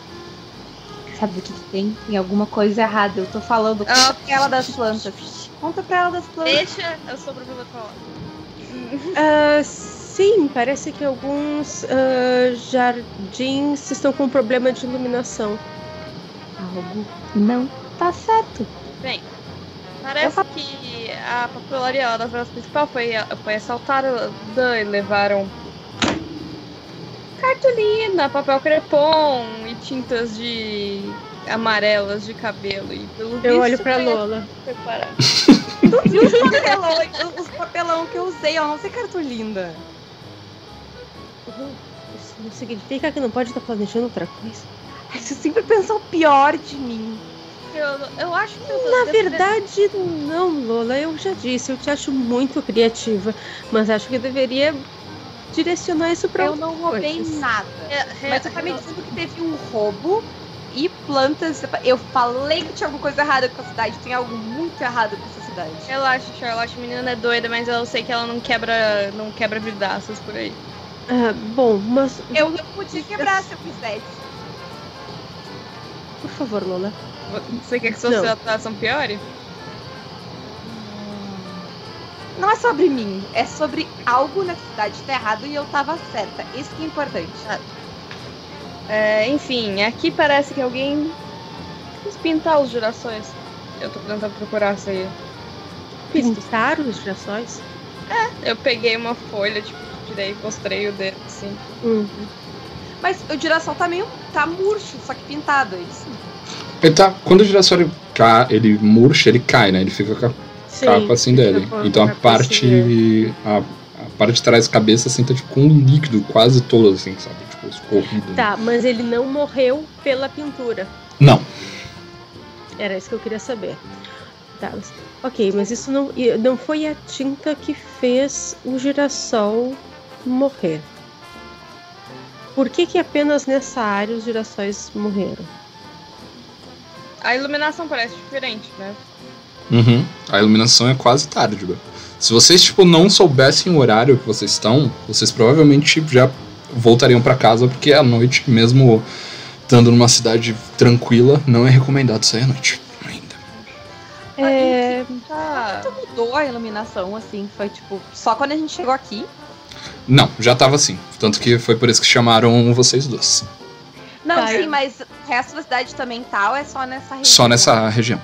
Sabe o que, que tem? Tem alguma coisa errada. Eu tô falando. Ah. Conta pra ela das plantas. Conta pra ela das plantas. Deixa eu sobreviver falar. Ah, sim, parece que alguns ah, jardins estão com problema de iluminação. Algo não tá certo. Bem, parece que a papelaria da praça principal foi, foi assaltada e levaram cartolina, papel crepom e tintas de amarelas de cabelo. E pelo Eu visto olho pra Lola. Tu viu os papelão, os papelão que eu usei? Eu não sei cartolinda. Isso não significa que não pode estar planejando outra coisa. Você sempre pensa o pior de mim. Eu, eu acho que eu Na verdade, não, Lola. Eu já disse, eu te acho muito criativa, mas acho que deveria direcionar isso pra Eu não roubei coisas. nada. É, Mas você tá me dizendo que teve um roubo e plantas. Eu falei que tinha alguma coisa errada com a cidade. Tem algo muito errado com essa cidade. Relaxa, Charlotte, a menina é doida, mas eu sei que ela não quebra, não quebra vidraças por aí. Ah, bom, mas Eu, eu podia quebrar se eu quisesse. por favor, Lola. Você quer que sua Não. situação Não é sobre mim, é sobre algo na cidade tá errado e eu tava certa. Isso que é importante. É, enfim, aqui parece que alguém quis pintar os girassóis. Eu tô tentando procurar isso aí. Pintar os girassóis? Eu peguei uma folha, tipo, tirei, mostrei o dedo, assim. Hum. Mas o girassol tá meio. tá murcho, só que pintado, é isso. Ele tá, quando o girassol cai, ele murcha, ele cai, né? Ele fica com a Sim, capa assim dele. Então a parte. A, a parte de trás da cabeça assim tá tipo com um líquido quase todo, assim, sabe? Tipo, escorrido. Tá, mas ele não morreu pela pintura. Não. Era isso que eu queria saber. Tá, mas- ok, mas isso não, não foi a tinta que fez o girassol morrer. Por que, que apenas nessa área os girassóis morreram? A iluminação parece diferente, né? Uhum. A iluminação é quase tarde, bro. Se vocês, tipo, não soubessem o horário que vocês estão, vocês provavelmente já voltariam pra casa, porque à noite, mesmo estando numa cidade tranquila, não é recomendado sair à noite ainda. É, Tá. Mudou a iluminação, assim. Foi tipo. Só quando a gente chegou aqui. Não, já tava assim. Tanto que foi por isso que chamaram vocês dois. Não, Tá, sim, eu- mas o resto da cidade também tá ou é só nessa região? Só nessa região.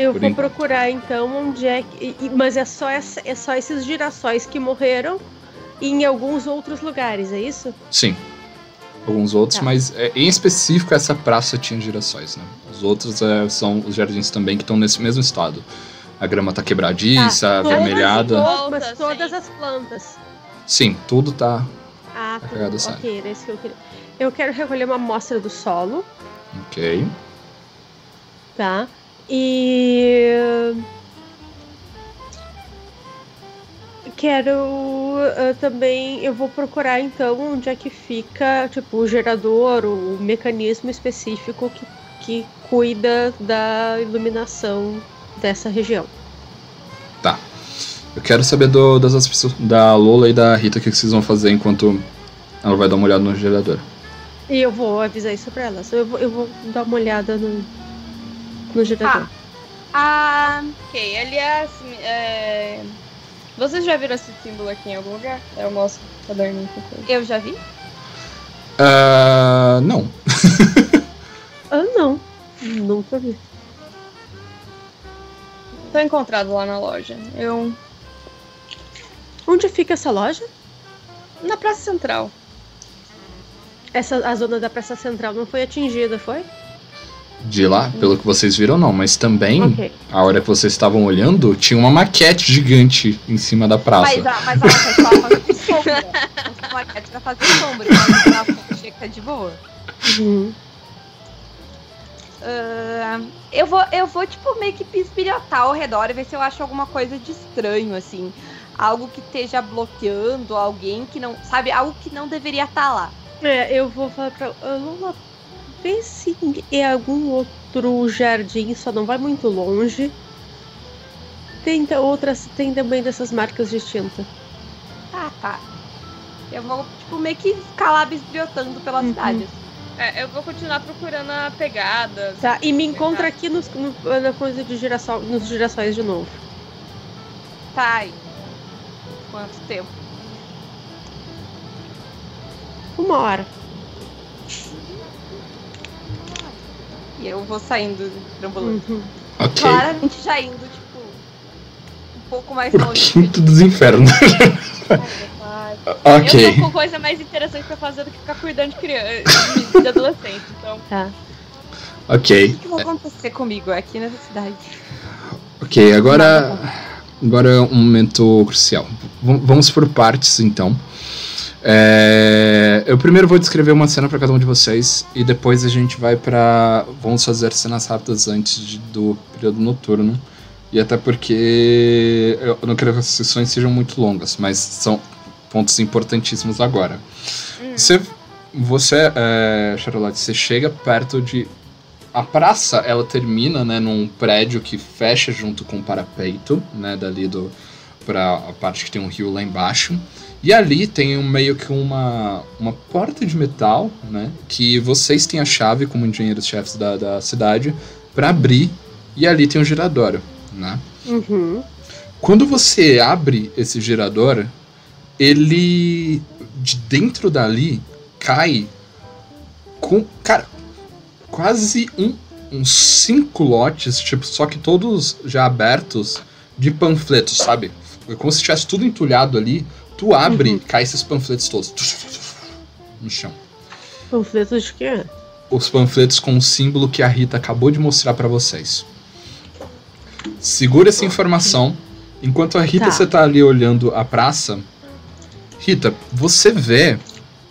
Eu Por vou enquanto. procurar então onde é que. Mas é só, essa- é só esses girassóis que morreram e em alguns outros lugares, é isso? Sim. Alguns outros, Tá. mas é, em específico essa praça tinha girassóis, né? Os outros é, são os jardins também que estão nesse mesmo estado. A grama tá quebradiça, Tá, todas avermelhada. to- Volta, Mas todas sim. as plantas. Sim, tudo tá. Ah, Tá cagado sai. Ok, era isso que eu queria. Eu quero recolher uma amostra do solo, Ok. tá? E. Quero ah, também. Eu vou procurar então onde é que fica, tipo, o gerador, o mecanismo específico que, que cuida da iluminação dessa região. Eu quero saber do- das pessoas, da Lola e da Rita o que que vocês vão fazer enquanto ela vai dar uma olhada no gerador. E eu vou avisar isso pra elas. Eu vou, eu vou dar uma olhada no, no gerador. Ah, Ok, aliás, é... vocês já viram esse símbolo aqui em algum lugar? Eu mostro pra dormir depois. eu já vi. Ah, não. Ah, não. Nunca vi. Tô encontrado lá na loja. Eu. Onde fica essa loja? Na Praça Central. Essa, a zona da Praça Central não foi atingida, foi? De lá, pelo que vocês viram, não. Mas também, Ok. a hora que vocês estavam olhando, tinha uma maquete gigante em cima da praça. Mas, mas ela faz só fazer sombra. Não maquete pra fazer sombra. Então, foto chega tá de boa. Uhum. Ah, eu vou, eu vou, tipo, meio que pispilhotar ao redor e ver se eu acho alguma coisa de estranho, assim. Algo que esteja bloqueando alguém que não. Sabe? Algo que não deveria estar lá. É, eu vou falar pra Lula, vê se é algum outro jardim, só não vai muito longe. Tem outras, tem também dessas marcas de tinta. Ah, tá. Eu vou, tipo, meio que bisbilhotando pela Uhum. cidade. É, eu vou continuar procurando a pegada. Tá, e me encontra aqui nos, no- na coisa de girassol, nos girassóis de novo. Tá aí. Quanto tempo? Uma hora. E eu vou saindo trambulando. Uhum. Ok. Claramente já indo, tipo, um pouco mais longe. quinto dos infernos. Ok. Eu tô com coisa mais interessante pra fazer do que ficar cuidando de criança, de, de adolescente. Então, Tá. Ok. O que vai acontecer comigo aqui nessa cidade? Ok, agora. Agora é um momento crucial. V- vamos por partes, então. É, eu primeiro vou descrever uma cena para cada um de vocês e depois a gente vai para vamos fazer cenas rápidas antes de- do período noturno e até porque eu não quero que as sessões sejam muito longas, mas são pontos importantíssimos agora. Você, você é, Charlotte, você chega perto de a praça, ela termina, né, num prédio que fecha junto com o parapeito, né, dali do para a parte que tem um rio lá embaixo. E ali tem um, meio que uma, uma porta de metal, né, que vocês têm a chave como engenheiros-chefes da, da cidade para abrir e ali tem um girador, né? Uhum. Quando você abre esse gerador, ele de dentro dali cai com, cara, quase um, uns cinco lotes, tipo, só que todos já abertos de panfletos, sabe? É como se tivesse tudo entulhado ali. Tu abre, Uhum. cai esses panfletos todos no chão. Panfletos de quê? Os panfletos com o símbolo que a Rita acabou de mostrar pra vocês. Segura essa informação. Enquanto a Rita Tá. você tá ali olhando a praça, Rita, você vê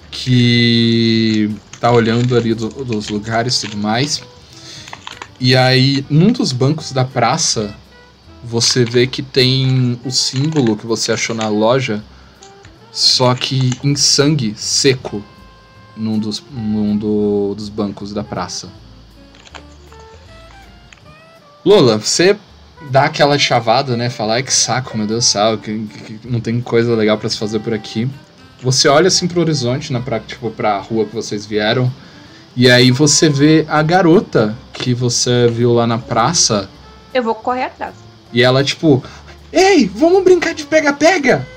que tá olhando ali do- dos lugares e tudo mais. E aí, num dos bancos da praça, você vê que tem o símbolo que você achou na loja, só que em sangue seco num dos, num do- dos bancos da praça. Lola, você dá aquela chavada, né? Falar, que saco, meu Deus do céu, que, que- não tem coisa legal pra se fazer por aqui. Você olha assim pro horizonte, né, pra, tipo, pra rua que vocês vieram, e aí você vê a garota que você viu lá na praça, Eu vou correr atrás. e ela, tipo, ei, vamos brincar de pega-pega!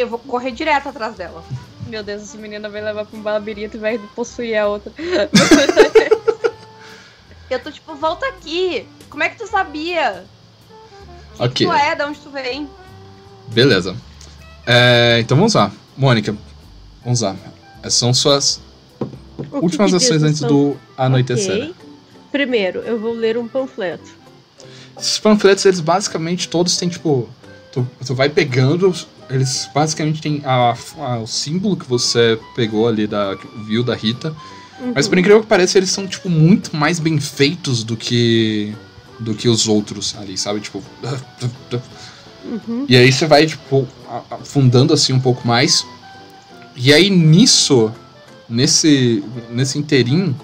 Eu vou correr direto atrás dela. meu Deus, essa menina vai levar pra um labirinto e vai possuir a outra. Eu tô tipo, volta aqui. Como é que tu sabia? Quem Ok. tu é? De onde tu vem? Beleza. É, então vamos lá. Mônica, vamos lá. Essas são suas O que últimas que ações antes no do anoitecer. Ok. Primeiro, eu vou ler um panfleto. Esses panfletos, eles basicamente todos têm, tipo. Tu, tu vai pegando, eles basicamente têm a, a- o símbolo que você pegou ali, da, viu da Rita. Mas por incrível que pareça, eles são, tipo, muito mais bem feitos do que. do que os outros ali, sabe? Tipo. Uhum. E aí você vai, tipo, afundando assim um pouco mais. E aí nisso, nesse, nesse inteirinho,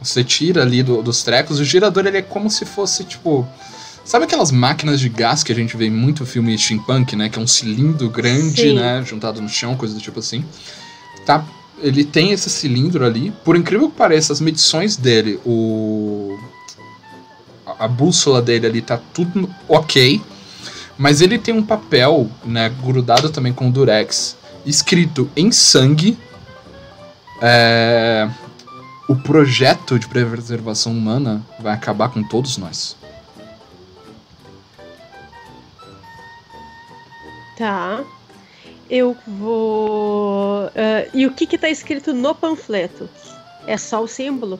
você tira ali do- dos trecos. O girador ele é como se fosse, tipo. Sabe aquelas máquinas de gás que a gente vê em muito filme steampunk, né? Que é um cilindro grande, Sim. né? Juntado no chão, coisa do tipo assim. Tá, ele tem esse cilindro ali. Por incrível que pareça, as medições dele, o. A, bússola dele ali tá tudo ok. Mas ele tem um papel, né, grudado também com durex, escrito em sangue. é, o projeto de preservação humana vai acabar com todos nós. Tá. Eu vou. ah, e o que que tá escrito no panfleto? É só o símbolo?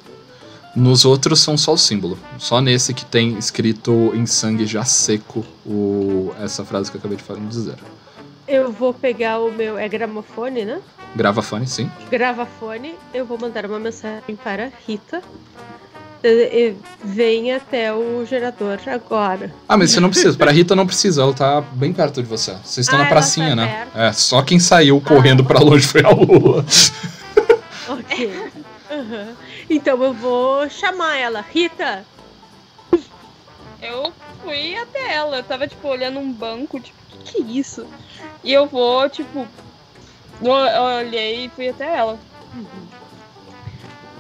Nos outros são só o símbolo. Só nesse que tem escrito em sangue já seco o, essa frase que eu acabei de falar dizer. Eu vou pegar o meu. É gramofone, né? Gravafone, sim. Gravafone. Eu vou mandar uma mensagem para Rita. Eh, eh, Vem até o gerador agora. Ah, mas você não precisa. Para Rita não precisa, ela tá bem perto de você. Vocês estão Ah, na ela pracinha, tá né? perto. É, só quem saiu correndo Ah. pra longe foi a Lula. Ok. Aham. Então eu vou chamar ela. Rita! Eu fui até ela. Eu tava, tipo, olhando um banco, tipo, o que, que é isso? E eu vou, tipo. Eu eu olhei e fui até ela.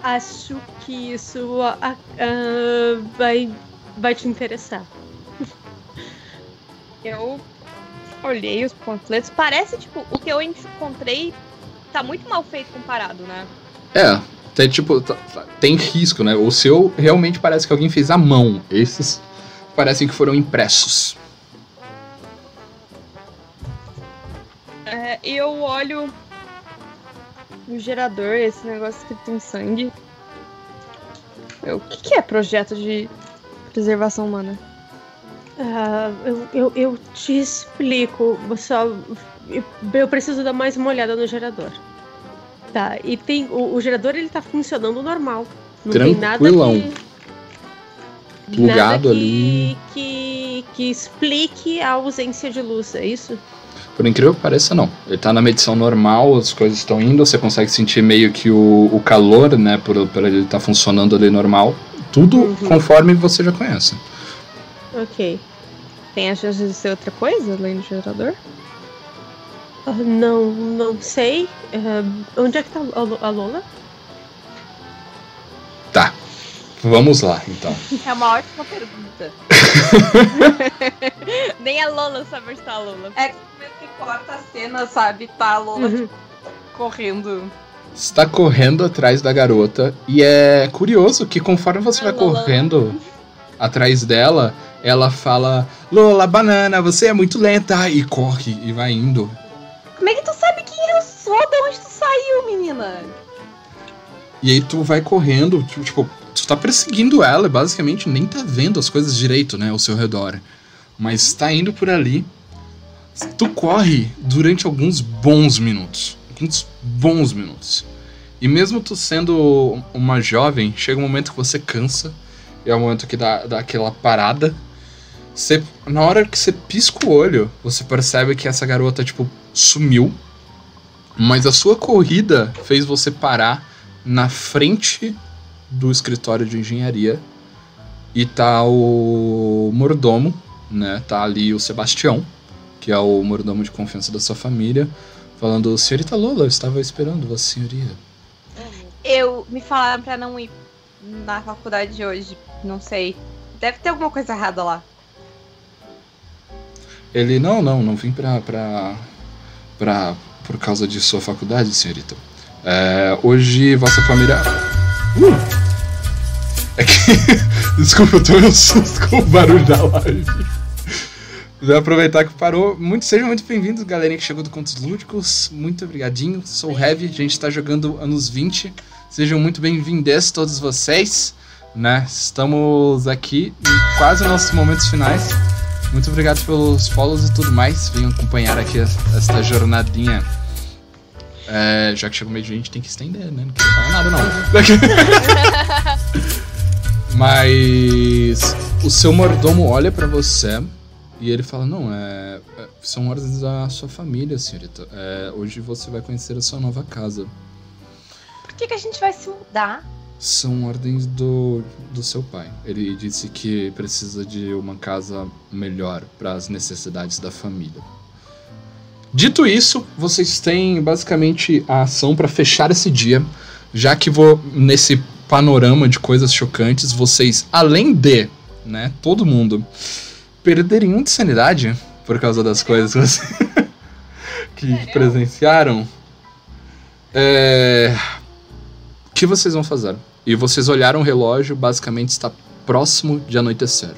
Acho que isso ah, vai, vai te interessar. Eu olhei os panfletos. Parece, tipo, o que eu encontrei tá muito mal feito comparado, né? É, tem tipo, tá- tá- tem risco, né? O seu realmente parece que alguém fez à mão. Esses parecem que foram impressos. É, eu olho o gerador, esse negócio escrito em sangue. Eu, o que, que é projeto de preservação humana? Ah, eu, eu, eu te explico. Só eu, eu preciso dar mais uma olhada no gerador. Tá, e tem. O, o gerador ele tá funcionando normal. Não tem nada Tranquilão. que. Plugado nada ali. que, que, que explique a ausência de luz, é isso? Por incrível que pareça, não. Ele tá na medição normal, as coisas estão indo, você consegue sentir meio que o, o calor, né? Por, por ele estar funcionando ali normal. Tudo Uhum. conforme você já conhece. Ok. Tem a chance de ser outra coisa além do gerador? Ah, não, não sei. Ah, onde é que tá a a Lola? Tá. Vamos lá, então. É uma ótima pergunta. Nem a Lola sabe onde tá a Lola. É corta a cena, sabe? Tá a Lola Uhum. tipo, correndo. está correndo atrás da garota e é curioso que conforme você vai Lola. correndo atrás dela, ela fala: Lola, banana, você é muito lenta e corre e vai indo. Como é que tu sabe quem eu sou? De onde tu saiu, menina? E aí tu vai correndo, tu, tipo, tu tá perseguindo ela e basicamente nem tá vendo as coisas direito, né, ao seu redor. Mas tá indo por ali. Tu corre durante alguns bons minutos. Alguns bons minutos. E mesmo tu sendo uma jovem, chega um momento que você cansa. E é o momento que dá, dá aquela parada. Você, na hora que você pisca o olho, você percebe que essa garota, tipo, sumiu. Mas a sua corrida fez você parar na frente do escritório de engenharia e tá o mordomo, né? Tá ali o Sebastião, que é o mordomo de confiança da sua família, falando: Senhorita Lola, eu estava esperando você, senhoria. Eu me falaram pra não ir na faculdade de hoje. Não sei. Deve ter alguma coisa errada lá. Ele: Não, não, não vim pra. pra. pra por causa de sua faculdade, senhorita. É, hoje vossa família. Uh! É que. Desculpa, eu tô meio susto com o barulho da live. Vou aproveitar que parou. Muito, sejam muito bem-vindos, galerinha que chegou do Contos Lúdicos. Muito obrigadinho. Sou o Heavy, a gente tá jogando anos 20. Sejam muito bem-vindos todos vocês. Né? Estamos aqui em quase nossos momentos finais. Muito obrigado pelos follows e tudo mais. Venham acompanhar aqui esta jornadinha. É, já que chegou meio de gente, tem que estender, né? Não quero falar nada, não. Mas o seu mordomo olha pra você e ele fala: Não, é, é- são ordens da sua família, senhorita. É, hoje você vai conhecer a sua nova casa. Por que, que a gente vai se mudar? São ordens do, do seu pai. Ele disse que precisa de uma casa melhor para as necessidades da família. Dito isso, vocês têm basicamente a ação para fechar esse dia, já que vou nesse panorama de coisas chocantes, vocês, além de, né, todo mundo perderem um de sanidade por causa das coisas que, presenciaram. É, o que vocês vão fazer? E vocês olharam o relógio, basicamente está próximo de anoitecer.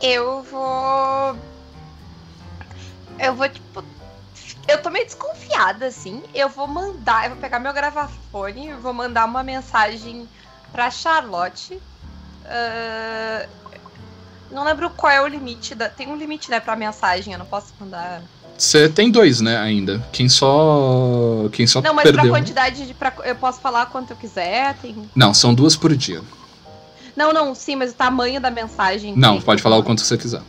Eu vou. Eu vou, tipo. Eu tô meio desconfiada, assim. Eu vou mandar. Eu vou pegar meu gravafone, vou mandar uma mensagem pra Charlotte. Ah, não lembro qual é o limite da. Tem um limite, né, pra mensagem. Eu não posso mandar. Você tem dois, né, ainda. Quem só. Quem só Não, mas perdeu. pra quantidade de. Pra, eu posso falar quanto eu quiser. Tem... Não, são duas por dia. Não, não, sim, mas o tamanho da mensagem. Não, pode falar o quanto você quiser.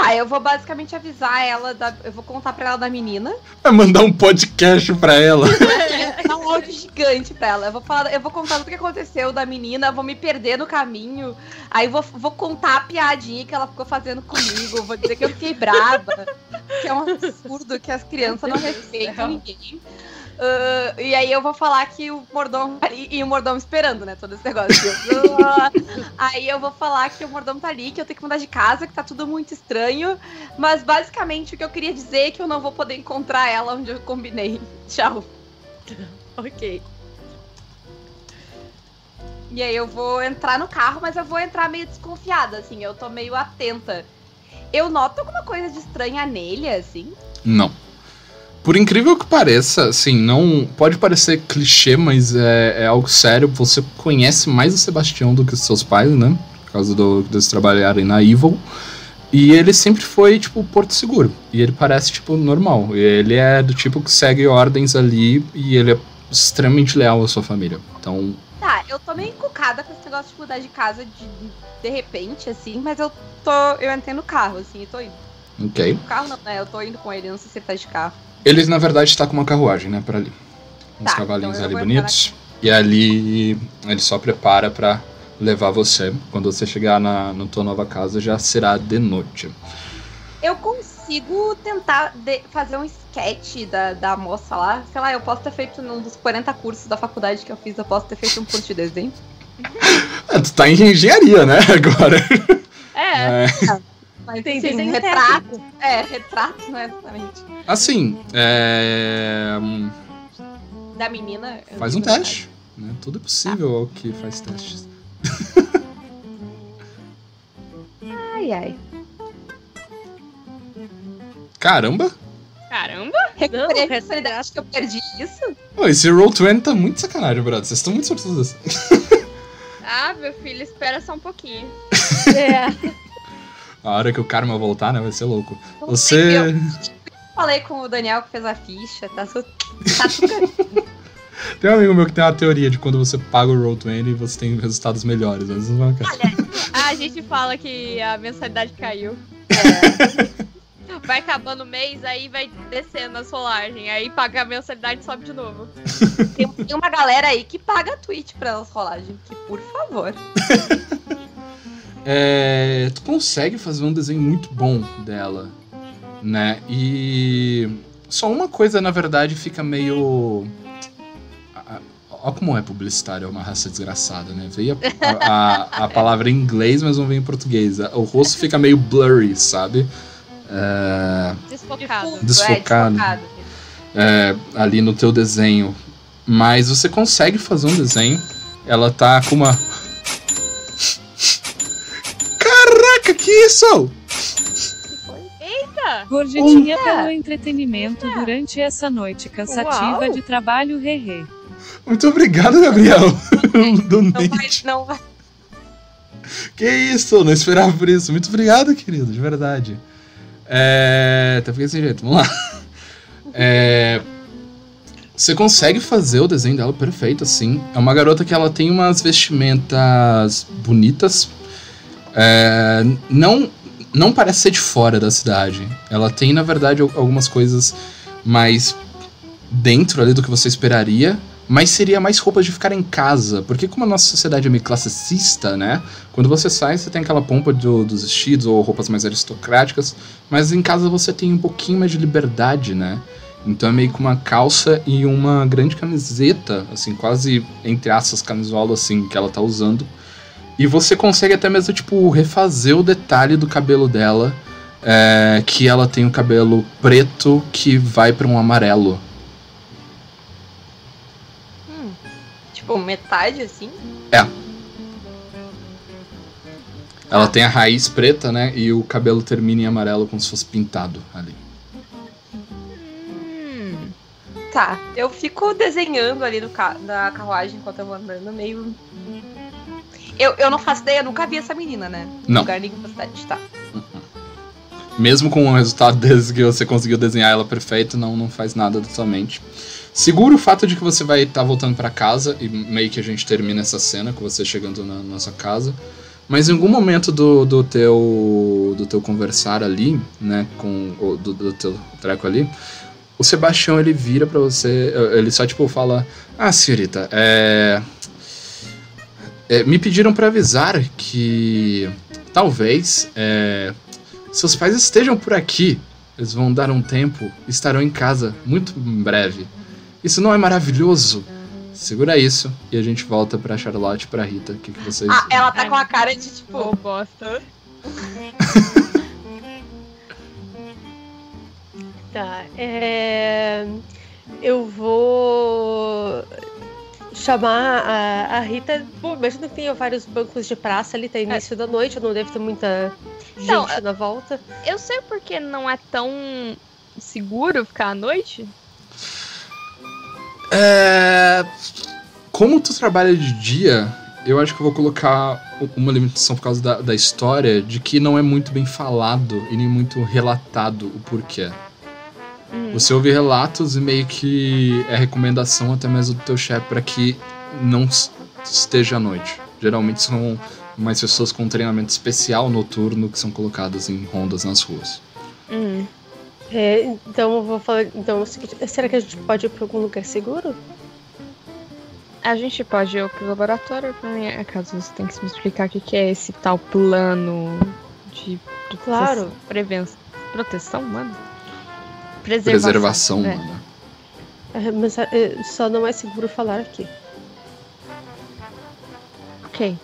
Tá, eu vou basicamente avisar ela. Da, eu vou contar pra ela da menina. Vai mandar um podcast pra ela. Dá um áudio gigante pra ela. Eu vou falar, eu vou contar tudo que aconteceu da menina, vou me perder no caminho. Aí vou, vou contar a piadinha que ela ficou fazendo comigo. Vou dizer que eu fiquei brava. Que é um absurdo que as crianças não respeitam ninguém. Ah, e aí eu vou falar que o mordomo tá ali e o mordomo esperando, né? Todo esse negócio. Aí eu vou falar que o mordomo tá ali, que eu tenho que mudar de casa, que tá tudo muito estranho. Mas basicamente o que eu queria dizer é que eu não vou poder encontrar ela onde eu combinei. Tchau. Ok. E aí eu vou entrar no carro, mas eu vou entrar meio desconfiada, assim, eu tô meio atenta. Eu noto alguma coisa de estranha nele, assim. Não. Por incrível que pareça, assim, não. Pode parecer clichê, mas é, é algo sério. Você conhece mais o Sebastião do que os seus pais, né? Por causa do, deles trabalharem na Evil. E ele sempre foi, tipo, Porto Seguro. E ele parece, tipo, normal. Ele é do tipo que segue ordens ali e ele é extremamente leal à sua família. Então, Tá, eu tô meio encucada com esse negócio de mudar de casa de, de repente, assim, mas eu tô. Eu entrei no carro, assim, e tô indo. ok. No carro não, né? Eu tô indo com ele, não sei se ele tá de carro. Eles, na verdade, está com uma carruagem, né, pra ali. Uns Tá, cavalinhos então ali bonitos. E ali ele só prepara pra levar você. Quando você chegar na, na tua nova casa, já será de noite. Eu consigo tentar de- fazer um sketch da, da moça lá. Sei lá, eu posso ter feito num dos 40 cursos da faculdade que eu fiz, eu posso ter feito um curso de desenho. É, tu tá em engenharia, né, agora. É, É. Mas Tem sim, desenho retrato. É, retrato, né, exatamente. Assim, é, Da menina. faz um teste. Né? Tudo é possível ao que faz testes. Ai, ai. Caramba! caramba. Recuperei a retrato. personalidade que eu perdi isso? Pô, esse Roll20 tá muito sacanagem, brother. Vocês estão muito sortudos. Ah, meu filho, espera só um pouquinho. É. A hora que o karma voltar, né, vai ser louco. Não Você... Eu falei com o Daniel que fez a ficha, tá, su- tá tudo. Tem um amigo meu que tem uma teoria de quando você paga o Roll20 você tem resultados melhores. Às vezes não Ah, a gente fala que a mensalidade caiu. Vai acabando o mês, aí vai descendo a solagem. Aí paga a mensalidade e sobe de novo. Tem, tem uma galera aí que paga a Twitch pra elas rolagem. Que, por favor. É, tu consegue fazer um desenho muito bom dela, né? E só uma coisa, na verdade, fica meio. a- a- Ó como é publicitário, é uma raça desgraçada, né? Veio a, a, a palavra em inglês, mas não vem em português. O rosto fica meio blurry, sabe? É, Desfocado. Desfocado. É, desfocado. é, ali no teu desenho. Mas você consegue fazer um desenho. Ela tá com uma. Caraca, que isso? Eita! Gorjetinha Eita! pelo entretenimento durante essa noite cansativa Uau! de trabalho, hehe. Muito obrigado, Gabriel. Não vai, não vai. que isso, não esperava por isso. Muito obrigado, querido, de verdade. É. Até fiquei desse jeito, vamos lá. É. Você consegue fazer o desenho dela perfeito, assim. É uma garota que ela tem umas vestimentas bonitas. É, não, não parece ser de fora da cidade. Ela tem, na verdade, algumas coisas mais dentro ali do que você esperaria. Mas seria mais roupas de ficar em casa. Porque como a nossa sociedade é meio classicista, né? Quando você sai, você tem aquela pompa do, dos vestidos ou roupas mais aristocráticas. Mas em casa você tem um pouquinho mais de liberdade, né? Então é meio que uma calça e uma grande camiseta, assim, quase entre aspas camisola, assim, que ela tá usando. E você consegue até mesmo, tipo, refazer o detalhe do cabelo dela. É, que ela tem o cabelo preto que vai para um amarelo. Hum, tipo, metade assim? É. Ela tem a raiz preta, né? E o cabelo termina em amarelo como se fosse pintado ali. Tá, eu fico desenhando ali no ca na carruagem enquanto eu vou andando, meio. Eu, eu não faço ideia, eu nunca vi essa menina, né? Não. Lugar nenhum da cidade, tá. Mesmo com o resultado desse que você conseguiu desenhar ela perfeito, não, não faz nada da sua mente. Segura o fato de que você vai estar tá voltando para casa e meio que a gente termina essa cena com você chegando na nossa casa. Mas em algum momento do, do teu do teu conversar ali, né, com o do, do teu treco ali, o Sebastião ele vira para você, ele só tipo fala: "Ah, senhorita, é, é me pediram para avisar que talvez é, seus pais estejam por aqui. Eles vão dar um tempo, estarão em casa muito em breve. Isso não é maravilhoso?" Segura isso e a gente volta pra Charlotte e pra Rita. O que, que vocês. Ah, ela tá com a cara de tipo. Ô, bosta. Tá, é... Eu vou chamar a, a Rita. Bom, imagina que tem vários bancos de praça ali, tá início da noite, não deve ter muita gente Não, na volta. Eu sei porque não é tão seguro ficar à noite. É... Como tu trabalha de dia, eu acho que eu vou colocar uma limitação por causa da, da história de que não é muito bem falado e nem muito relatado o porquê. Hum. Você ouve relatos e meio que é recomendação até mesmo do teu chefe para que não esteja à noite. Geralmente são mais pessoas com treinamento especial noturno que são colocadas em rondas nas ruas. Hum. É, então eu vou falar. Então, será que a gente pode ir pra algum lugar seguro? A gente pode ir pro laboratório pra mim, acaso você tem que me explicar o que, que é esse tal plano de prote- Claro. prevenção. Proteção, mano? Preservação. Preservação, É. mano. É, mas é, só não é seguro falar aqui. Ok.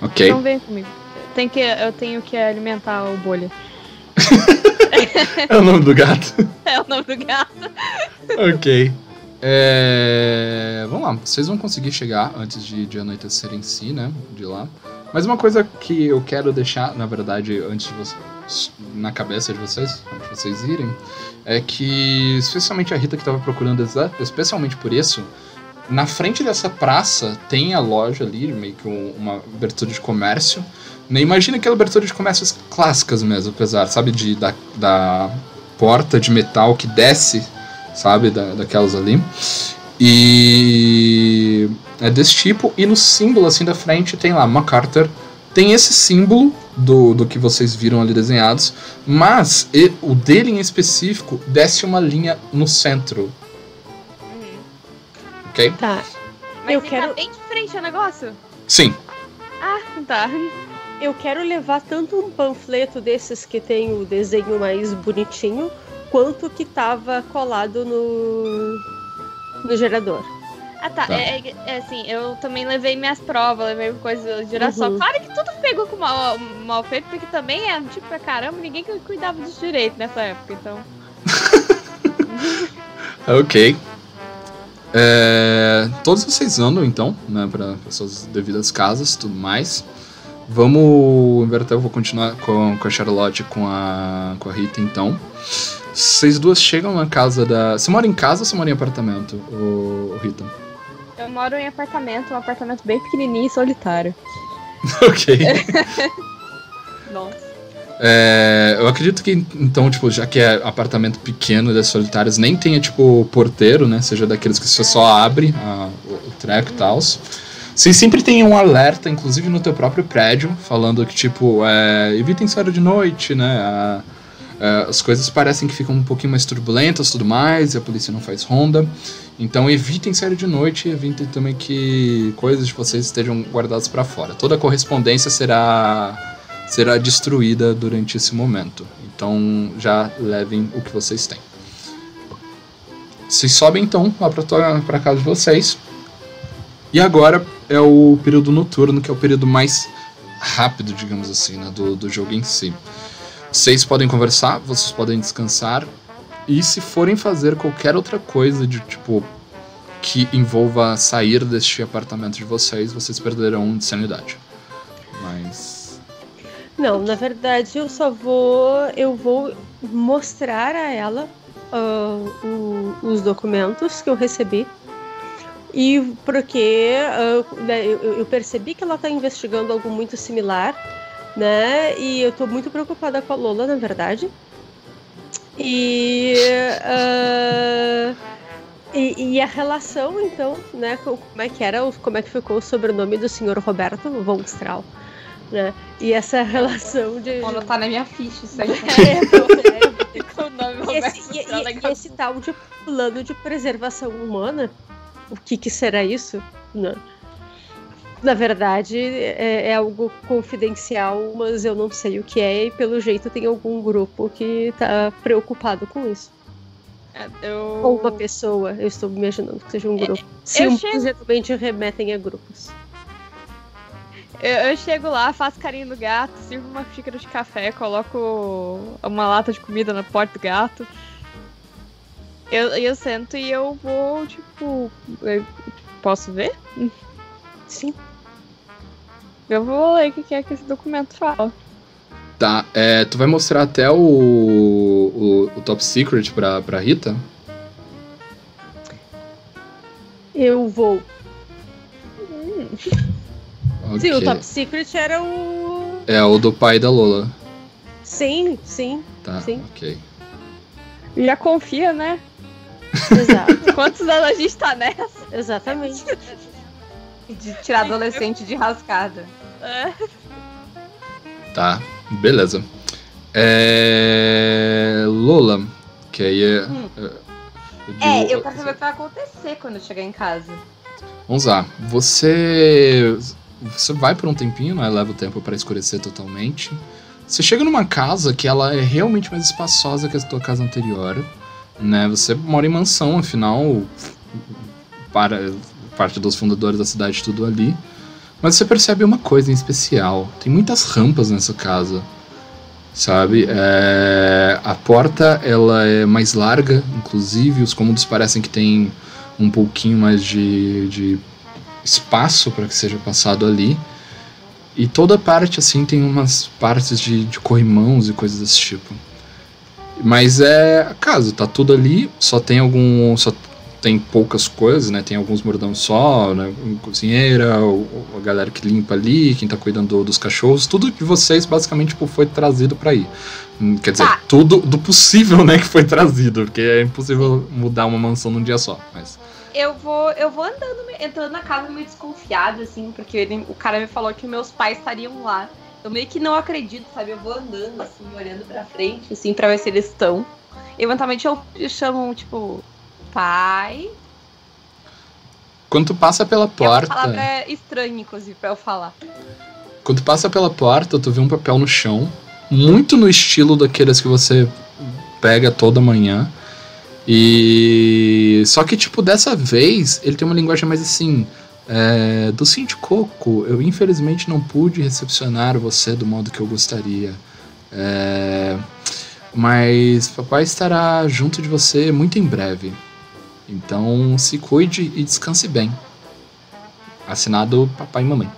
Ok. Então vem comigo. Tem que, eu tenho que alimentar o bolha. É o nome do gato. É o nome do gato. ok. É... Vamos lá, vocês vão conseguir chegar antes de, de anoitecer em si, né? De lá. Mas uma coisa que eu quero deixar, na verdade, antes de vocês. na cabeça de vocês, antes de vocês irem, é que, especialmente a Rita que tava procurando, especialmente por isso, na frente dessa praça tem a loja ali, meio que um- uma abertura de comércio. Né? Imagina aquela abertura de comércios clássicas mesmo, apesar, sabe, de, da, da porta de metal que desce, sabe, da, daquelas ali. E é desse tipo. E no símbolo, assim, da frente, tem lá MacArthur. Tem esse símbolo do, do que vocês viram ali desenhados, mas e- o dele em específico desce uma linha no centro, ok? Tá. Mas Eu ele quero- tá bem de frente ao negócio? Sim, Ah, tá. Eu quero levar tanto um panfleto desses que tem o desenho mais bonitinho, quanto que tava colado no, no gerador. Ah, tá. Tá. É, é- é assim, eu também levei minhas provas, levei coisa de girassol. Uhum. Claro que tudo pegou com mal, mal feito, porque também é tipo pra caramba, ninguém que cuidava disso direito nessa época, então. ok. É, todos vocês andam então, né, para suas devidas casas e tudo mais. Vamos inverter, eu vou continuar com, com a Charlotte e com a, com a Rita então. Vocês duas chegam na casa da. Você mora em casa ou você mora em apartamento, ô, Rita? Eu moro em apartamento, um apartamento bem pequenininho e solitário. ok. Nossa. É, eu acredito que, então, tipo, já que é apartamento pequeno das solitárias, nem tenha, tipo, porteiro, né? Seja daqueles que você só abre a, o, o treco e tal. Vocês sempre tem um alerta, inclusive no teu próprio prédio, falando que, tipo, é, evitem sair de noite, né? A, a, as coisas parecem que ficam um pouquinho mais turbulentas tudo mais, e a polícia não faz ronda. Então evitem sair de noite e evitem também que coisas de vocês estejam guardadas para fora. Toda a correspondência será será destruída durante esse momento. Então já levem o que vocês têm. Vocês sobem então lá para casa de vocês. E agora é o período noturno, que é o período mais rápido, digamos assim, né, do, do jogo em si. Vocês podem conversar, vocês podem descansar. E se forem fazer qualquer outra coisa de tipo que envolva sair deste apartamento de vocês, vocês perderão de sanidade. Mas não, na verdade eu só vou. Eu vou mostrar a ela uh, o, os documentos que eu recebi. E porque uh, eu, eu, percebi que ela está investigando algo muito similar, né? E eu estou muito preocupada com a Lola, na verdade. E, uh, e, e, a relação, então, né? Como é que era, como é que ficou o sobrenome do senhor Roberto von Strahl né? E essa relação de. Quando tá na minha ficha isso aí. É, é, com o nome e esse, e, e, e esse tal de plano de preservação humana, o que, que será isso? Não. Na verdade, é, é, algo confidencial, mas eu não sei o que é, e pelo jeito tem algum grupo que tá preocupado com isso. É, eu... Ou uma pessoa, eu estou imaginando que seja um é, grupo. Sim, geralmente remetem a grupos. Eu, eu, chego lá, faço carinho no gato, sirvo uma xícara de café, coloco uma lata de comida na porta do gato. Eu, eu sento e eu vou, tipo. Eu posso ver? Sim. Eu vou ler o que é que esse documento fala. Tá, é, tu vai mostrar até o, o, o top secret pra, pra Rita? Eu vou. Hum. Okay. Sim, o Top Secret era o. É o do pai da Lola. Sim, sim. Tá, sim. ok. Já confia, né? Exato. Quantos anos a gente tá nessa? Exatamente. De tirar adolescente de rascada. É. Tá, beleza. É... Lola, que aí é. Hum. É, eu quero saber o que vai acontecer quando eu chegar em casa. Vamos lá. Você você vai por um tempinho, né? Leva o tempo para escurecer totalmente. Você chega numa casa que ela é realmente mais espaçosa que a tua casa anterior, né? Você mora em mansão, afinal, para parte dos fundadores da cidade tudo ali. Mas você percebe uma coisa em especial. Tem muitas rampas nessa casa, sabe? É... A porta ela é mais larga, inclusive os cômodos parecem que tem um pouquinho mais de, de espaço para que seja passado ali. E toda parte assim tem umas partes de, de corrimãos e coisas desse tipo. Mas é a casa, tá tudo ali, só tem algum. Só tem poucas coisas, né? Tem alguns mordão só, né? Cozinheira, a galera que limpa ali, quem tá cuidando dos cachorros, tudo que vocês basicamente tipo, foi trazido para ir. Hum, quer dizer, ah. tudo do possível, né, que foi trazido, porque é impossível mudar uma mansão num dia só, mas eu vou, eu vou andando, entrando na casa meio desconfiado, assim, porque ele, o cara me falou que meus pais estariam lá. Eu meio que não acredito, sabe? Eu vou andando, assim, olhando pra frente, assim, pra ver se eles estão. Eventualmente eu chamo, tipo, pai. Quando tu passa pela porta. É uma palavra estranha, inclusive, pra eu falar. Quando tu passa pela porta, tu vê um papel no chão, muito no estilo daqueles que você pega toda manhã. E. Só que, tipo, dessa vez, ele tem uma linguagem mais assim. É, do Cinti Coco, eu infelizmente não pude recepcionar você do modo que eu gostaria. É, mas papai estará junto de você muito em breve. Então se cuide e descanse bem. Assinado papai e mamãe.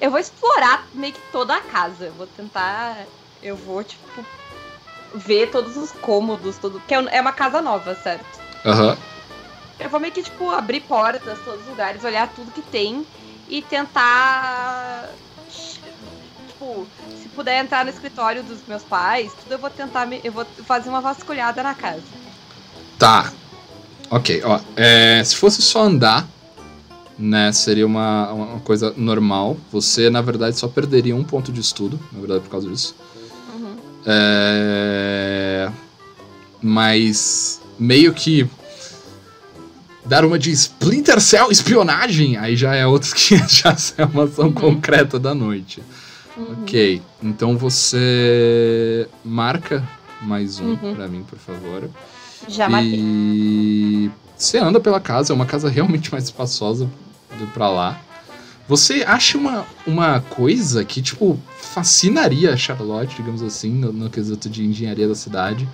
Eu vou explorar meio que toda a casa. Eu vou tentar. Eu vou, tipo, ver todos os cômodos, tudo. Que é uma casa nova, certo? Aham. Uhum. Eu vou meio que, tipo, abrir portas, todos os lugares, olhar tudo que tem e tentar. Tipo, se puder entrar no escritório dos meus pais, tudo eu vou tentar. Me, eu vou fazer uma vasculhada na casa. Tá. Ok, ó. É, se fosse só andar, né, seria uma, uma coisa normal. Você, na verdade, só perderia um ponto de estudo, na verdade, por causa disso. Uhum. É... Mas meio que dar uma de Splinter Cell espionagem, aí já é outro que já é uma ação concreta da noite. Uhum. Ok, então você marca mais um Uhum. pra mim, por favor. Já matei. E você anda pela casa, é uma casa realmente mais espaçosa do pra lá. Você acha uma, uma coisa que, tipo, fascinaria a Charlotte, digamos assim, no, no quesito de engenharia da cidade.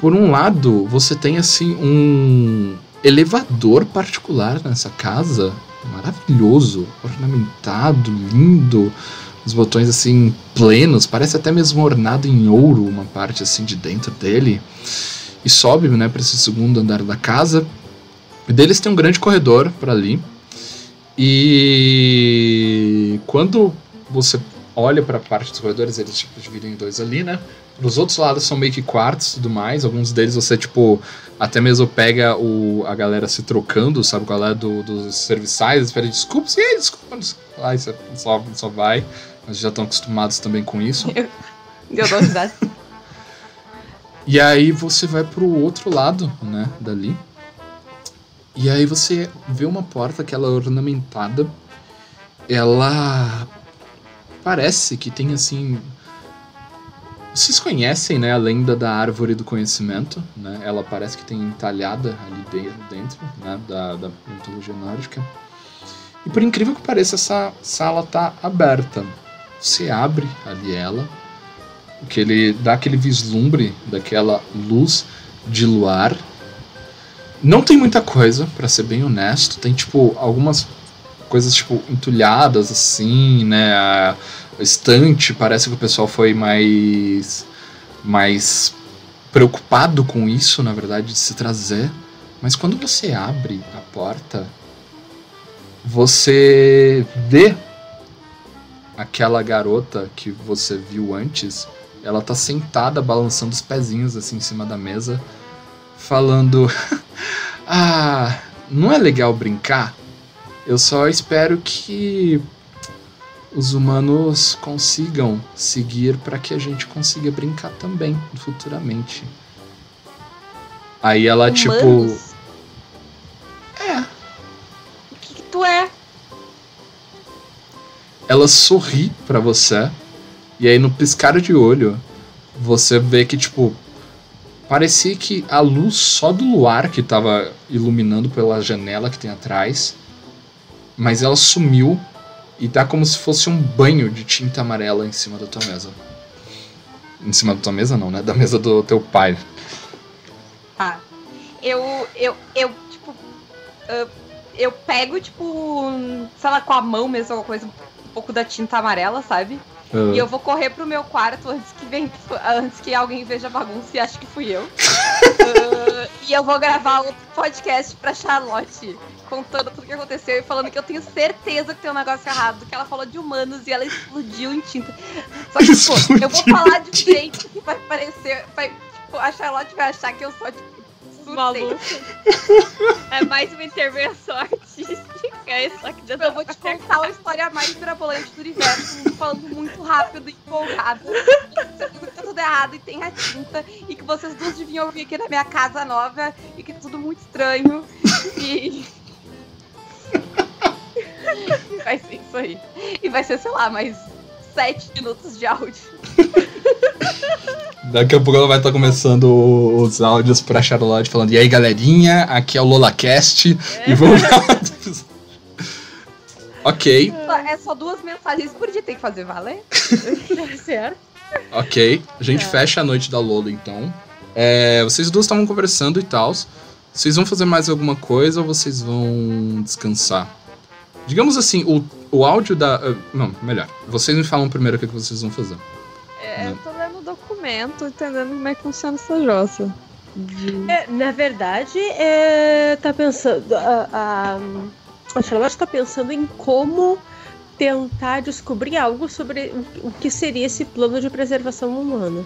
Por um lado, você tem, assim, um elevador particular nessa casa, maravilhoso, ornamentado, lindo, os botões, assim, plenos, parece até mesmo ornado em ouro, uma parte, assim, de dentro dele e sobe, né, para esse segundo andar da casa. E deles tem um grande corredor para ali. E quando você olha para a parte dos corredores, eles tipo dividem em dois ali, né? Nos outros lados são meio que quartos e tudo mais. Alguns deles você, tipo, até mesmo pega o, a galera se trocando, sabe? Com a galera do, dos serviçais, eles pedem desculpas, e aí, desculpa. Lá, só, só vai. Mas já estão acostumados também com isso. Deu dou risada. E aí você vai pro outro lado, né, dali. E aí você vê uma porta que ela é ornamentada. Ela parece que tem assim. Vocês conhecem, né, a lenda da árvore do conhecimento, né? Ela parece que tem entalhada ali de- dentro, né, da, da mitologia nórdica. E por incrível que pareça, essa sala tá aberta. Você abre ali ela, que ele dá aquele vislumbre daquela luz de luar. Não tem muita coisa, pra ser bem honesto. Tem, tipo, algumas coisas, tipo, entulhadas, assim, né? A estante, parece que o pessoal foi mais... Mais preocupado com isso, na verdade, de se trazer. Mas quando você abre a porta, você vê aquela garota que você viu antes ela tá sentada balançando os pezinhos assim em cima da mesa, falando: Ah, não é legal brincar? Eu só espero que os humanos consigam seguir para que a gente consiga brincar também futuramente. Aí ela, tipo. Humanos? É. O que, que tu é? ela sorri pra você. E aí no piscar de olho, você vê que tipo parecia que a luz só do luar que tava iluminando pela janela que tem atrás, mas ela sumiu e tá como se fosse um banho de tinta amarela em cima da tua mesa. Em cima da tua mesa não, né? Da mesa do teu pai. Tá. Eu, eu, eu, tipo. ah, eu pego, tipo, sei lá, com a mão mesmo, alguma coisa, um pouco da tinta amarela, sabe? Ah, E eu vou correr pro meu quarto antes que, vem, antes que alguém veja a bagunça e ache que fui eu. Ah, e eu vou gravar outro podcast pra Charlotte, contando tudo o que aconteceu e falando que eu tenho certeza que tem um negócio errado, que ela falou de humanos e ela explodiu em tinta. Só que, tipo, eu vou falar de um jeito que vai parecer. Vai, tipo, a Charlotte vai achar que eu sou, tipo. Maluco. É mais uma intervenção artística, só que Tipo, eu vou te contar a história mais mirabolante do universo, falando muito rápido e empolgado. Que tá tudo errado e tem a tinta. E que vocês duas deviam vir aqui na minha casa nova. E que é tudo muito estranho. E. vai ser isso aí. E vai ser, sei lá, mais sete minutos de áudio. Daqui a pouco ela vai estar começando os áudios pra Charlotte falando: E aí galerinha, aqui é o LolaCast e vamos falar do episódio." Ok, Só- É só duas mensagens por dia, tem que fazer valer? certo? ok. A gente Tá. fecha a noite da Lola então. É, vocês duas estavam conversando e tal. Vocês vão fazer mais alguma coisa ou vocês vão descansar? Digamos assim, o, o áudio da. ah, não, melhor. Vocês me falam primeiro o que, que vocês vão fazer. É, eu tô lendo o documento, entendendo como é que funciona essa jossa. De- É, na verdade, é, tá pensando. A, a- A Charlotte está pensando em como tentar descobrir algo sobre o, o que seria esse plano de preservação humana.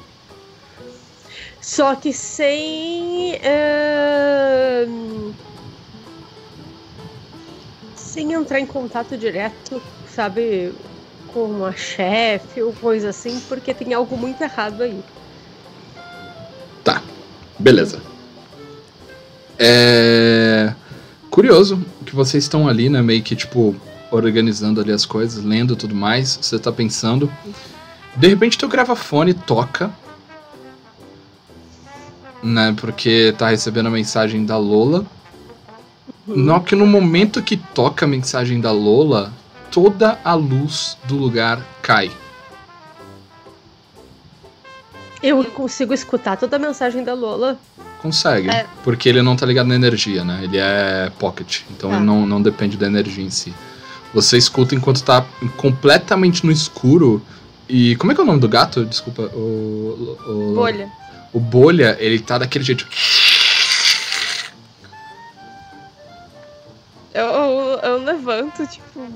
Só que sem. eh, sem entrar em contato direto, sabe, com a chefe ou coisa assim, porque tem algo muito errado aí. Tá, beleza. É. Curioso que vocês estão ali, né? Meio que tipo, organizando ali as coisas, lendo tudo mais. Você tá pensando. De repente teu gravafone toca. Né? Porque tá recebendo a mensagem da Lola. Não que no momento que toca a mensagem da Lola, toda a luz do lugar cai. Eu consigo escutar toda a mensagem da Lola. Consegue, É. porque ele não tá ligado na energia, né? Ele é pocket, então ele não, não depende da energia em si. Você escuta enquanto tá completamente no escuro. E como é que é o nome do gato? Desculpa, o. o Bolha. O bolha, ele tá daquele jeito. Eu, eu, eu levanto, tipo.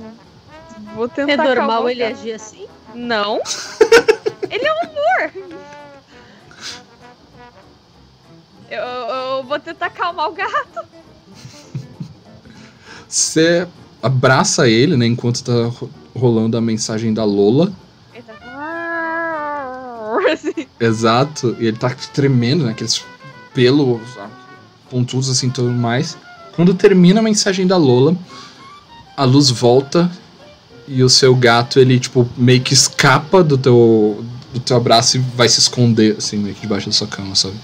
Vou tentar. É normal ele agir assim? Não. ele é um amor. Eu, eu vou tentar acalmar o gato. Você abraça ele, né? Enquanto tá ro- rolando a mensagem da Lola. Ele tá assim. Exato, e ele tá tremendo, né? Aqueles pelos ah, pontudos assim tudo mais. Quando termina a mensagem da Lola, a luz volta e o seu gato, ele, tipo, meio que escapa do teu, do teu abraço e vai se esconder, assim, meio que debaixo da sua cama, sabe?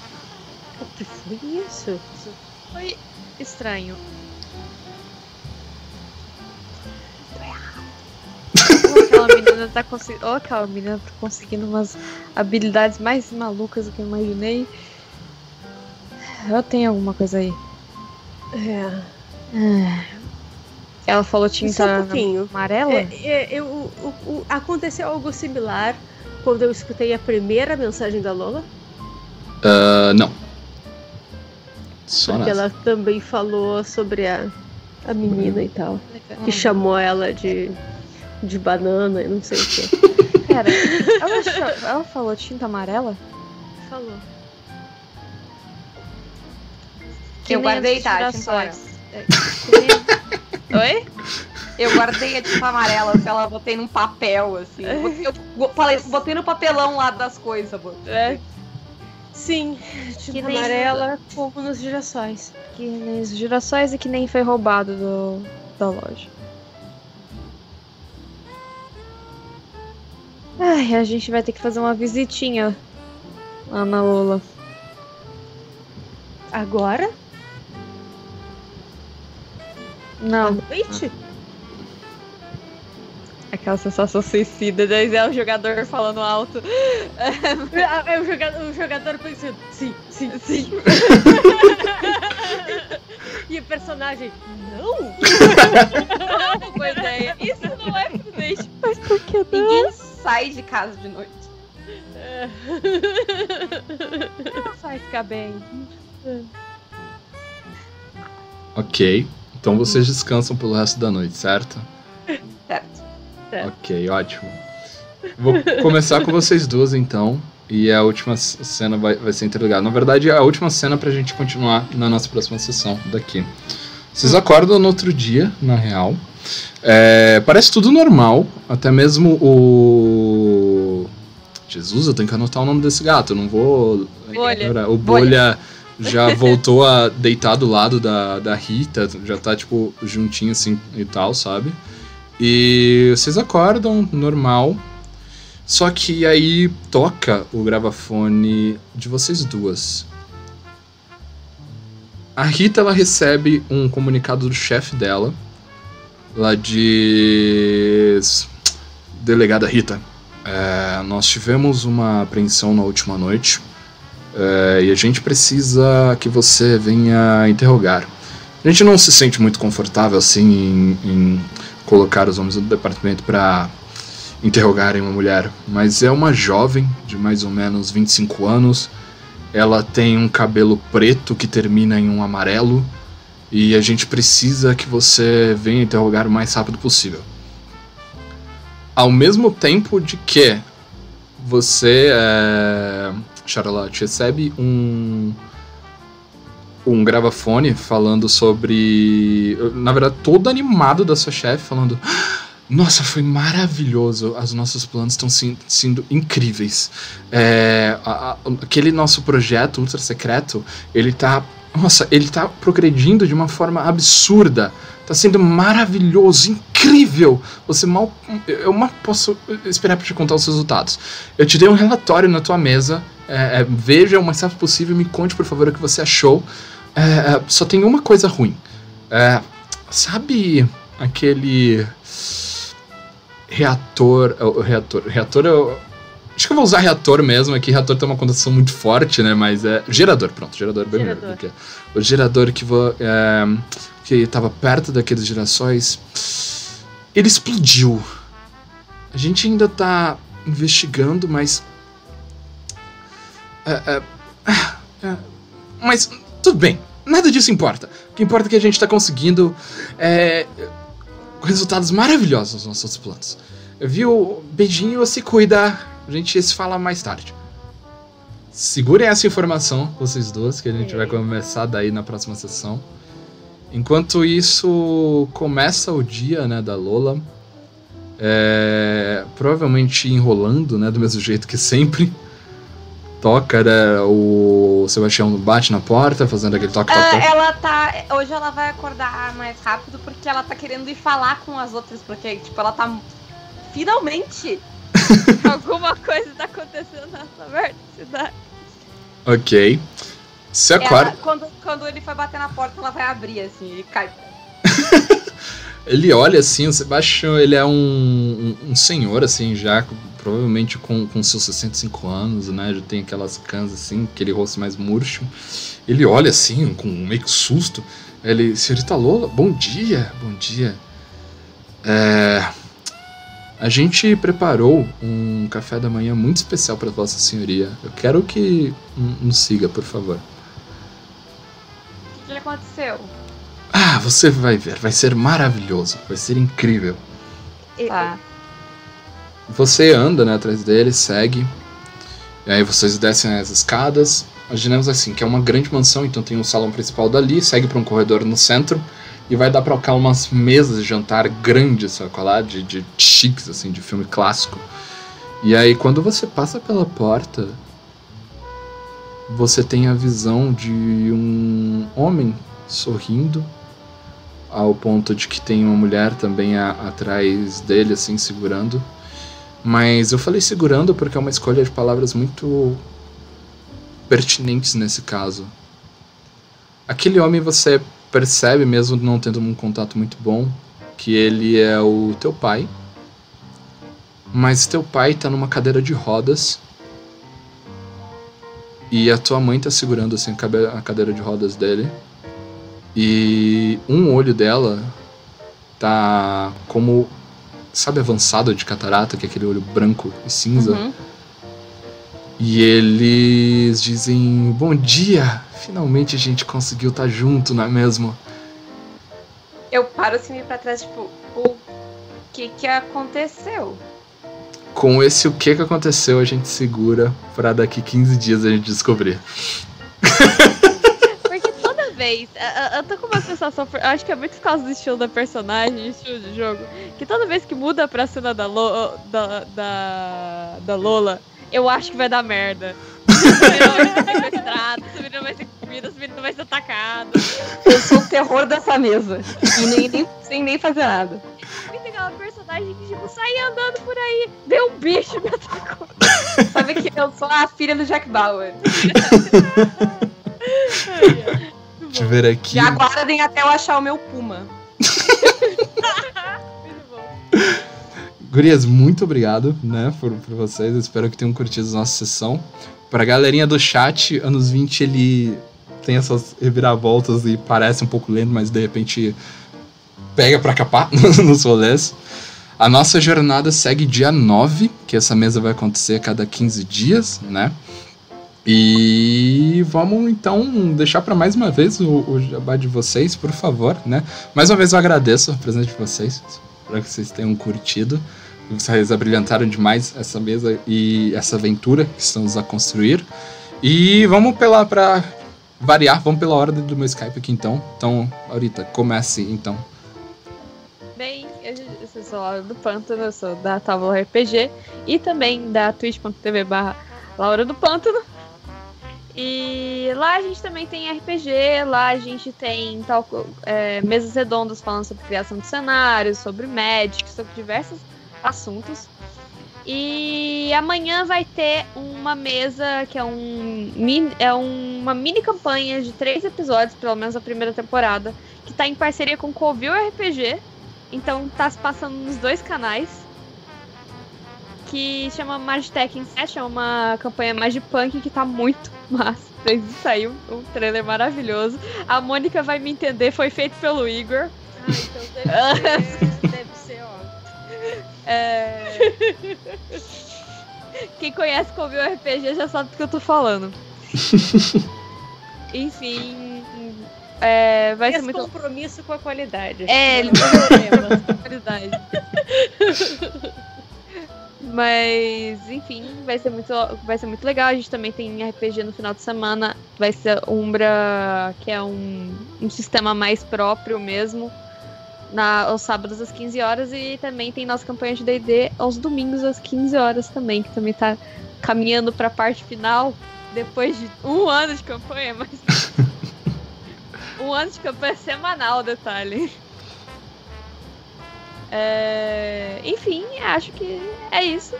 O que foi isso? Foi estranho. Ou aquela menina tá conseguindo. Ou aquela menina tá conseguindo umas habilidades mais malucas do que eu imaginei. Eu tenho alguma coisa aí. É. Ela falou tinta um pouquinho. amarela? É, é, eu, o- o- aconteceu algo similar quando eu escutei a primeira mensagem da Lola. Ah, não. Só porque nessa. ela também falou sobre a, a menina e tal. Legal. Que chamou ela de, de banana e não sei o que. Pera, ela, ela falou tinta amarela? Falou. Que Eu nem guardei, as tá? nem- Oi? Eu guardei a tinta amarela, se ela botei num papel, assim. Eu, falei, botei no papelão lá das coisas, amor. É, Sim, tinta nem- amarela como nos girassóis. Que nem os girassóis e que nem foi roubado do, da loja. Ai, a gente vai ter que fazer uma visitinha lá na Lola. Agora? À Não, noite? aquela sensação suicida, daí é o jogador falando alto. Ah, é o jogador, o jogador pensando, sim, sim, sim. e o personagem, não? Não, boa ideia. Isso não é prudente. mas por que não? Ninguém sai de casa de noite. Vai ficar bem. Ok. Então vocês descansam pelo resto da noite, certo? Certo. Ok, ótimo. Vou começar com vocês duas então. E a última cena vai, vai ser interligada. Na verdade, é a última cena pra gente continuar na nossa próxima sessão daqui. Vocês acordam no outro dia, na real. É, parece tudo normal. Até mesmo o. Jesus, eu tenho que anotar o nome desse gato. Não vou. Bolha. O Bolha já voltou a deitar do lado da, da Rita. Já tá, tipo, juntinho assim e tal, sabe? E vocês acordam normal. Só que aí toca o gravafone de vocês duas. A Rita ela recebe um comunicado do chefe dela. Lá diz. Delegada Rita, é, nós tivemos uma apreensão na última noite. É, e a gente precisa que você venha interrogar. A gente não se sente muito confortável assim em, em colocar os homens do departamento para interrogarem uma mulher, mas é uma jovem de mais ou menos 25 anos. Ela tem um cabelo preto que termina em um amarelo E a gente precisa que você venha interrogar o mais rápido possível. Ao mesmo tempo de que você, é, Charlotte, recebe um um gravafone falando sobre. Na verdade, todo animado da sua chefe, falando. Nossa, foi maravilhoso. Os nossos planos estão sendo incríveis. É, a, a, aquele nosso projeto ultra secreto, ele tá. Nossa, ele tá progredindo de uma forma absurda. Tá sendo maravilhoso, incrível. Você mal. Eu mal posso esperar para te contar os resultados. Eu te dei um relatório na tua mesa. É, é, veja o mais rápido possível e me conte, por favor, o que você achou. É, é, só tem uma coisa ruim. É, sabe aquele reator. O reator. Reator eu. Acho que eu vou usar reator mesmo, aqui reator tem uma condição muito forte, né? Mas é. Gerador, pronto, gerador bem gerador. melhor. O gerador que, vo, é, que estava perto daqueles girassóis. Ele explodiu. A gente ainda tá investigando, mas. É, é, é mas tudo bem. Nada disso importa. O que importa é que a gente está conseguindo é, resultados maravilhosos nos nossos planos. Viu? Beijinho, se cuida. A gente se fala mais tarde. Segurem essa informação, vocês duas, que a gente vai começar daí na próxima sessão. Enquanto isso, começa o dia né, da Lola. É, provavelmente enrolando, né? Do mesmo jeito que sempre toca, né? O Sebastião bate na porta, fazendo aquele toque, toque, Ah, toque. ela tá. Hoje ela vai acordar mais rápido porque ela tá querendo ir falar com as outras, porque, tipo, ela tá. Finalmente! Alguma coisa tá acontecendo nessa merda de cidade. Ok. Ela, acorda. quando, quando ele foi bater na porta, ela vai abrir, assim, e cai. Ele olha assim, o Sebastião, ele é um, um, um senhor, assim, já provavelmente com, com seus 65 anos, né? Já tem aquelas cãs assim, aquele rosto mais murcho. Ele olha assim, com meio que susto. Ele, senhorita Lola, bom dia, bom dia. É, a gente preparou um café da manhã muito especial para Vossa Senhoria. Eu quero que nos siga, por favor. O que, que aconteceu? Ah, você vai ver, vai ser maravilhoso, vai ser incrível. Tá. Você anda né, atrás dele, segue. E aí vocês descem as escadas. Imaginemos assim, que é uma grande mansão, então tem um salão principal dali, segue para um corredor no centro e vai dar para cá umas mesas de jantar grandes, sabe é? De, de chiques, assim, de filme clássico. E aí quando você passa pela porta, você tem a visão de um homem sorrindo, ao ponto de que tem uma mulher também a- atrás dele, assim, segurando. Mas eu falei segurando porque é uma escolha de palavras muito pertinentes nesse caso. Aquele homem você percebe, mesmo não tendo um contato muito bom, que ele é o teu pai. Mas teu pai tá numa cadeira de rodas. E a tua mãe tá segurando assim a cadeira de rodas dele. E um olho dela tá como sabe avançado de catarata, que é aquele olho branco e cinza. Uhum. E eles dizem: Bom dia! Finalmente a gente conseguiu estar junto, não é mesmo? Eu paro assim pra trás, tipo, o que que aconteceu? Com esse o que que aconteceu, a gente segura pra daqui 15 dias a gente descobrir. Vez. eu- Eu tô com uma sensação. Eu acho que é muito por causa do estilo da personagem, estilo de jogo. Que toda vez que muda pra cena da, Lo, da, da, da Lola, eu acho que vai dar merda. Sequestrada, essa menina vai ser comida, essa menina vai ser atacada. Eu sou o terror dessa mesa. E nem, nem- sem nem fazer nada. Muito aquela personagem que, tipo, sai andando por aí, vê um bicho me atacou. Sabe que eu sou a filha do Jack Bauer. Deixa eu ver aqui. E aguardem até eu achar o meu Puma. Muito bom. Gurias, muito obrigado, né, por, por vocês. Eu espero que tenham curtido a nossa sessão. Pra galerinha do chat, anos 20 ele tem essas reviravoltas e parece um pouco lento, mas de repente pega pra capar nos rolês. A nossa jornada segue dia 9, que essa mesa vai acontecer a cada 15 dias, né? E vamos então deixar para mais uma vez o, o jabá de vocês, por favor, né? Mais uma vez eu agradeço a presença de vocês, espero que vocês tenham curtido. Vocês abrilhantaram demais essa mesa e essa aventura que estamos a construir. E vamos pela para variar, vamos pela ordem do meu Skype aqui então. Então, Aurita, comece então. Bem, eu sou Laura do Pântano, eu sou da Tábua RPG e também da twitch.tv barra Laura do Pântano. E lá a gente também tem RPG, lá a gente tem tal, é, mesas redondas falando sobre criação de cenários, sobre Magic, sobre diversos assuntos. E amanhã vai ter uma mesa que é, um, é uma mini campanha de três episódios, pelo menos a primeira temporada, que está em parceria com Covil RPG. Então tá se passando nos dois canais. Que chama Magitech Inception, é uma campanha mais de punk que tá muito massa. Saiu um trailer maravilhoso. A Mônica vai me entender, foi feito pelo Igor. Ah, então deve ser, deve ser ó. É... Quem conhece Covil RPG já sabe do que eu tô falando. Enfim, é, vai Esse ser muito. compromisso com a qualidade. É, ele Não é problema. qualidade. Mas, enfim, vai ser, muito, vai ser muito legal. A gente também tem RPG no final de semana. Vai ser Umbra, que é um, um sistema mais próprio mesmo. Na, aos sábados às 15 horas. E também tem nossa campanha de DD aos domingos às 15 horas também, que também tá caminhando pra parte final. Depois de um ano de campanha, mas. um ano de campanha semanal, detalhe. É, Enfim, acho que é isso.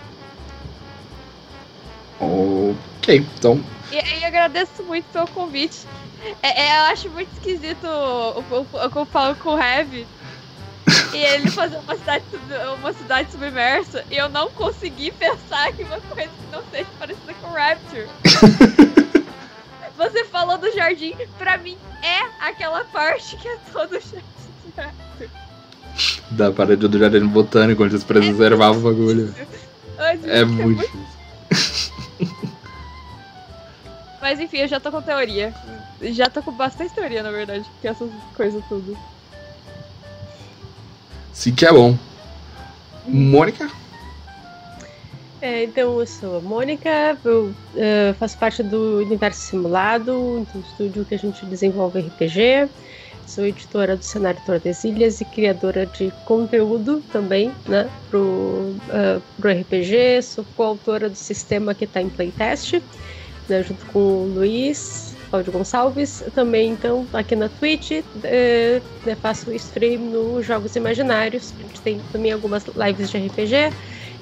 Ok, então. E, e agradeço muito pelo convite. É, é, eu acho muito esquisito eu falo com o Heavy. E ele fazer uma cidade, uma cidade submersa e eu não consegui pensar em uma coisa que não seja parecida com Rapture. Você falou do jardim, pra mim é aquela parte que é todo o jardim. Da parede do Jardim Botânico, onde eles preservavam o bagulho. Ai, gente, É muito muito- Mas enfim, eu já tô com teoria. Já tô com bastante teoria, na verdade, que essas coisas tudo. Sim que é bom. Mônica? É, então, eu sou a Mônica, eu eh, faço parte do Universo Simulado, um estúdio que a gente desenvolve RPG. Sou editora do Cenário Tordesilhas e criadora de conteúdo também, né, pro, eh, pro RPG. Sou coautora do sistema que está em playtest, né, junto com o Luiz, Cláudio Gonçalves. Também, então, aqui na Twitch, eh, né, faço stream no Jogos Imaginários. A gente tem também algumas lives de RPG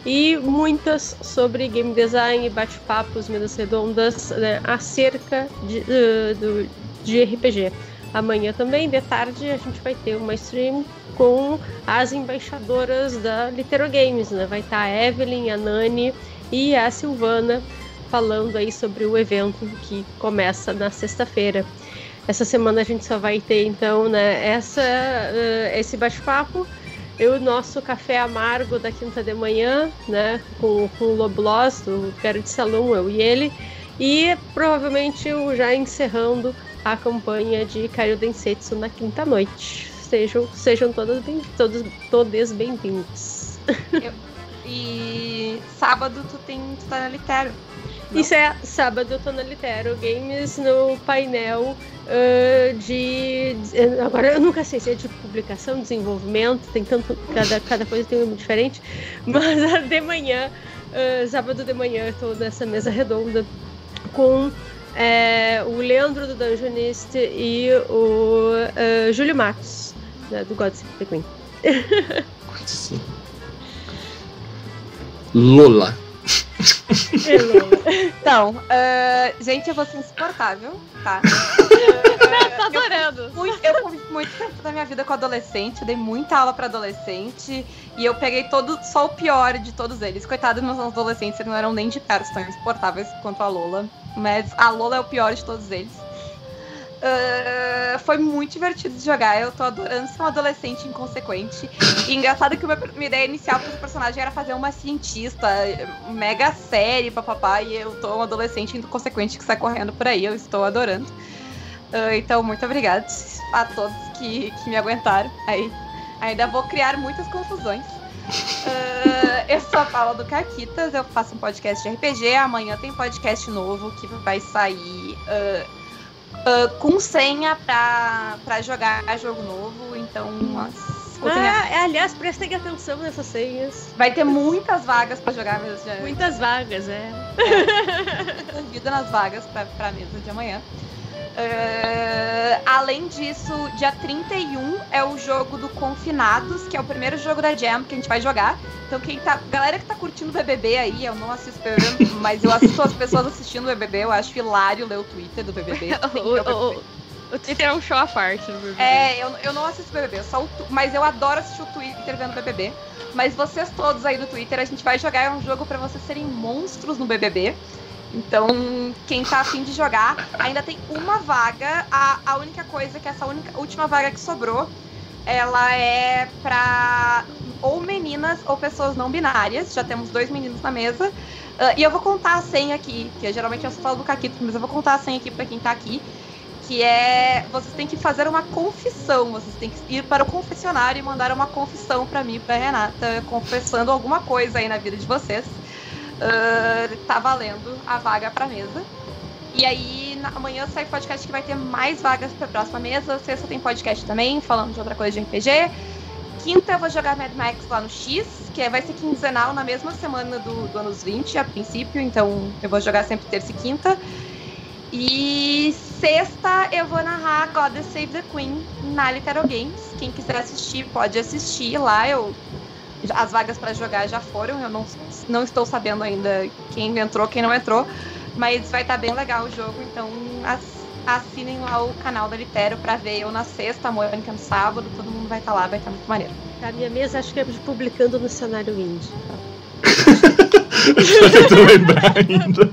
e muitas sobre game design bate-papos, mesas redondas né, acerca de, eh, do, de RPG. Amanhã também, de tarde, a gente vai ter uma stream com as embaixadoras da Litero Games. Né? Vai estar a Evelyn, a Nani e a Silvana falando aí sobre o evento que começa na sexta-feira. Essa semana a gente só vai ter então né, essa, eh, esse bate-papo e o nosso café amargo da quinta de manhã, né, com, com o Loblos, do Quero de Salão, eu e ele, e provavelmente o já encerrando a campanha de Kaio Densetsu na quinta noite. Sejam, sejam todas bem, todos, todos bem-vindos. E sábado tu tem. tu tá na Litero. Não. Isso é sábado, eu tô na Litero Games no painel ah, de, Agora eu nunca sei se é de publicação, desenvolvimento, tem tanto. Cada, cada coisa tem um nome diferente. Mas de manhã, ah, sábado de manhã, eu tô nessa mesa redonda com eh, o Leandro do Dungeonist e o ah, Júlio Matos, né, do God Save the Queen. Lola. Hello. Então, ah, gente, eu vou ser insuportável, tá? Tá adorando. Muito- eu convivi muito tempo da minha vida com adolescente, eu dei muita aula pra adolescente e eu peguei todo, só o pior de todos eles. Coitados dos meus adolescentes, eles não eram nem de perto tão insuportáveis quanto a Lola. Mas a Lola é o pior de todos eles. Uh, foi muito divertido de jogar. Eu tô adorando ser um adolescente inconsequente. E engraçado que uma, minha ideia inicial para esse personagem era fazer uma cientista mega série, papapá. E eu tô um adolescente inconsequente que sai correndo por aí. Eu estou adorando. Uh, então, muito obrigada a todos que, que me aguentaram. Aí, ainda vou criar muitas confusões. Uh, eu sou a Paula do Caquitas, eu faço um podcast de RPG. Amanhã tem podcast novo que vai sair uh, uh, com senha pra, pra jogar jogo novo. Então, ah, aliás, prestem atenção nessas senhas. Vai ter muitas vagas pra jogar mesmo. Muitas vagas, é. é. Vida nas vagas pra, pra mesa de amanhã. Uh, além disso, dia 31 é o jogo do Confinados, que é o primeiro jogo da Jam que a gente vai jogar. Então, quem tá. Galera que tá curtindo o BBB aí, eu não assisto BBB, mas eu assisto as pessoas assistindo o BBB, eu acho hilário ler o Twitter do BBB. o, o, o, Twitter é um show à parte no BBB. É, eu, eu não assisto BBB, só o, mas eu adoro assistir o Twitter vendo BBB. Mas vocês todos aí no Twitter, a gente vai jogar é um jogo para vocês serem monstros no BBB. Então, quem tá afim de jogar, ainda tem uma vaga. A, a única coisa é que essa única, última vaga que sobrou, ela é pra ou meninas ou pessoas não binárias. Já temos dois meninos na mesa. Uh, e eu vou contar a senha aqui, que geralmente eu só falo do Caquito, mas eu vou contar a senha aqui para quem tá aqui. Que é. Vocês têm que fazer uma confissão. Vocês têm que ir para o confessionário e mandar uma confissão para mim, pra Renata, confessando alguma coisa aí na vida de vocês uh, tá valendo a vaga pra mesa. E aí, na, amanhã sai podcast que vai ter mais vagas pra próxima mesa. Sexta tem podcast também, falando de outra coisa de RPG. Quinta eu vou jogar Mad Max lá no X, que vai ser quinzenal na mesma semana do, do anos 20, a princípio. Então eu vou jogar sempre terça e quinta. E sexta eu vou narrar Goddess Save the Queen na Litero Games. Quem quiser assistir, pode assistir lá. Eu as vagas para jogar já foram, eu não, não estou sabendo ainda quem entrou, quem não entrou, mas vai estar tá bem legal o jogo, então assinem lá o canal da Litero para ver eu na sexta, a Mônica no sábado, todo mundo vai estar tá lá, vai estar tá muito maneiro. A minha mesa acho que é publicando no cenário indie. Tô lembrar ainda.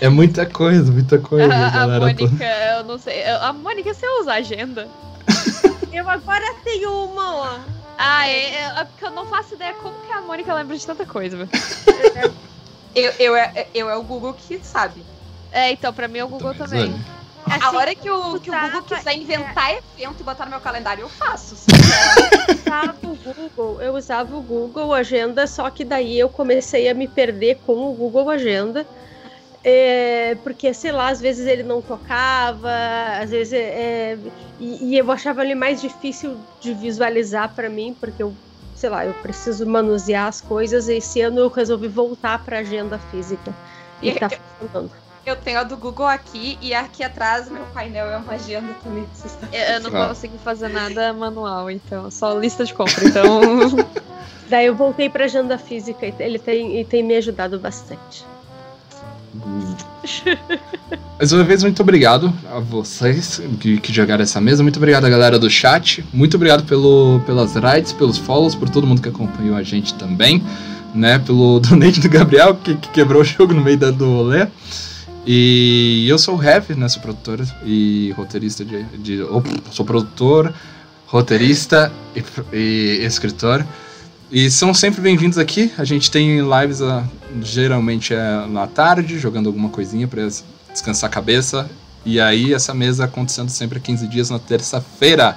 É muita coisa, muita coisa. A, a Mônica, eu não sei. A Mônica, você usa agenda? eu agora tenho uma, ó. Ah, é, é, é, porque eu não faço ideia como que a Mônica lembra de tanta coisa. eu, eu, é, eu é o Google que sabe. É, então, pra mim é o Google também. Assim, a hora que o, que o Google quiser inventar é... evento e botar no meu calendário, eu faço. Eu usava o Google, eu usava o Google Agenda, só que daí eu comecei a me perder com o Google Agenda. É, porque, sei lá, às vezes ele não tocava, às vezes. É, e, e, eu achava ele mais difícil de visualizar para mim, porque eu, sei lá, eu preciso manusear as coisas. E esse ano eu resolvi voltar para agenda física. E, e tá funcionando. Eu tenho a do Google aqui e aqui atrás meu painel é uma agenda também. Eu não ah. consigo fazer nada manual, então, só lista de compra, então. Daí eu voltei para agenda física e ele tem, e tem me ajudado bastante. Mais uma vez, muito obrigado a vocês que, que jogaram essa mesa. Muito obrigado a galera do chat. Muito obrigado pelo, pelas rights, pelos follows, por todo mundo que acompanhou a gente também. Né, pelo donate do Gabriel, que, que quebrou o jogo no meio da, do rolê. E eu sou o Heavy, né? Sou produtor e roteirista de. de sou produtor, roteirista e, e escritor. E são sempre bem-vindos aqui. A gente tem lives a, ah, geralmente é na tarde, jogando alguma coisinha para descansar a cabeça. E aí essa mesa acontecendo sempre a 15 dias na terça-feira.